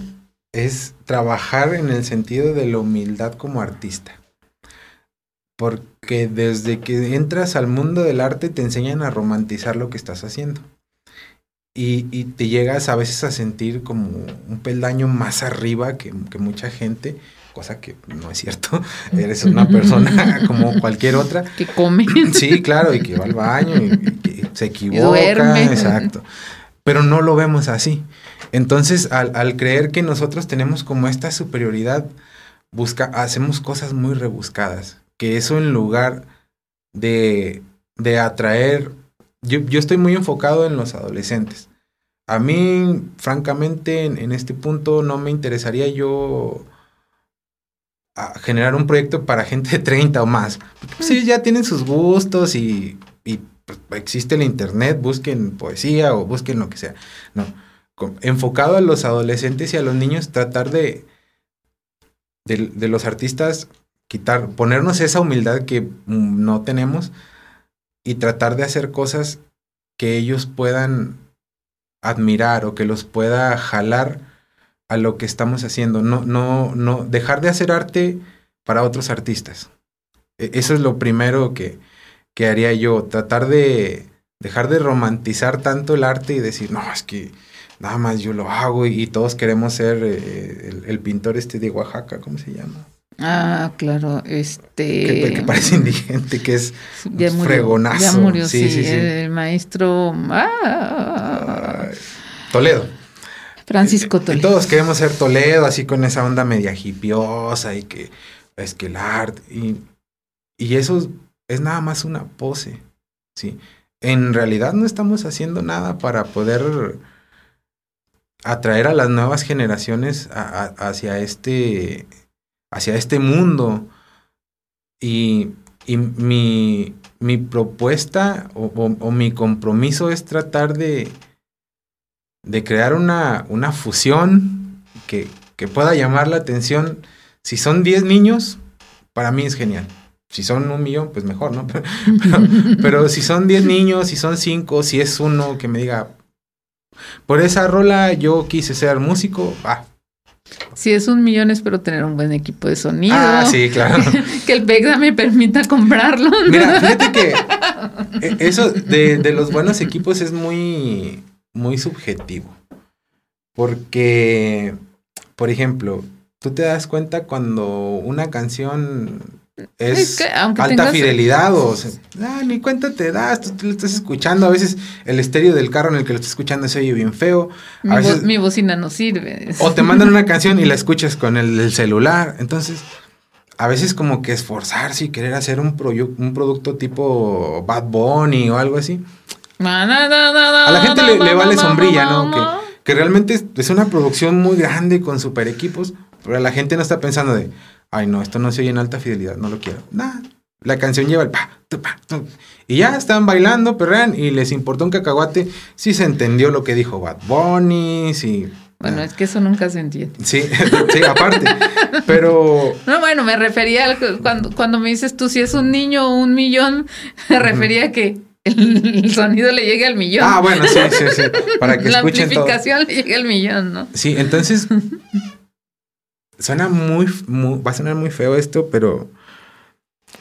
es trabajar en el sentido de la humildad como artista. Porque desde que entras al mundo del arte te enseñan a romantizar lo que estás haciendo y, te llegas a veces a sentir como un peldaño más arriba que, mucha gente, cosa que no es cierto. <laughs> Eres una persona <laughs> como cualquier otra. Que come. <clears throat> Sí, claro, y que va al baño y, que se equivoca. Exacto. Pero no lo vemos así. Entonces, al, creer que nosotros tenemos como esta superioridad, busca, hacemos cosas muy rebuscadas. Que eso en lugar de, de atraer yo, yo, estoy muy enfocado en los adolescentes. A mí, francamente, en, este punto no me interesaría yo generar un proyecto para gente de 30 o más. sí, ya tienen sus gustos y, y pues, existe el internet, busquen poesía o busquen lo que sea. No, enfocado a los adolescentes y a los niños, tratar de, de los artistas quitar, ponernos esa humildad que mm, no tenemos y tratar de hacer cosas que ellos puedan admirar o que los pueda jalar a lo que estamos haciendo. No, no, no, dejar de hacer arte para otros artistas. E, eso es lo primero que, que haría yo, tratar de dejar de romantizar tanto el arte y decir, no, es que nada más yo lo hago y, todos queremos ser eh, el, el, pintor este de Oaxaca, ¿cómo se llama? Ah, claro, este... Que, parece indigente, que es <laughs> fregonazo. Ya murió, sí, sí, el maestro... Ah. Toledo. Francisco Toledo. todos queremos ser Toledo, así con esa onda media hipiosa y que es que el arte. Y, y eso es nada más una pose. ¿sí? En realidad no estamos haciendo nada para poder atraer a las nuevas generaciones hacia, este, hacia este mundo. Y, y mi, mi, propuesta o, mi compromiso es tratar de, de crear una, una fusión que, que, pueda llamar la atención. Si son 10 niños, para mí es genial. Si son un millón, pues mejor, ¿no? <laughs> Pero, si son 10 niños, si son 5, si es uno que me diga, por esa rola yo quise ser músico, va. Si es un millón, espero tener un buen equipo de sonido. Ah, sí, claro. <laughs> que el PEGDA me permita comprarlo. Mira, <laughs> fíjate que eh, eso de, de los buenos equipos es muy, muy subjetivo. Porque, por ejemplo, tú te das cuenta cuando una canción es, alta fidelidad o ah, ni cuenta te das, tú, lo estás escuchando, a veces el estéreo del carro en el que lo estás escuchando se oye bien feo. mi, bocina no sirve. O te <laughs> mandan una canción y la escuchas con el, celular, entonces a veces como que esforzarse y querer hacer un, un producto tipo Bad Bunny o algo así. A la gente le, vale sombrilla, ¿no? Que, que realmente es una producción muy grande con super equipos, pero la gente no está pensando de ay no, esto no se oye en alta fidelidad, no lo quiero. Nada. La canción lleva el pa, pa, y ya estaban bailando, perrean, y les importó un cacahuate si se entendió lo que dijo Bad Bunny, si... Bueno, es que eso nunca se entiende. Sí, <laughs> sí, aparte. Pero. <laughs> No, bueno, me refería a cuando, cuando me dices tú si es un niño o un millón, <laughs> me refería a que el sonido le llegue al millón. Ah, bueno, sí, sí, sí. Para que La escuchen amplificación le llegue al millón, ¿no? Sí, entonces suena muy, va a sonar muy feo esto, pero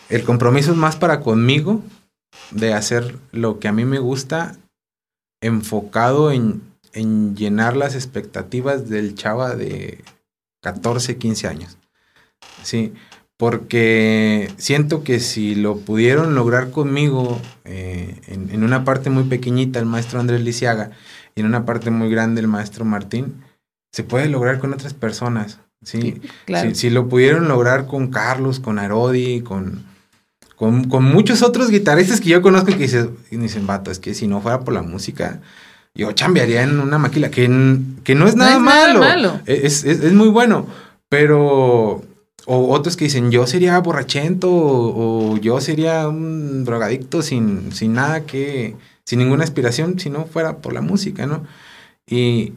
el compromiso es más para conmigo de hacer lo que a mí me gusta, enfocado en, en llenar las expectativas del chava de 14, 15 años. Sí, porque siento que si lo pudieron lograr conmigo eh, en, en, una parte muy pequeñita el maestro Andrés Lisiaga y en una parte muy grande el maestro Martín, se puede lograr con otras personas. Sí, si, lo pudieron lograr con Carlos, con Arodi, con, con, muchos otros guitarristas que yo conozco que dicen, dicen, vato, es que si no fuera por la música, yo chambearía en una maquila, que, que no es nada, malo. Es, muy bueno, pero... O otros que dicen, yo sería borrachento o, yo sería un drogadicto sin, sin nada que, sin ninguna aspiración si no fuera por la música, ¿no? Y,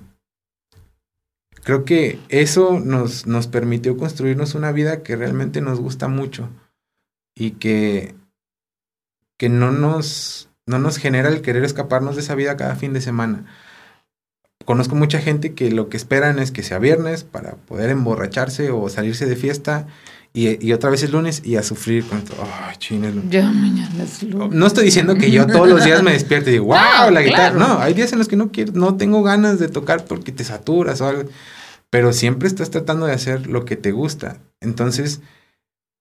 creo que eso nos, nos permitió construirnos una vida que realmente nos gusta mucho y que, que no, nos, no nos genera el querer escaparnos de esa vida cada fin de semana. Conozco mucha gente que lo que esperan es que sea viernes para poder emborracharse o salirse de fiesta y, otra vez es lunes y a sufrir con esto. Ay, Ya mañana es lunes. No estoy diciendo que yo todos los días me despierto y digo, <laughs> wow, la guitarra. No, hay días en los que no quiero, no tengo ganas de tocar porque te saturas o algo. Pero siempre estás tratando de hacer lo que te gusta. Entonces,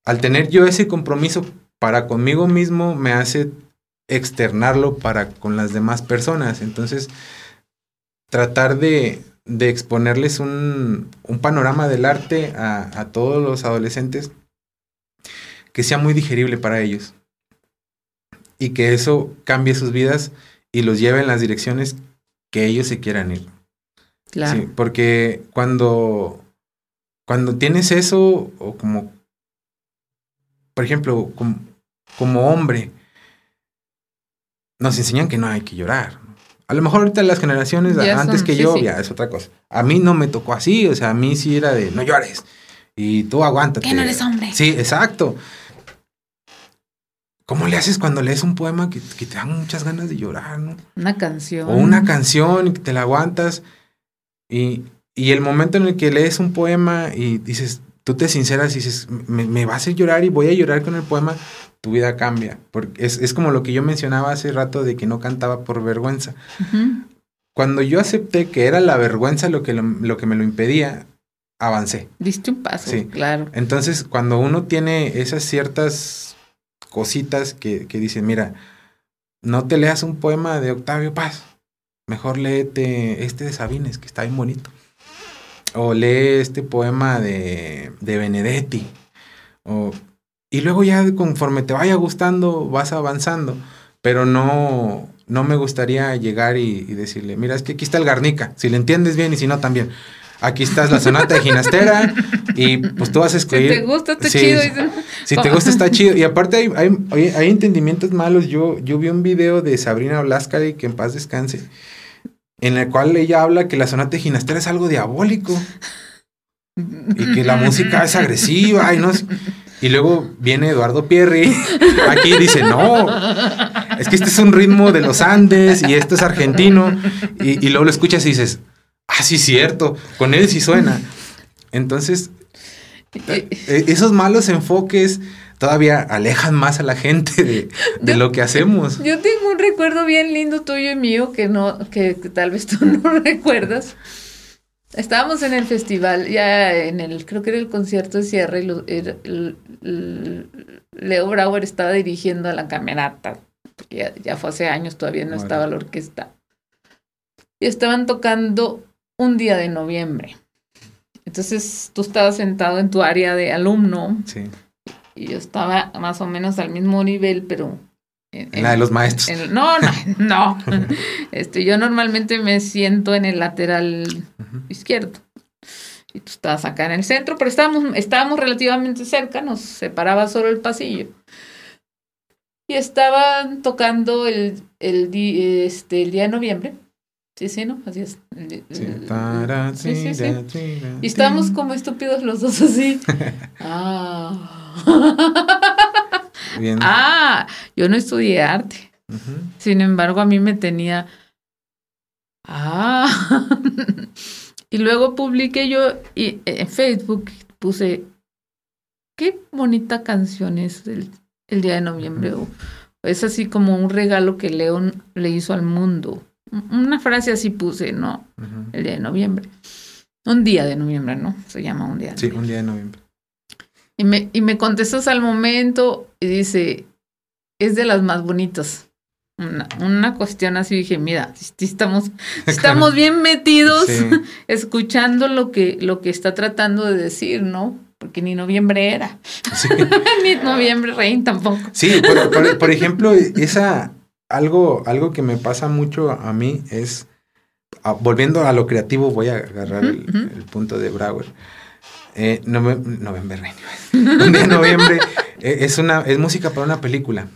al tener yo ese compromiso para conmigo mismo, me hace externarlo para con las demás personas. Entonces, tratar de, de exponerles un, un, panorama del arte a, a, todos los adolescentes que sea muy digerible para ellos y que eso cambie sus vidas y los lleve en las direcciones que ellos se quieran ir. Claro. Sí, porque cuando, cuando tienes eso, o como, por ejemplo, como, como hombre, nos enseñan que no hay que llorar. A lo mejor ahorita las generaciones antes que yo, ya es otra cosa. A mí no me tocó así, o sea, a mí sí era de no llores y tú aguántate. Que no eres hombre. Sí, exacto. ¿Cómo le haces cuando lees un poema que, que, te dan muchas ganas de llorar, no? Una canción. O una canción y que te la aguantas. Y, y el momento en el que lees un poema y dices, tú te sinceras y dices, me, me vas a hacer llorar y voy a llorar con el poema, tu vida cambia. Porque es, es, como lo que yo mencionaba hace rato de que no cantaba por vergüenza. Cuando yo acepté que era la vergüenza lo que, lo, que me lo impedía, avancé. Diste un paso, sí. claro. Entonces, cuando uno tiene esas ciertas cositas que, que dicen, mira, no te leas un poema de Octavio Paz. mejor léete este de Sabines, que está bien bonito. O lee este poema de, de Benedetti. O, y luego ya conforme te vaya gustando, vas avanzando. Pero no, no me gustaría llegar y, decirle, mira, es que aquí está el Garnica, si le entiendes bien y si no también. Aquí está la sonata de ginastera y pues tú vas a escoger. Si te gusta, está chido. Si te gusta, está chido. Y aparte hay, hay, hay, entendimientos malos. Yo, yo vi un video de Sabrina y que en paz descanse, en el cual ella habla que la sonata de ginastera es algo diabólico y que la música es agresiva y no y luego viene Eduardo Pierri <laughs> aquí dice no es que este es un ritmo de los Andes y esto es argentino y, y luego lo escuchas y dices ah sí cierto con él sí suena entonces eh, esos malos enfoques todavía alejan más a la gente de, lo que hacemos. Yo tengo un recuerdo bien lindo tuyo y mío que no, que tal vez tú no <laughs> recuerdas. Estábamos en el festival, ya en el, creo que era el concierto de cierre, y Leo Brauer estaba dirigiendo a la camerata, porque ya, fue hace años, todavía no estaba la orquesta. Y estaban tocando un día de noviembre. Entonces tú estabas sentado en tu área de alumno. Sí. Y yo estaba más o menos al mismo nivel, pero en, la de los maestros. no, no, <laughs> no. Este, yo normalmente me siento en el lateral izquierdo. Y tú estabas acá en el centro, pero estábamos, estábamos relativamente cerca, nos separaba solo el pasillo. Y estaban tocando el, el, este, el día de noviembre. Sí, sí, ¿no? Así es. Sí, sí, sí, Y estábamos como estúpidos los dos así. <laughs> ah. <laughs> Ah, yo no estudié arte. Sin embargo, a mí me tenía... Ah. <laughs> y luego publiqué yo y en Facebook puse, qué bonita canción es el, día de noviembre. Es así como un regalo que León le hizo al mundo. Una frase así puse, ¿no? El día de noviembre. Un día de noviembre, ¿no? Se llama un día. De sí, un día de noviembre. Y me, y me contestas al momento y dice, es de las más bonitas. Una, una cuestión así dije, mira, estamos, estamos bien metidos <laughs> escuchando lo que, lo que está tratando de decir, ¿no? Porque ni noviembre era. <laughs> ni noviembre rein tampoco. Sí, por, por, ejemplo, esa, algo, algo que me pasa mucho a mí es, volviendo a lo creativo, voy a agarrar el, el, punto de Brauer. Eh, noviembre, <laughs> un día de noviembre eh, es, una, es música para una película.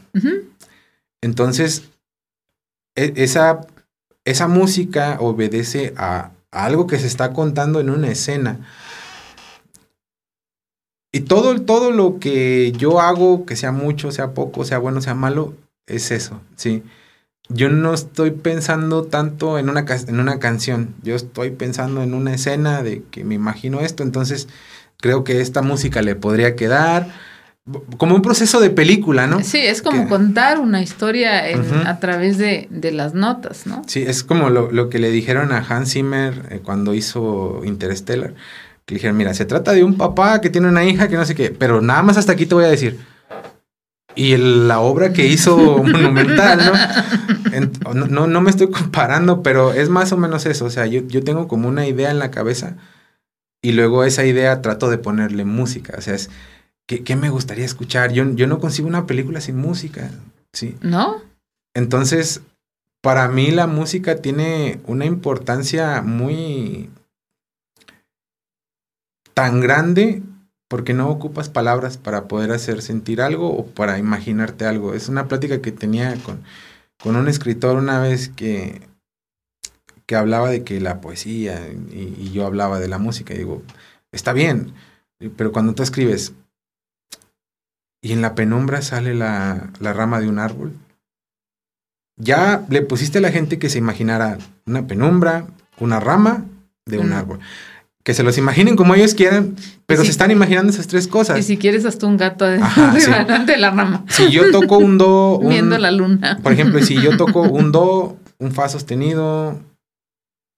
Entonces, e, esa, esa música obedece a, algo que se está contando en una escena. Y todo, todo lo que yo hago, que sea mucho, sea poco, sea bueno, sea malo, es eso, ¿sí? Yo no estoy pensando tanto en una, en una canción, yo estoy pensando en una escena de que me imagino esto, entonces creo que esta música le podría quedar como un proceso de película, ¿no? Sí, es como contar una historia a través de, las notas, ¿no? Sí, es como lo, que le dijeron a Hans Zimmer eh, cuando hizo Interstellar. Que le dijeron, mira, se trata de un papá que tiene una hija que no sé qué, pero nada más hasta aquí te voy a decir. Y la obra que hizo <laughs> Monumental, ¿no? ¿no? no, me estoy comparando, pero es más o menos eso. O sea, yo, yo tengo como una idea en la cabeza y luego esa idea trato de ponerle música. O sea, es, ¿qué, me gustaría escuchar? Yo, yo no consigo una película sin música. ¿sí? ¿No? Entonces, para mí la música tiene una importancia muy tan grande porque no ocupas palabras para poder hacer sentir algo o para imaginarte algo. Es una plática que tenía con, con un escritor una vez que que hablaba de que la poesía y, yo hablaba de la música. Y digo, está bien, pero cuando tú escribes y en la penumbra sale la, la rama de un árbol, ya le pusiste a la gente que se imaginara una penumbra, una rama de un árbol. Que se los imaginen como ellos quieran, pero se están imaginando esas tres cosas. Y si quieres hasta un gato de, de <laughs> la rama. Si yo toco un do... <laughs> Viendo la luna. Por ejemplo, si yo toco <laughs> un do, un fa sostenido,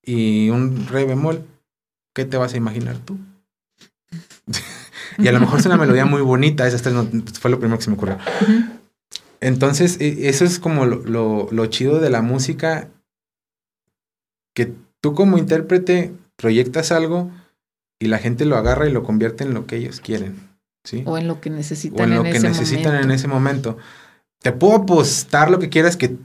y un re bemol, ¿qué te vas a imaginar tú? <laughs> y a lo mejor es una melodía muy bonita, esa fue lo primero que se me ocurrió. Entonces, e, eso es como lo, lo, chido de la música, que tú como intérprete proyectas algo y la gente lo agarra y lo convierte en lo que ellos quieren, ¿sí? O en lo que necesitan o en, lo que necesitan en ese momento. Te puedo apostar lo que quieras que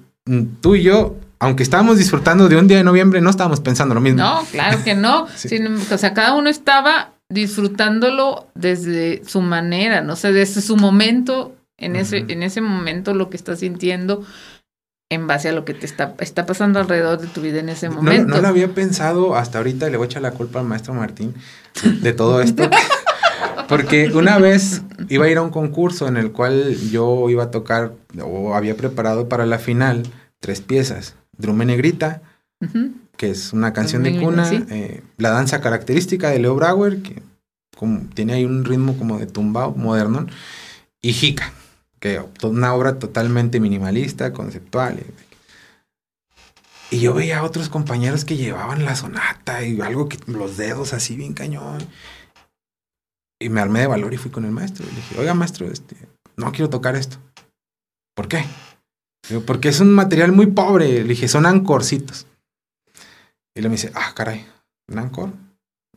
tú y yo, aunque estábamos disfrutando de un día de noviembre, no estábamos pensando lo mismo. No, claro que no. <laughs> o sea, cada uno estaba disfrutándolo desde su manera, no sé, desde su momento, en, ese, en ese momento lo que está sintiendo en base a lo que te está, está pasando alrededor de tu vida en ese momento. No, no lo había pensado hasta ahorita, le voy a echar la culpa al maestro Martín de todo esto. <laughs> Porque una vez iba a ir a un concurso en el cual yo iba a tocar o había preparado para la final tres piezas. Drume Negrita, que es una canción de cuna, eh, la danza característica de Leo Brauer, que tiene ahí un ritmo como de tumbao moderno, y Jica, que una obra totalmente minimalista, conceptual. Y yo veía a otros compañeros que llevaban la sonata y algo que los dedos así bien cañón. Y me armé de valor y fui con el maestro. Y le dije, oiga, maestro, este, no quiero tocar esto. ¿Por qué? Porque es un material muy pobre. Le dije, son ancorcitos. Y le me dice, ah, caray, ¿un ancor?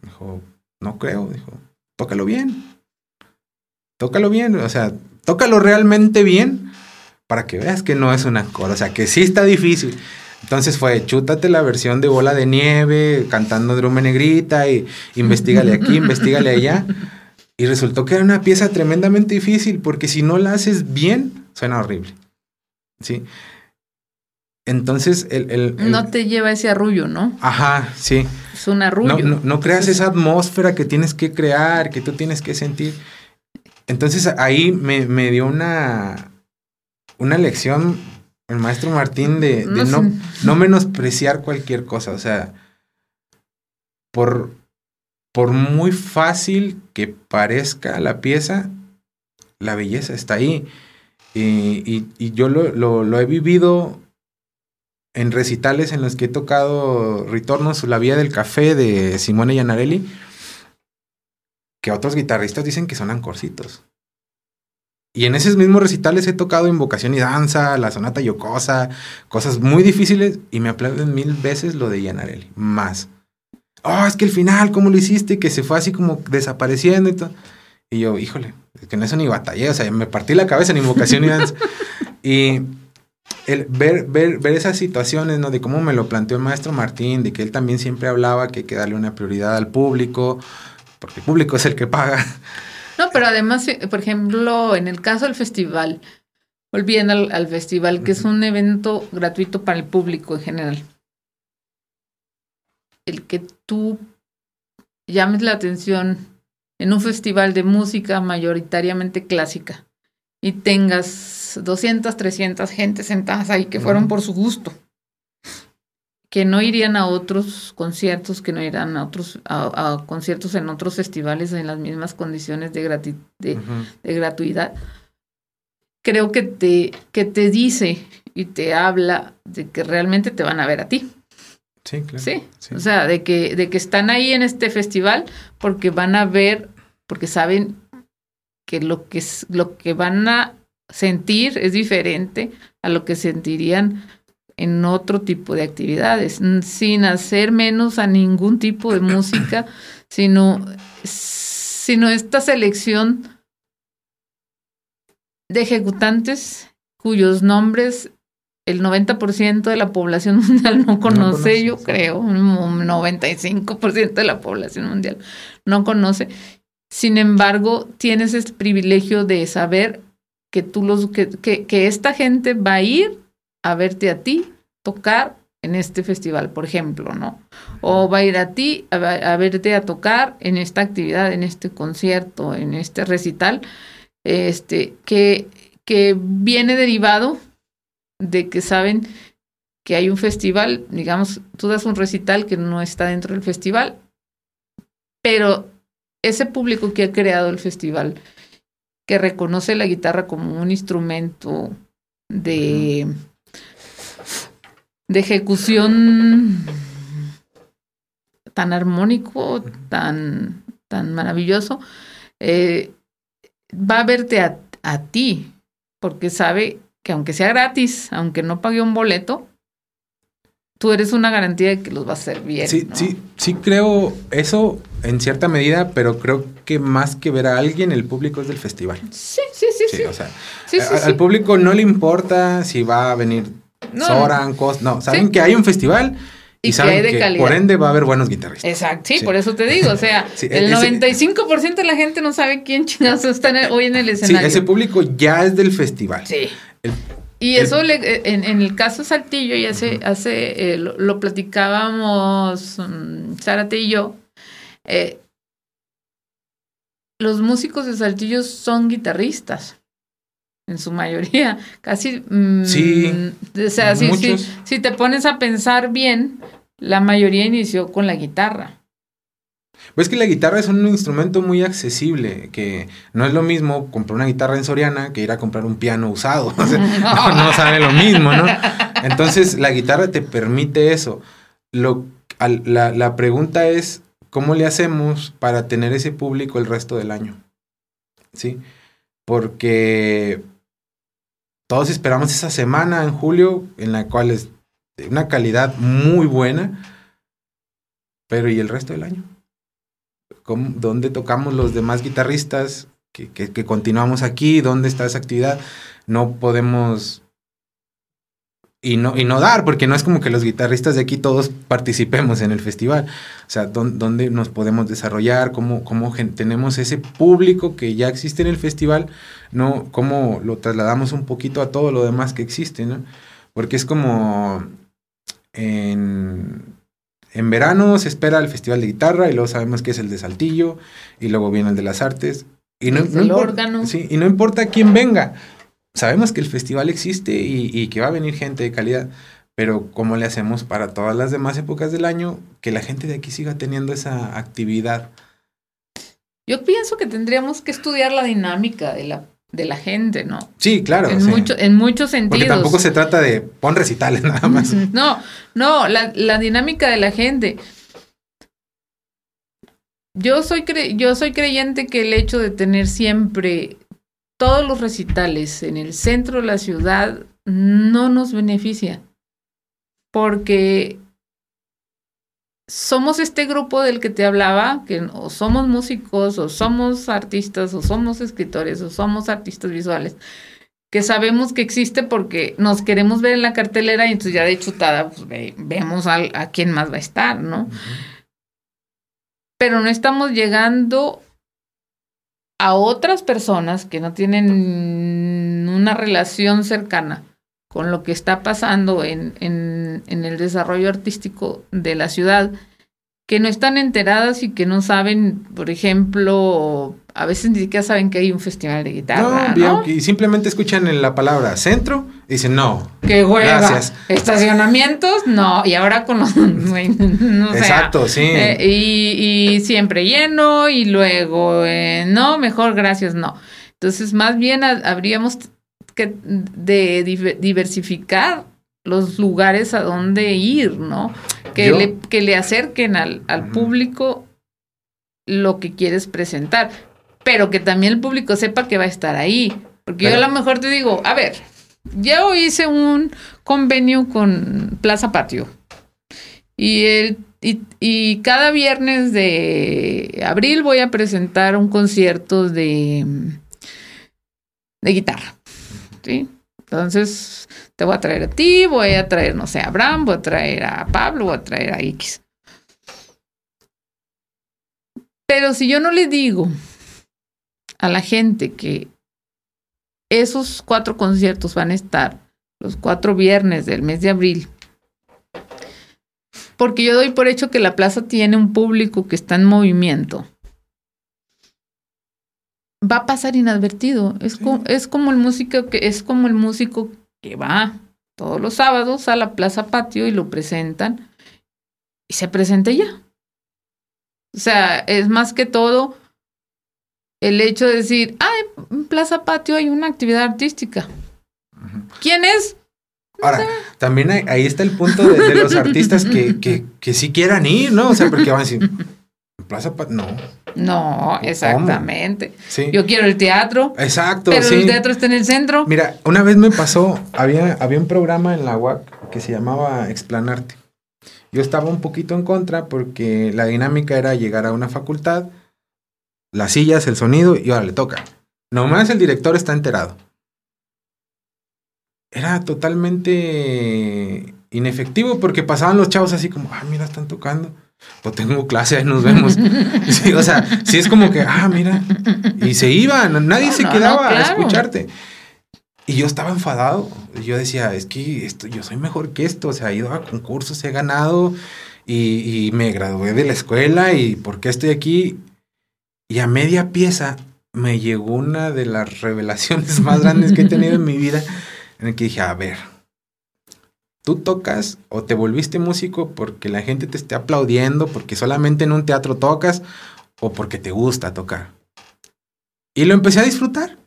Dijo, no creo. Dijo, tócalo bien. Tócalo bien. O sea, tócalo realmente bien para que veas que no es un ancor. O sea, que sí está difícil. Entonces fue, chútate la versión de bola de nieve, cantando Drume Negrita y investigale aquí, investigale allá. Y resultó que era una pieza tremendamente difícil porque si no la haces bien, suena horrible. ¿Sí? Entonces, el, No te lleva ese arrullo, ¿no? Ajá, sí. Es un arrullo. No, creas esa atmósfera que tienes que crear, que tú tienes que sentir. Entonces, ahí me, me dio una, una lección el maestro Martín de, no, no, menospreciar cualquier cosa. O sea, por, por muy fácil que parezca la pieza, la belleza está ahí. Y, yo lo, he vivido en recitales en los que he tocado Ritornos, La Vía del Café de Simone Yanarelli, que otros guitarristas dicen que son ancorcitos. Y en esos mismos recitales he tocado Invocación y Danza, la Sonata Yocosa, cosas muy difíciles, y me aplauden mil veces lo de Yanarelli, más. Oh, es que el final, ¿cómo lo hiciste? Que se fue así como desapareciendo y todo. Y yo, híjole, es que en eso ni batallé, o sea, me partí la cabeza en invocación y danza. <laughs> y el ver, ver, ver esas situaciones, ¿no? De cómo me lo planteó el maestro Martín, de que él también siempre hablaba que hay que darle una prioridad al público, porque el público es el que paga. No, pero además, por ejemplo, en el caso del festival, volviendo al, festival, que es un evento gratuito para el público en general, el que tú llames la atención en un festival de música mayoritariamente clásica y tengas 200, 300 gentes sentadas ahí que fueron por su gusto, que no irían a otros conciertos, que no irían a otros a, conciertos en otros festivales en las mismas condiciones de, de, gratuidad, creo que te, que te dice y te habla de que realmente te van a ver a ti. Sí, claro. Sí. O sea, de que, de que están ahí en este festival porque van a ver porque saben que lo que, lo que van a sentir es diferente a lo que sentirían en otro tipo de actividades, sin hacer menos a ningún tipo de música, <coughs> sino, sino esta selección de ejecutantes cuyos nombres el 90% de la población <laughs> mundial no conoce, yo creo, un 95% de la población mundial no conoce, sin embargo, tienes el privilegio de saber que tú los, que, que, esta gente va a ir a verte a ti tocar en este festival, por ejemplo, ¿no? O va a ir a ti a, verte a tocar en esta actividad, en este concierto, en este recital, este, que, que viene derivado de que saben que hay un festival, digamos, tú das un recital que no está dentro del festival, pero ese público que ha creado el festival, que reconoce la guitarra como un instrumento de, de ejecución tan armónico, tan, tan maravilloso, eh, va a verte a, a ti, porque sabe que aunque sea gratis, aunque no pague un boleto, tú eres una garantía de que los va a hacer bien. Sí, sí, sí creo eso en cierta medida, pero creo que más que ver a alguien, el público es del festival. Sí, sí, sí, sí. O sea, al público no le importa si va a venir Soran, Cos, no, saben que hay un festival y, saben que, por ende va a haber buenos guitarristas. Exacto, sí, por eso te digo, o sea, <laughs> el 95% de la gente no sabe quién chingados está hoy en el escenario. Sí, ese público ya es del festival. Sí. Y eso le, en, el caso Saltillo, ya hace, hace eh, lo, platicábamos um, Zárate y yo, eh, los músicos de Saltillo son guitarristas en su mayoría, <laughs> casi... Mm, sí. O sea, si, si, te pones a pensar bien, la mayoría inició con la guitarra. Pues que la guitarra es un instrumento muy accesible, que no es lo mismo comprar una guitarra en Soriana que ir a comprar un piano usado. <laughs> no, <laughs> sale lo mismo, ¿no? Entonces la guitarra te permite eso. Lo, la, la pregunta es, ¿cómo le hacemos para tener ese público el resto del año? ¿Sí? Porque todos esperamos esa semana en julio en la cual es de una calidad muy buena, pero ¿y el resto del año? ¿Dónde tocamos los demás guitarristas que, que, continuamos aquí? ¿Dónde está esa actividad? No podemos y no, y no dar, porque no es como que los guitarristas de aquí todos participemos en el festival. O sea, ¿dónde, nos podemos desarrollar? ¿Cómo, cómo tenemos ese público que ya existe en el festival? ¿no? ¿Cómo lo trasladamos un poquito a todo lo demás que existe? ¿no? Porque es como en, en verano se espera el festival de guitarra y luego sabemos que es el de Saltillo y luego viene el de las artes. Y no, el órgano. Sí, y no importa quién venga sabemos que el festival existe y, que va a venir gente de calidad, pero ¿cómo le hacemos para todas las demás épocas del año que la gente de aquí siga teniendo esa actividad? Yo pienso que tendríamos que estudiar la dinámica de la, de la gente, ¿no? Sí, claro. En, mucho, en muchos sentidos. Porque tampoco se trata de pon recitales <laughs> nada más. No, no, la, la dinámica de la gente. Yo soy, yo soy creyente que el hecho de tener siempre todos los recitales en el centro de la ciudad no nos beneficia, porque somos este grupo del que te hablaba, que o somos músicos, o somos artistas, o somos escritores, o somos artistas visuales, que sabemos que existe porque nos queremos ver en la cartelera y entonces ya de chutada pues, vemos a, a, quién más va a estar, ¿no? Pero no estamos llegando a otras personas que no tienen una relación cercana con lo que está pasando en, en, en el desarrollo artístico de la ciudad que no están enteradas y que no saben, por ejemplo, a veces ni siquiera saben que hay un festival de guitarra. No, y simplemente escuchan en la palabra centro y dicen no. Qué hueva. Gracias. Estacionamientos, no. Y ahora con los. <laughs> Exacto, sí. Eh, y, siempre lleno y luego, eh, no, mejor gracias, no. Entonces, más bien habríamos que de diversificar los lugares a donde ir, ¿no? Que, le, que le acerquen al, al público lo que quieres presentar, pero que también el público sepa que va a estar ahí. Porque yo a lo mejor te digo, a ver, yo hice un convenio con Plaza Patio y, el, y, y cada viernes de abril voy a presentar un concierto de, de guitarra. ¿Sí? Entonces, te voy a traer a ti, voy a traer, no sé, a Abraham, voy a traer a Pablo, voy a traer a X. Pero si yo no le digo a la gente que esos cuatro conciertos van a estar los cuatro viernes del mes de abril, porque yo doy por hecho que la plaza tiene un público que está en movimiento, va a pasar inadvertido. Es, como, es como el músico que es como el músico que va todos los sábados a la Plaza Patio y lo presentan y se presenta ya. O sea, es más que todo el hecho de decir, ah, en Plaza Patio hay una actividad artística. ¿Quién es? Ahora, también ahí está el punto de, los artistas que, que, que sí quieran ir, ¿no? O sea, porque van a decir, Plaza no. No, exactamente. Yo quiero el teatro. Exacto. Pero el teatro está en el centro. Mira, una vez me pasó, había, había un programa en la UAC que se llamaba Explanarte. Yo estaba un poquito en contra porque la dinámica era llegar a una facultad, las sillas, el sonido y ahora le toca. Nomás el director está enterado. Era totalmente inefectivo porque pasaban los chavos así como, ah, mira, están tocando. O tengo clase, ahí nos vemos. <laughs> o sea, sí es como que, ah, mira. Y se iban, nadie se quedaba a escucharte. Y yo estaba enfadado. Yo decía, es que esto, yo soy mejor que esto. O sea, he ido a concursos, he ganado y, y, me gradué de la escuela. ¿Y por qué estoy aquí? Y a media pieza me llegó una de las revelaciones más grandes que he tenido en mi vida. En el que dije, a ver, tú tocas o te volviste músico porque la gente te esté aplaudiendo, porque solamente en un teatro tocas o porque te gusta tocar. Y lo empecé a disfrutar.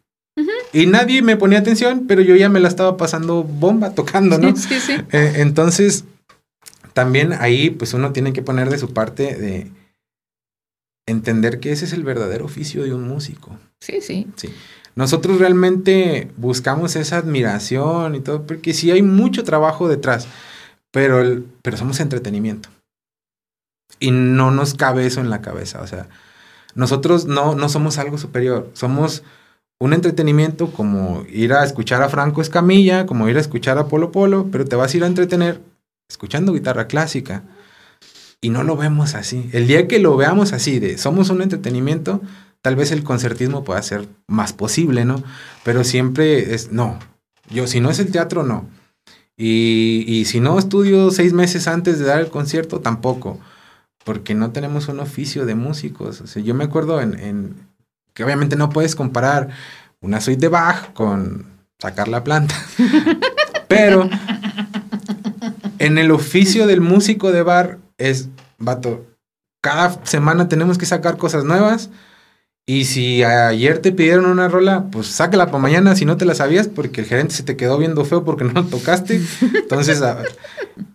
Y nadie me ponía atención, pero yo ya me la estaba pasando bomba tocando, ¿no? <laughs> Sí, sí, eh, entonces, también ahí, pues uno tiene que poner de su parte de entender que ese es el verdadero oficio de un músico. Sí, sí. Sí. Nosotros realmente buscamos esa admiración y todo, porque sí hay mucho trabajo detrás, pero, pero somos entretenimiento. Y no nos cabe eso en la cabeza. O sea, nosotros no, no somos algo superior, somos un entretenimiento como ir a escuchar a Franco Escamilla, como ir a escuchar a Polo Polo, pero te vas a ir a entretener escuchando guitarra clásica. Y no lo vemos así. El día que lo veamos así, de somos un entretenimiento, tal vez el concertismo pueda ser más posible, ¿no? Pero siempre es, no, yo si no es el teatro, no. Y, y si no estudio seis meses antes de dar el concierto, tampoco. Porque no tenemos un oficio de músicos. O sea, yo me acuerdo en que obviamente no puedes comparar una suite de Bach con sacar la planta. <laughs> Pero en el oficio del músico de bar es, vato, cada semana tenemos que sacar cosas nuevas. Y si ayer te pidieron una rola, pues sácala para mañana si no te la sabías, porque el gerente se te quedó viendo feo porque no tocaste. Entonces,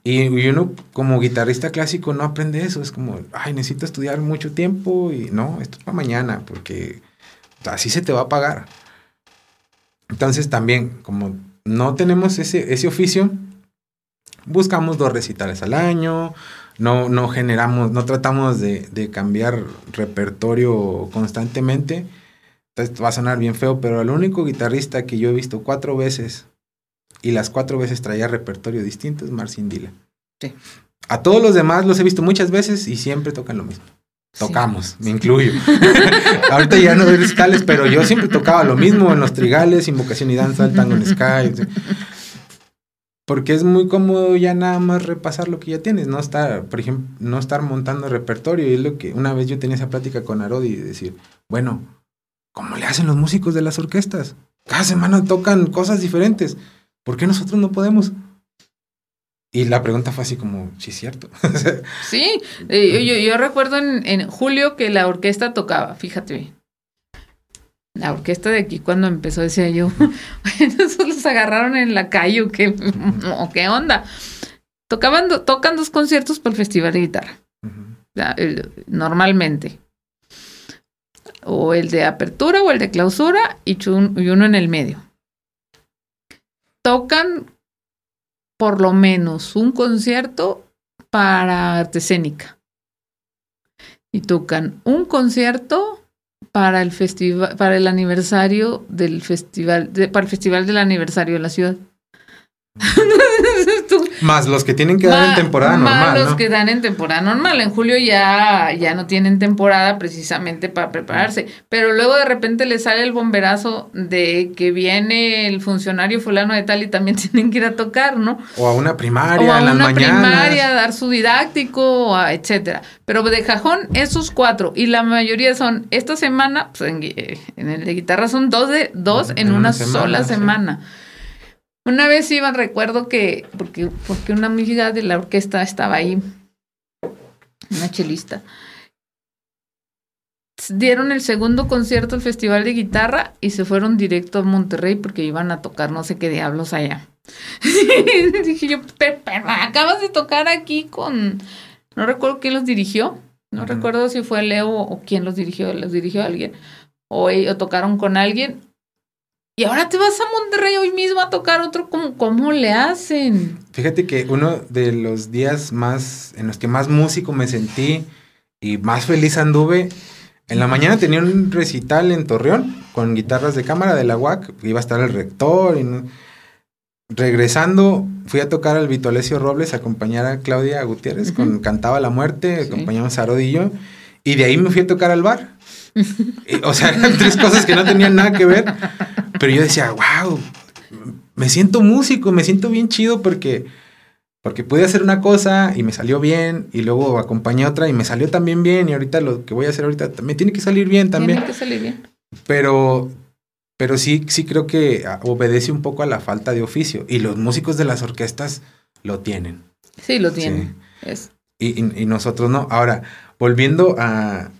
y, y, uno como guitarrista clásico no aprende eso. Es como, ay, necesito estudiar mucho tiempo y no, esto es para mañana, porque así se te va a pagar. Entonces también, como no tenemos ese, ese oficio, buscamos dos recitales al año, no, no generamos, no tratamos de, de, cambiar repertorio constantemente. Entonces va a sonar bien feo, pero el único guitarrista que yo he visto cuatro veces y las cuatro veces traía repertorio distinto es Marcin Dila. Sí. A todos los demás los he visto muchas veces y siempre tocan lo mismo. Tocamos, me incluyo. <laughs> Ahorita ya no doy recitales, pero yo siempre tocaba lo mismo en los trigales, invocación y danza, el tango en sky. Porque es muy cómodo ya nada más repasar lo que ya tienes, no estar, por ejemplo, no estar montando repertorio. Y es lo que una vez yo tenía esa plática con Arodi y decir, bueno, ¿cómo le hacen los músicos de las orquestas? Cada semana tocan cosas diferentes. ¿Por qué nosotros no podemos? Y la pregunta fue así como, sí es cierto. <laughs> sí, eh, yo, recuerdo en, julio que la orquesta tocaba, fíjate. La orquesta de aquí cuando empezó decía yo, <laughs> esos los agarraron en la calle o qué, o qué onda. Tocaban, tocan dos conciertos para el festival de guitarra. normalmente. O el de apertura o el de clausura y, y uno en el medio. Tocan por lo menos un concierto para arte escénica. Y tocan un concierto para el festival, para el aniversario del festival, para el festival del aniversario de la ciudad. <laughs> Más los que tienen que dar en temporada normal. Más los que dan en temporada normal. En julio ya, ya no tienen temporada precisamente para prepararse. Pero luego de repente le sale el bomberazo de que viene el funcionario fulano de tal y también <laughs> tienen que ir a tocar, ¿no? O a una primaria, o a una primaria, a dar su didáctico, etcétera. Pero de cajón, esos cuatro. Y la mayoría son, esta semana, pues en, el de guitarra son dos de dos en, una, sola semana. Una vez iba, recuerdo que, porque, porque una amiga de la orquesta estaba ahí, una chelista. Dieron el segundo concierto al Festival de Guitarra y se fueron directo a Monterrey porque iban a tocar no sé qué diablos allá. <laughs> Dije yo, pero, acabas de tocar aquí con... No recuerdo quién los dirigió. No recuerdo si fue Leo o quién los dirigió. Los dirigió alguien. O, o tocaron con alguien Y ahora te vas a Monterrey hoy mismo a tocar otro, ¿cómo, cómo le hacen? Fíjate que uno de los días más, en los que más músico me sentí y más feliz anduve, en la mañana tenía un recital en Torreón con guitarras de cámara de la UAC, iba a estar el rector y regresando fui a tocar al Vito Alessio Robles, a acompañar a Claudia Gutiérrez con Cantaba la Muerte, acompañamos a Rodillo y de ahí me fui a tocar al bar. O sea, eran tres cosas que no tenían nada que ver, pero yo decía, wow, me siento músico, me siento bien chido porque porque pude hacer una cosa y me salió bien, y luego acompañé otra y me salió también bien, y ahorita lo que voy a hacer ahorita me tiene que salir bien también. Tiene que salir bien. Pero, pero sí, sí creo que obedece un poco a la falta de oficio. Y los músicos de las orquestas lo tienen. Sí, lo tienen. Y, y, nosotros no. Ahora, volviendo a,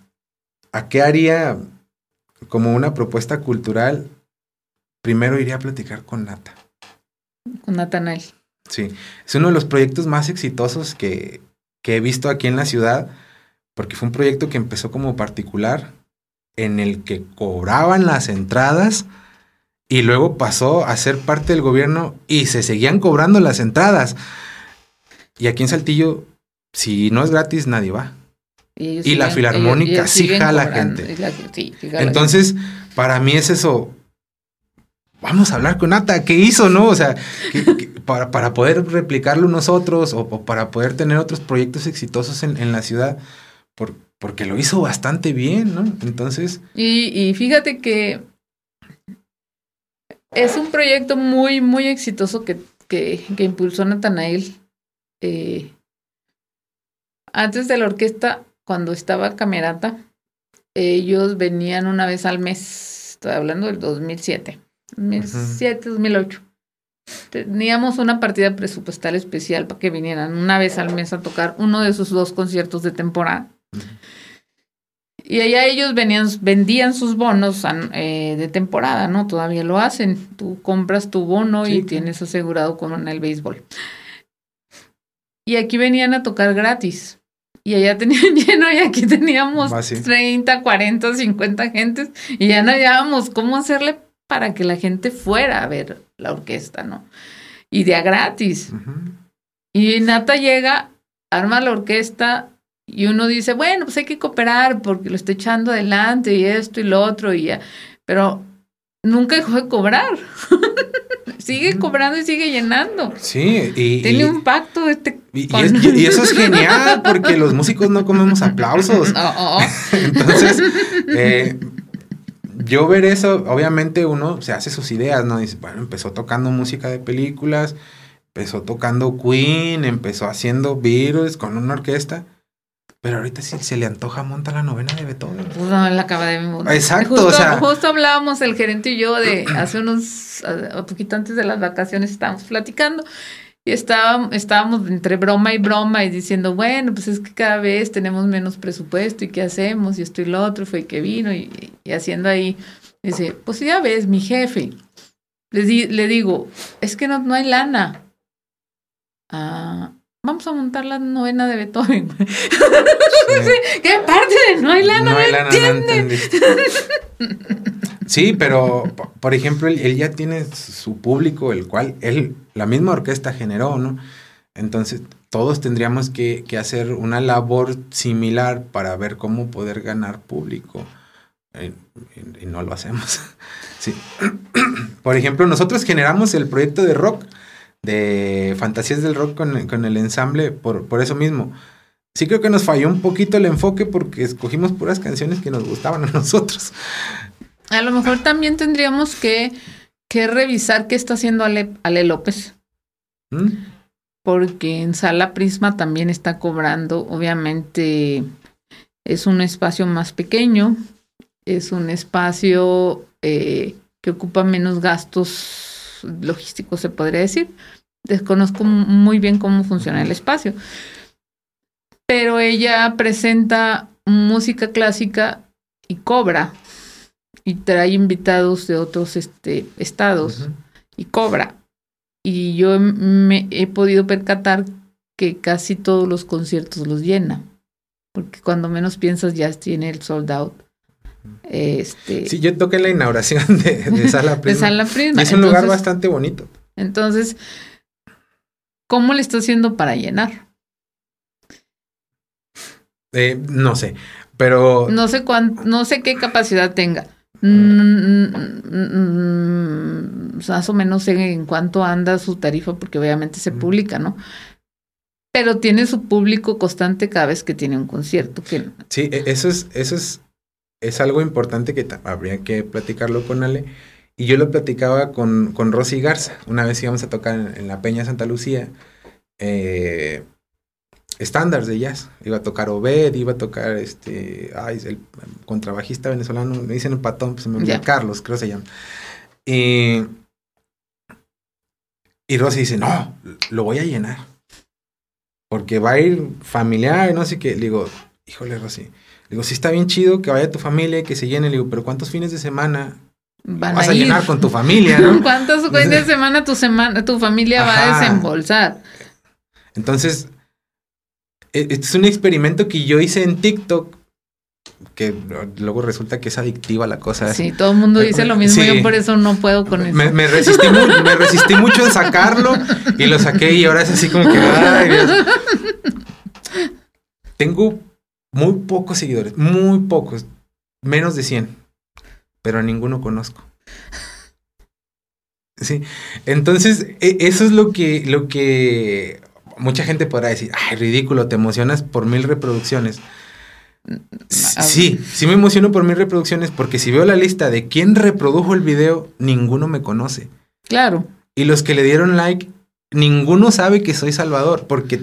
a qué haría como una propuesta cultural, primero iría a platicar con Nata. Con Natanael. Sí, es uno de los proyectos más exitosos que, que he visto aquí en la ciudad, porque fue un proyecto que empezó como particular, en el que cobraban las entradas y luego pasó a ser parte del gobierno y se seguían cobrando las entradas. Y aquí en Saltillo, si no es gratis, nadie va. Y, la filarmónica sí jala gente. Entonces, para mí es eso. Vamos a hablar con Ata, ¿qué hizo, no? O sea, para, para, poder replicarlo nosotros o, para poder tener otros proyectos exitosos en, en la ciudad, por, porque lo hizo bastante bien, ¿no? Entonces... Y, fíjate que es un proyecto muy, muy exitoso que, que, que impulsó Natanael. Eh, antes de la orquesta, cuando estaba Camerata, ellos venían una vez al mes, estoy hablando del 2007, 2007, 2008. Teníamos una partida presupuestal especial para que vinieran una vez al mes a tocar uno de sus dos conciertos de temporada. Y allá ellos venían, vendían sus bonos eh, de temporada, ¿no? Todavía lo hacen. Tú compras tu bono y tienes asegurado con el béisbol. Y aquí venían a tocar gratis. Y allá tenían lleno y aquí teníamos 30, 40, 50 gentes. Y ya no hallábamos cómo hacerle para que la gente fuera a ver la orquesta, ¿no? Y de a gratis. Y Nata llega, arma la orquesta, y uno dice, bueno, pues hay que cooperar porque lo está echando adelante y esto y lo otro y ya. Pero nunca dejó de cobrar. <laughs> sigue cobrando y sigue llenando. Sí, y. Tiene un pacto este. Y, eso es <laughs> genial porque los músicos no comemos aplausos. <laughs> <laughs> Entonces, eh, yo ver eso, obviamente uno se hace sus ideas, ¿no? Dice, bueno, empezó tocando música de películas, empezó tocando Queen, empezó haciendo Beatles con una orquesta. Pero ahorita si se le antoja, monta la novena de Beethoven. Pues no, la acaba de Exacto, justo, o sea. Justo hablábamos el gerente y yo de hace unos, un poquito antes de las vacaciones estábamos platicando y estábamos, estábamos entre broma y broma y diciendo, bueno, pues es que cada vez tenemos menos presupuesto y qué hacemos y esto y lo otro, fue que vino y, haciendo ahí, dice, pues ya ves, mi jefe, le, le digo, es que no, no hay lana. Ah, vamos a montar la novena de Beethoven. <laughs> ¿Qué parte de no hay lana? No hay lana, sí, pero por ejemplo, él, ya tiene su público, el cual él, la misma orquesta generó, ¿no? Entonces, todos tendríamos que, hacer una labor similar para ver cómo poder ganar público. y no lo hacemos. <laughs> sí. <clears throat> por ejemplo, nosotros generamos el proyecto de rock de Fantasías del Rock con, el ensamble por, por eso mismo. Sí creo que nos falló un poquito el enfoque porque escogimos puras canciones que nos gustaban a <laughs> nosotros. A lo mejor también tendríamos que, que revisar qué está haciendo Ale, Ale López. ¿Mm? Porque en Sala Prisma también está cobrando, obviamente es un espacio más pequeño, es un espacio eh, que ocupa menos gastos logístico, se podría decir. Desconozco muy bien cómo funciona el espacio. Pero ella presenta música clásica y cobra. Y trae invitados de otros este, estados y cobra. Y yo me he podido percatar que casi todos los conciertos los llena. Porque cuando menos piensas ya tiene el sold out Este, sí, yo toqué la inauguración de, de Sala <laughs> Prisma. de Sala Prisma. es un lugar bastante bonito. Entonces, ¿cómo le está haciendo para llenar? Eh, no sé, pero... No sé no sé qué capacidad tenga. Mm, más o menos sé en cuánto anda su tarifa, porque obviamente se publica, ¿no? Pero tiene su público constante cada vez que tiene un concierto. Que... Sí, e, eso es, eso es, es algo importante que habría que platicarlo con Ale. Y yo lo platicaba con, con Rosy Garza. Una vez íbamos a tocar en, la Peña Santa Lucía. Eh, estándares de jazz. Iba a tocar Obed, iba a tocar este, ay, el contrabajista venezolano, me dicen el patón, pues me yeah. Carlos, creo que se llama. Y, y Rosy dice, no, lo voy a llenar. Porque va a ir familiar, no sé qué. Le digo, híjole, Rosy. Digo, sí está bien chido que vaya tu familia, que se llene. Le digo, pero ¿cuántos fines de semana vas a, llenar con tu familia, ¿no? <laughs> ¿Cuántos fines de semana tu, semana, tu familia va a desembolsar? Entonces, e, este es un experimento que yo hice en TikTok que luego resulta que es adictiva la cosa. Sí, todo el mundo dice lo mismo, yo por eso no puedo con eso. Me, resistí <laughs> me resistí mucho en sacarlo y lo saqué y ahora es así como que... Ay, <laughs> Tengo muy pocos seguidores, muy pocos, menos de 100, pero a ninguno conozco. <laughs> Sí, entonces e, eso es lo que, lo que mucha gente podrá decir, ay, ridículo, te emocionas por mil reproducciones. Sí, sí me emociono por mis reproducciones porque si veo la lista de quién reprodujo el video, ninguno me conoce. Claro. Y los que le dieron like, ninguno sabe que soy Salvador, porque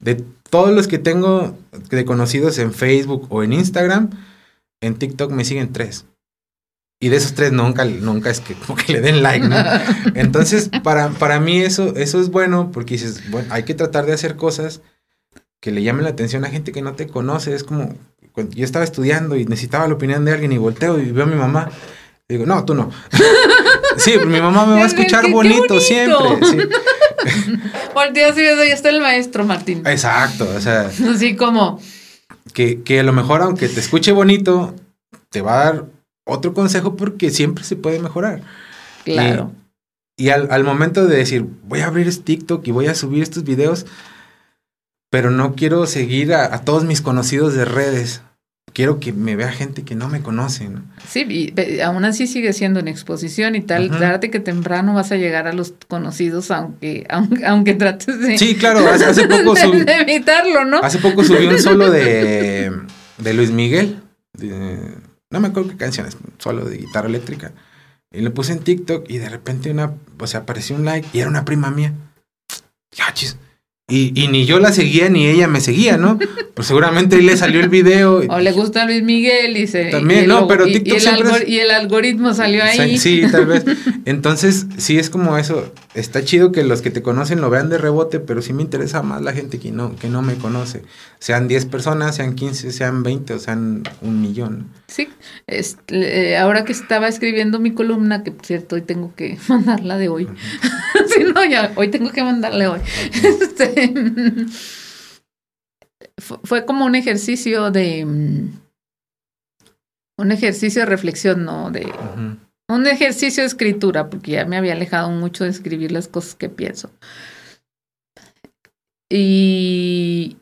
de todos los que tengo de conocidos en Facebook o en Instagram, en TikTok me siguen tres. Y de esos tres nunca, nunca es que, <laughs> que le den like, ¿no? <laughs> Entonces, para, para mí eso, eso es bueno porque dices, bueno, hay que tratar de hacer cosas que le llamen la atención a gente que no te conoce. Es como, yo estaba estudiando y necesitaba la opinión de alguien y volteo y veo a mi mamá. digo, no, tú no. <laughs> sí, mi mamá me va a escuchar bonito, siempre. Sí. <laughs> Volteo así, ahí está el maestro Martín. Exacto, o sea. Así como. Que, que a lo mejor, aunque te escuche bonito, te va a dar otro consejo porque siempre se puede mejorar. Claro. Y, al, al, momento de decir, voy a abrir este TikTok y voy a subir estos videos, pero no quiero seguir a, a todos mis conocidos de redes quiero que me vea gente que no me conoce. ¿no? Sí, y aún así sigue siendo una exposición y tal. Uh que temprano vas a llegar a los conocidos, aunque aunque, <laughs> aunque trates de. Sí, claro, hace, <laughs> poco subí. de, evitarlo, ¿no? Hace poco subí un <laughs> solo de, de Luis Miguel. no me acuerdo qué canciones, solo de guitarra eléctrica. Y le puse en TikTok y de repente una, o sea, apareció un like y era una prima mía. Ya, chis y, y, ni yo la seguía ni ella me seguía, ¿no? Pues seguramente ahí le salió el video. O le gusta Luis Miguel y se. También, no, pero TikTok y, el siempre y el algoritmo salió ahí. Sí, tal vez. <laughs> Entonces, sí es como eso. Está chido que los que te conocen lo vean de rebote, pero sí me interesa más la gente que no, que no me conoce. Sean 10 personas, sean 15, sean 20 o sean un millón. Sí. Eh, ahora que estaba escribiendo mi columna, que por cierto hoy tengo que <laughs> mandarla de hoy. sí, <laughs> no, ya, hoy tengo que mandarle hoy. Este, <laughs> fue como un ejercicio de mm, un ejercicio de reflexión, ¿no? De un ejercicio de escritura, porque ya me había alejado mucho de escribir las cosas que pienso. Y,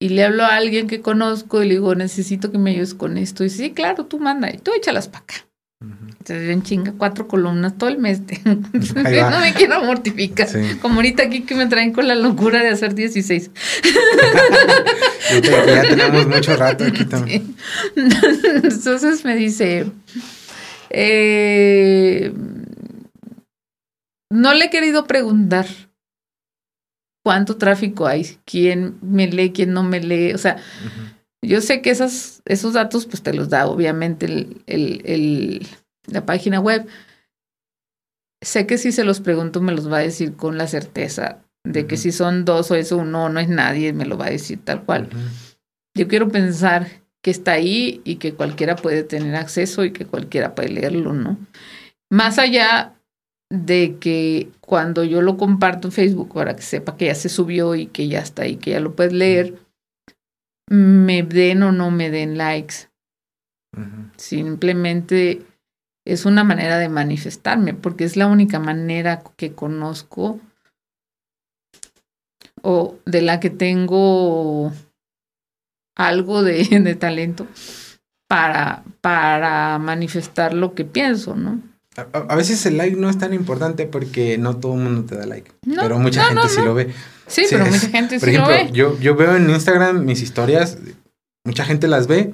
y le hablo a alguien que conozco y le digo, necesito que me ayudes con esto. Y dice, sí, claro, tú manda, y tú échalas para acá. Entonces en chinga cuatro columnas todo el mes. <laughs> no me quiero mortificar. Como ahorita aquí que me traen con la locura de hacer 16. <laughs> ya tenemos mucho rato aquí <laughs> también. Entonces me dice, eh, no le he querido preguntar cuánto tráfico hay, quién me lee, quién no me lee. O sea, yo sé que esas, esos datos pues te los da obviamente el, el, el, la página web. Sé que si se los pregunto me los va a decir con la certeza de que si son dos o es uno no es nadie, me lo va a decir tal cual. Yo quiero pensar que está ahí y que cualquiera puede tener acceso y que cualquiera puede leerlo, ¿no? Más allá de que cuando yo lo comparto en Facebook para que sepa que ya se subió y que ya está ahí, que ya lo puedes leer, me den o no me den likes. Simplemente es una manera de manifestarme, porque es la única manera que conozco o de la que tengo algo de, <laughs> de talento para, para manifestar lo que pienso, ¿no? A, veces el like no es tan importante porque no todo el mundo te da like. pero mucha gente sí lo ve. Sí, pero mucha gente sí lo ve. Yo, yo veo en Instagram mis historias, mucha gente las ve,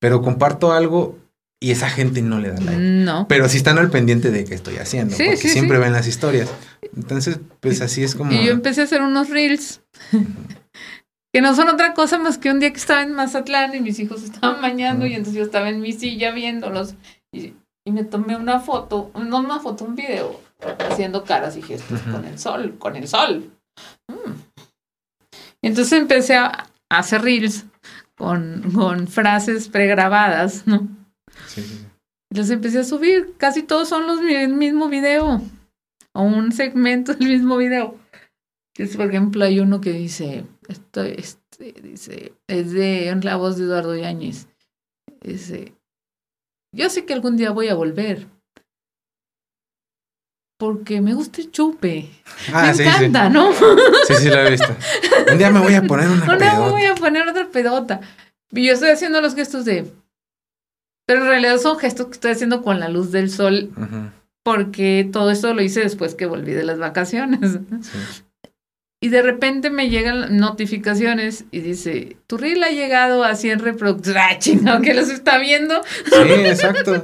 pero comparto algo y esa gente no le da like. No. Pero sí están al pendiente de qué estoy haciendo, porque siempre ven las historias. Entonces, pues así es como... Y yo empecé a hacer unos reels. <laughs> que no son otra cosa más que un día que estaba en Mazatlán y mis hijos estaban bañando y entonces yo estaba en mi silla viéndolos y, me tomé una foto, no una foto, un video haciendo caras y gestos con el sol, con el sol. Mm. Y entonces empecé a hacer reels con, con frases pregrabadas, ¿no? Sí. Los empecé a subir, casi todos son los el mismo video o un segmento del mismo video. por ejemplo, hay uno que dice, esto, este, dice, es de la voz de Eduardo Yáñez. Dice, yo sé que algún día voy a volver. Porque me gusta el chupe. Ah, me encanta, ¿no? Sí, sí, lo he visto. Un día me voy a poner una pedota. <laughs> Un día me voy a poner otra pedota. Y yo estoy haciendo los gestos de pero en realidad son gestos que estoy haciendo con la luz del sol, porque todo esto lo hice después que volví de las vacaciones. Y de repente me llegan notificaciones y dice, tu reel ha llegado a 100 reproducciones. <laughs> ¡Ah, chingado, que los está viendo! Sí, exacto.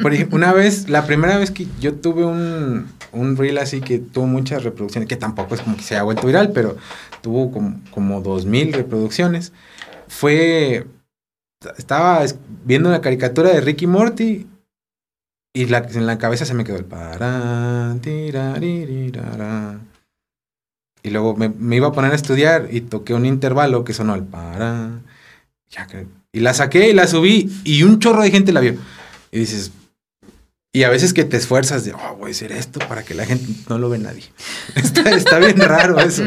Por una vez, la primera vez que yo tuve un, un reel así que tuvo muchas reproducciones, que tampoco es como que se haya vuelto viral, pero tuvo como, como 2000 reproducciones, fue estaba viendo una caricatura de Ricky Morty y la, en la cabeza se me quedó el y luego me, iba a poner a estudiar y toqué un intervalo que sonó el para. y la saqué y la subí y un chorro de gente la vio. Y dices, y a veces que te esfuerzas de, oh, voy a hacer esto para que la gente no lo ve nadie. <laughs> está, está bien raro eso.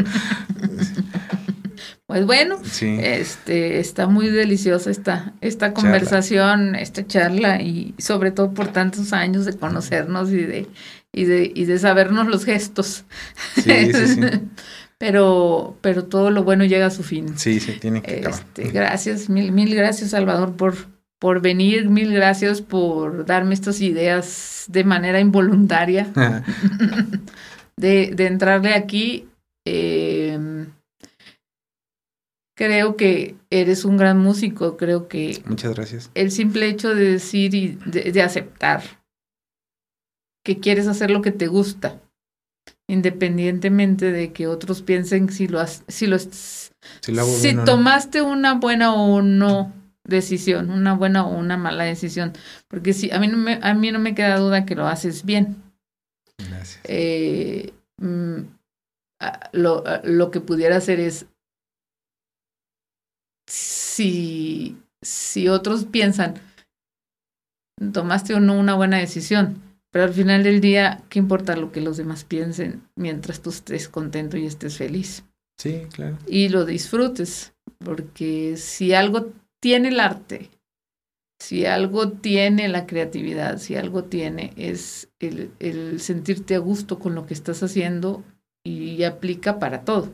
Pues bueno, este está muy deliciosa esta, esta conversación, esta charla, y sobre todo por tantos años de conocernos y de, y de, y de sabernos los gestos. Sí, sí, sí. <laughs> pero, pero todo lo bueno llega a su fin. Sí, sí, tiene que acabar. Este, gracias, mil, mil gracias, Salvador, por, por venir, mil gracias por darme estas ideas de manera involuntaria. <laughs> de, de entrarle aquí. Eh, Creo que eres un gran músico, creo que... Muchas gracias. El simple hecho de decir y de, aceptar que quieres hacer lo que te gusta, independientemente de que otros piensen si lo has, si lo si, tomaste una buena o no decisión, una buena o una mala decisión, porque si a mí no me, a mí no me queda duda que lo haces bien. Gracias. Eh, mm, lo, lo que pudiera hacer es si, si otros piensan, tomaste o no una buena decisión, pero al final del día, ¿qué importa lo que los demás piensen mientras tú estés contento y estés feliz? Sí, claro. Y lo disfrutes, porque si algo tiene el arte, si algo tiene la creatividad, si algo tiene, es el, el sentirte a gusto con lo que estás haciendo y aplica para todo.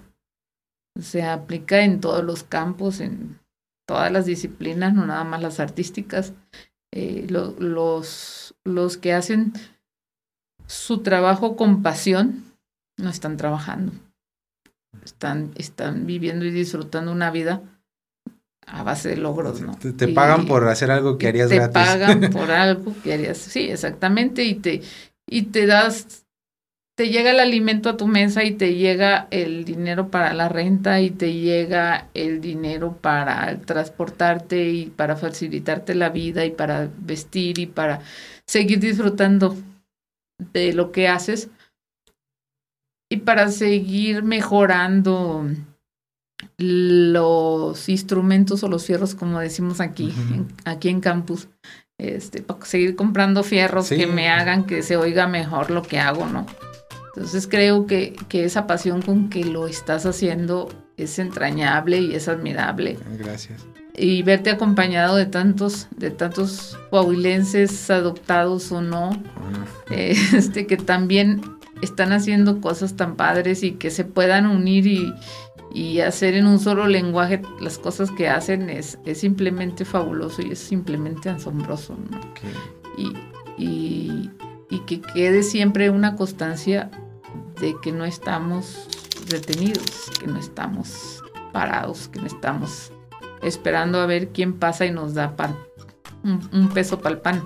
Se aplica en todos los campos, en todas las disciplinas, no nada más las artísticas. Eh, los, los que hacen su trabajo con pasión no están trabajando. Están, están viviendo y disfrutando una vida a base de logros, ¿no? Te, pagan por hacer algo que harías gratis. Te pagan <laughs> por algo que harías, sí, exactamente, y te, y te das te llega el alimento a tu mesa y te llega el dinero para la renta y te llega el dinero para transportarte y para facilitarte la vida y para vestir y para seguir disfrutando de lo que haces y para seguir mejorando los instrumentos o los fierros como decimos aquí aquí en campus este para seguir comprando fierros que me hagan que se oiga mejor lo que hago no entonces creo que, que esa pasión con que lo estás haciendo es entrañable y es admirable. Gracias. Y verte acompañado de tantos, de tantos coahuilenses adoptados o no, eh, <laughs> este, que también están haciendo cosas tan padres y que se puedan unir y, hacer en un solo lenguaje las cosas que hacen es, es simplemente fabuloso y es simplemente asombroso. Y, y, y que quede siempre una constancia de que no estamos detenidos, que no estamos parados, que no estamos esperando a ver quién pasa y nos da pan, un, peso para el pan,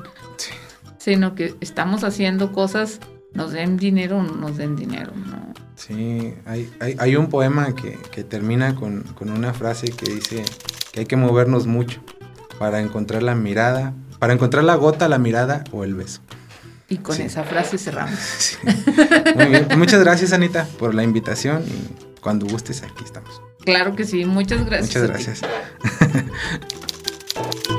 sino que estamos haciendo cosas, nos den dinero o no nos den dinero. ¿no? Sí, hay, hay, un poema que, termina con, una frase que dice que hay que movernos mucho para encontrar la mirada, para encontrar la gota, la mirada o el beso. Y con esa frase cerramos. <laughs> Muy bien. Muchas gracias, Anita, por la invitación y cuando gustes, aquí estamos. Claro que sí. Muchas gracias. Muchas gracias. <laughs>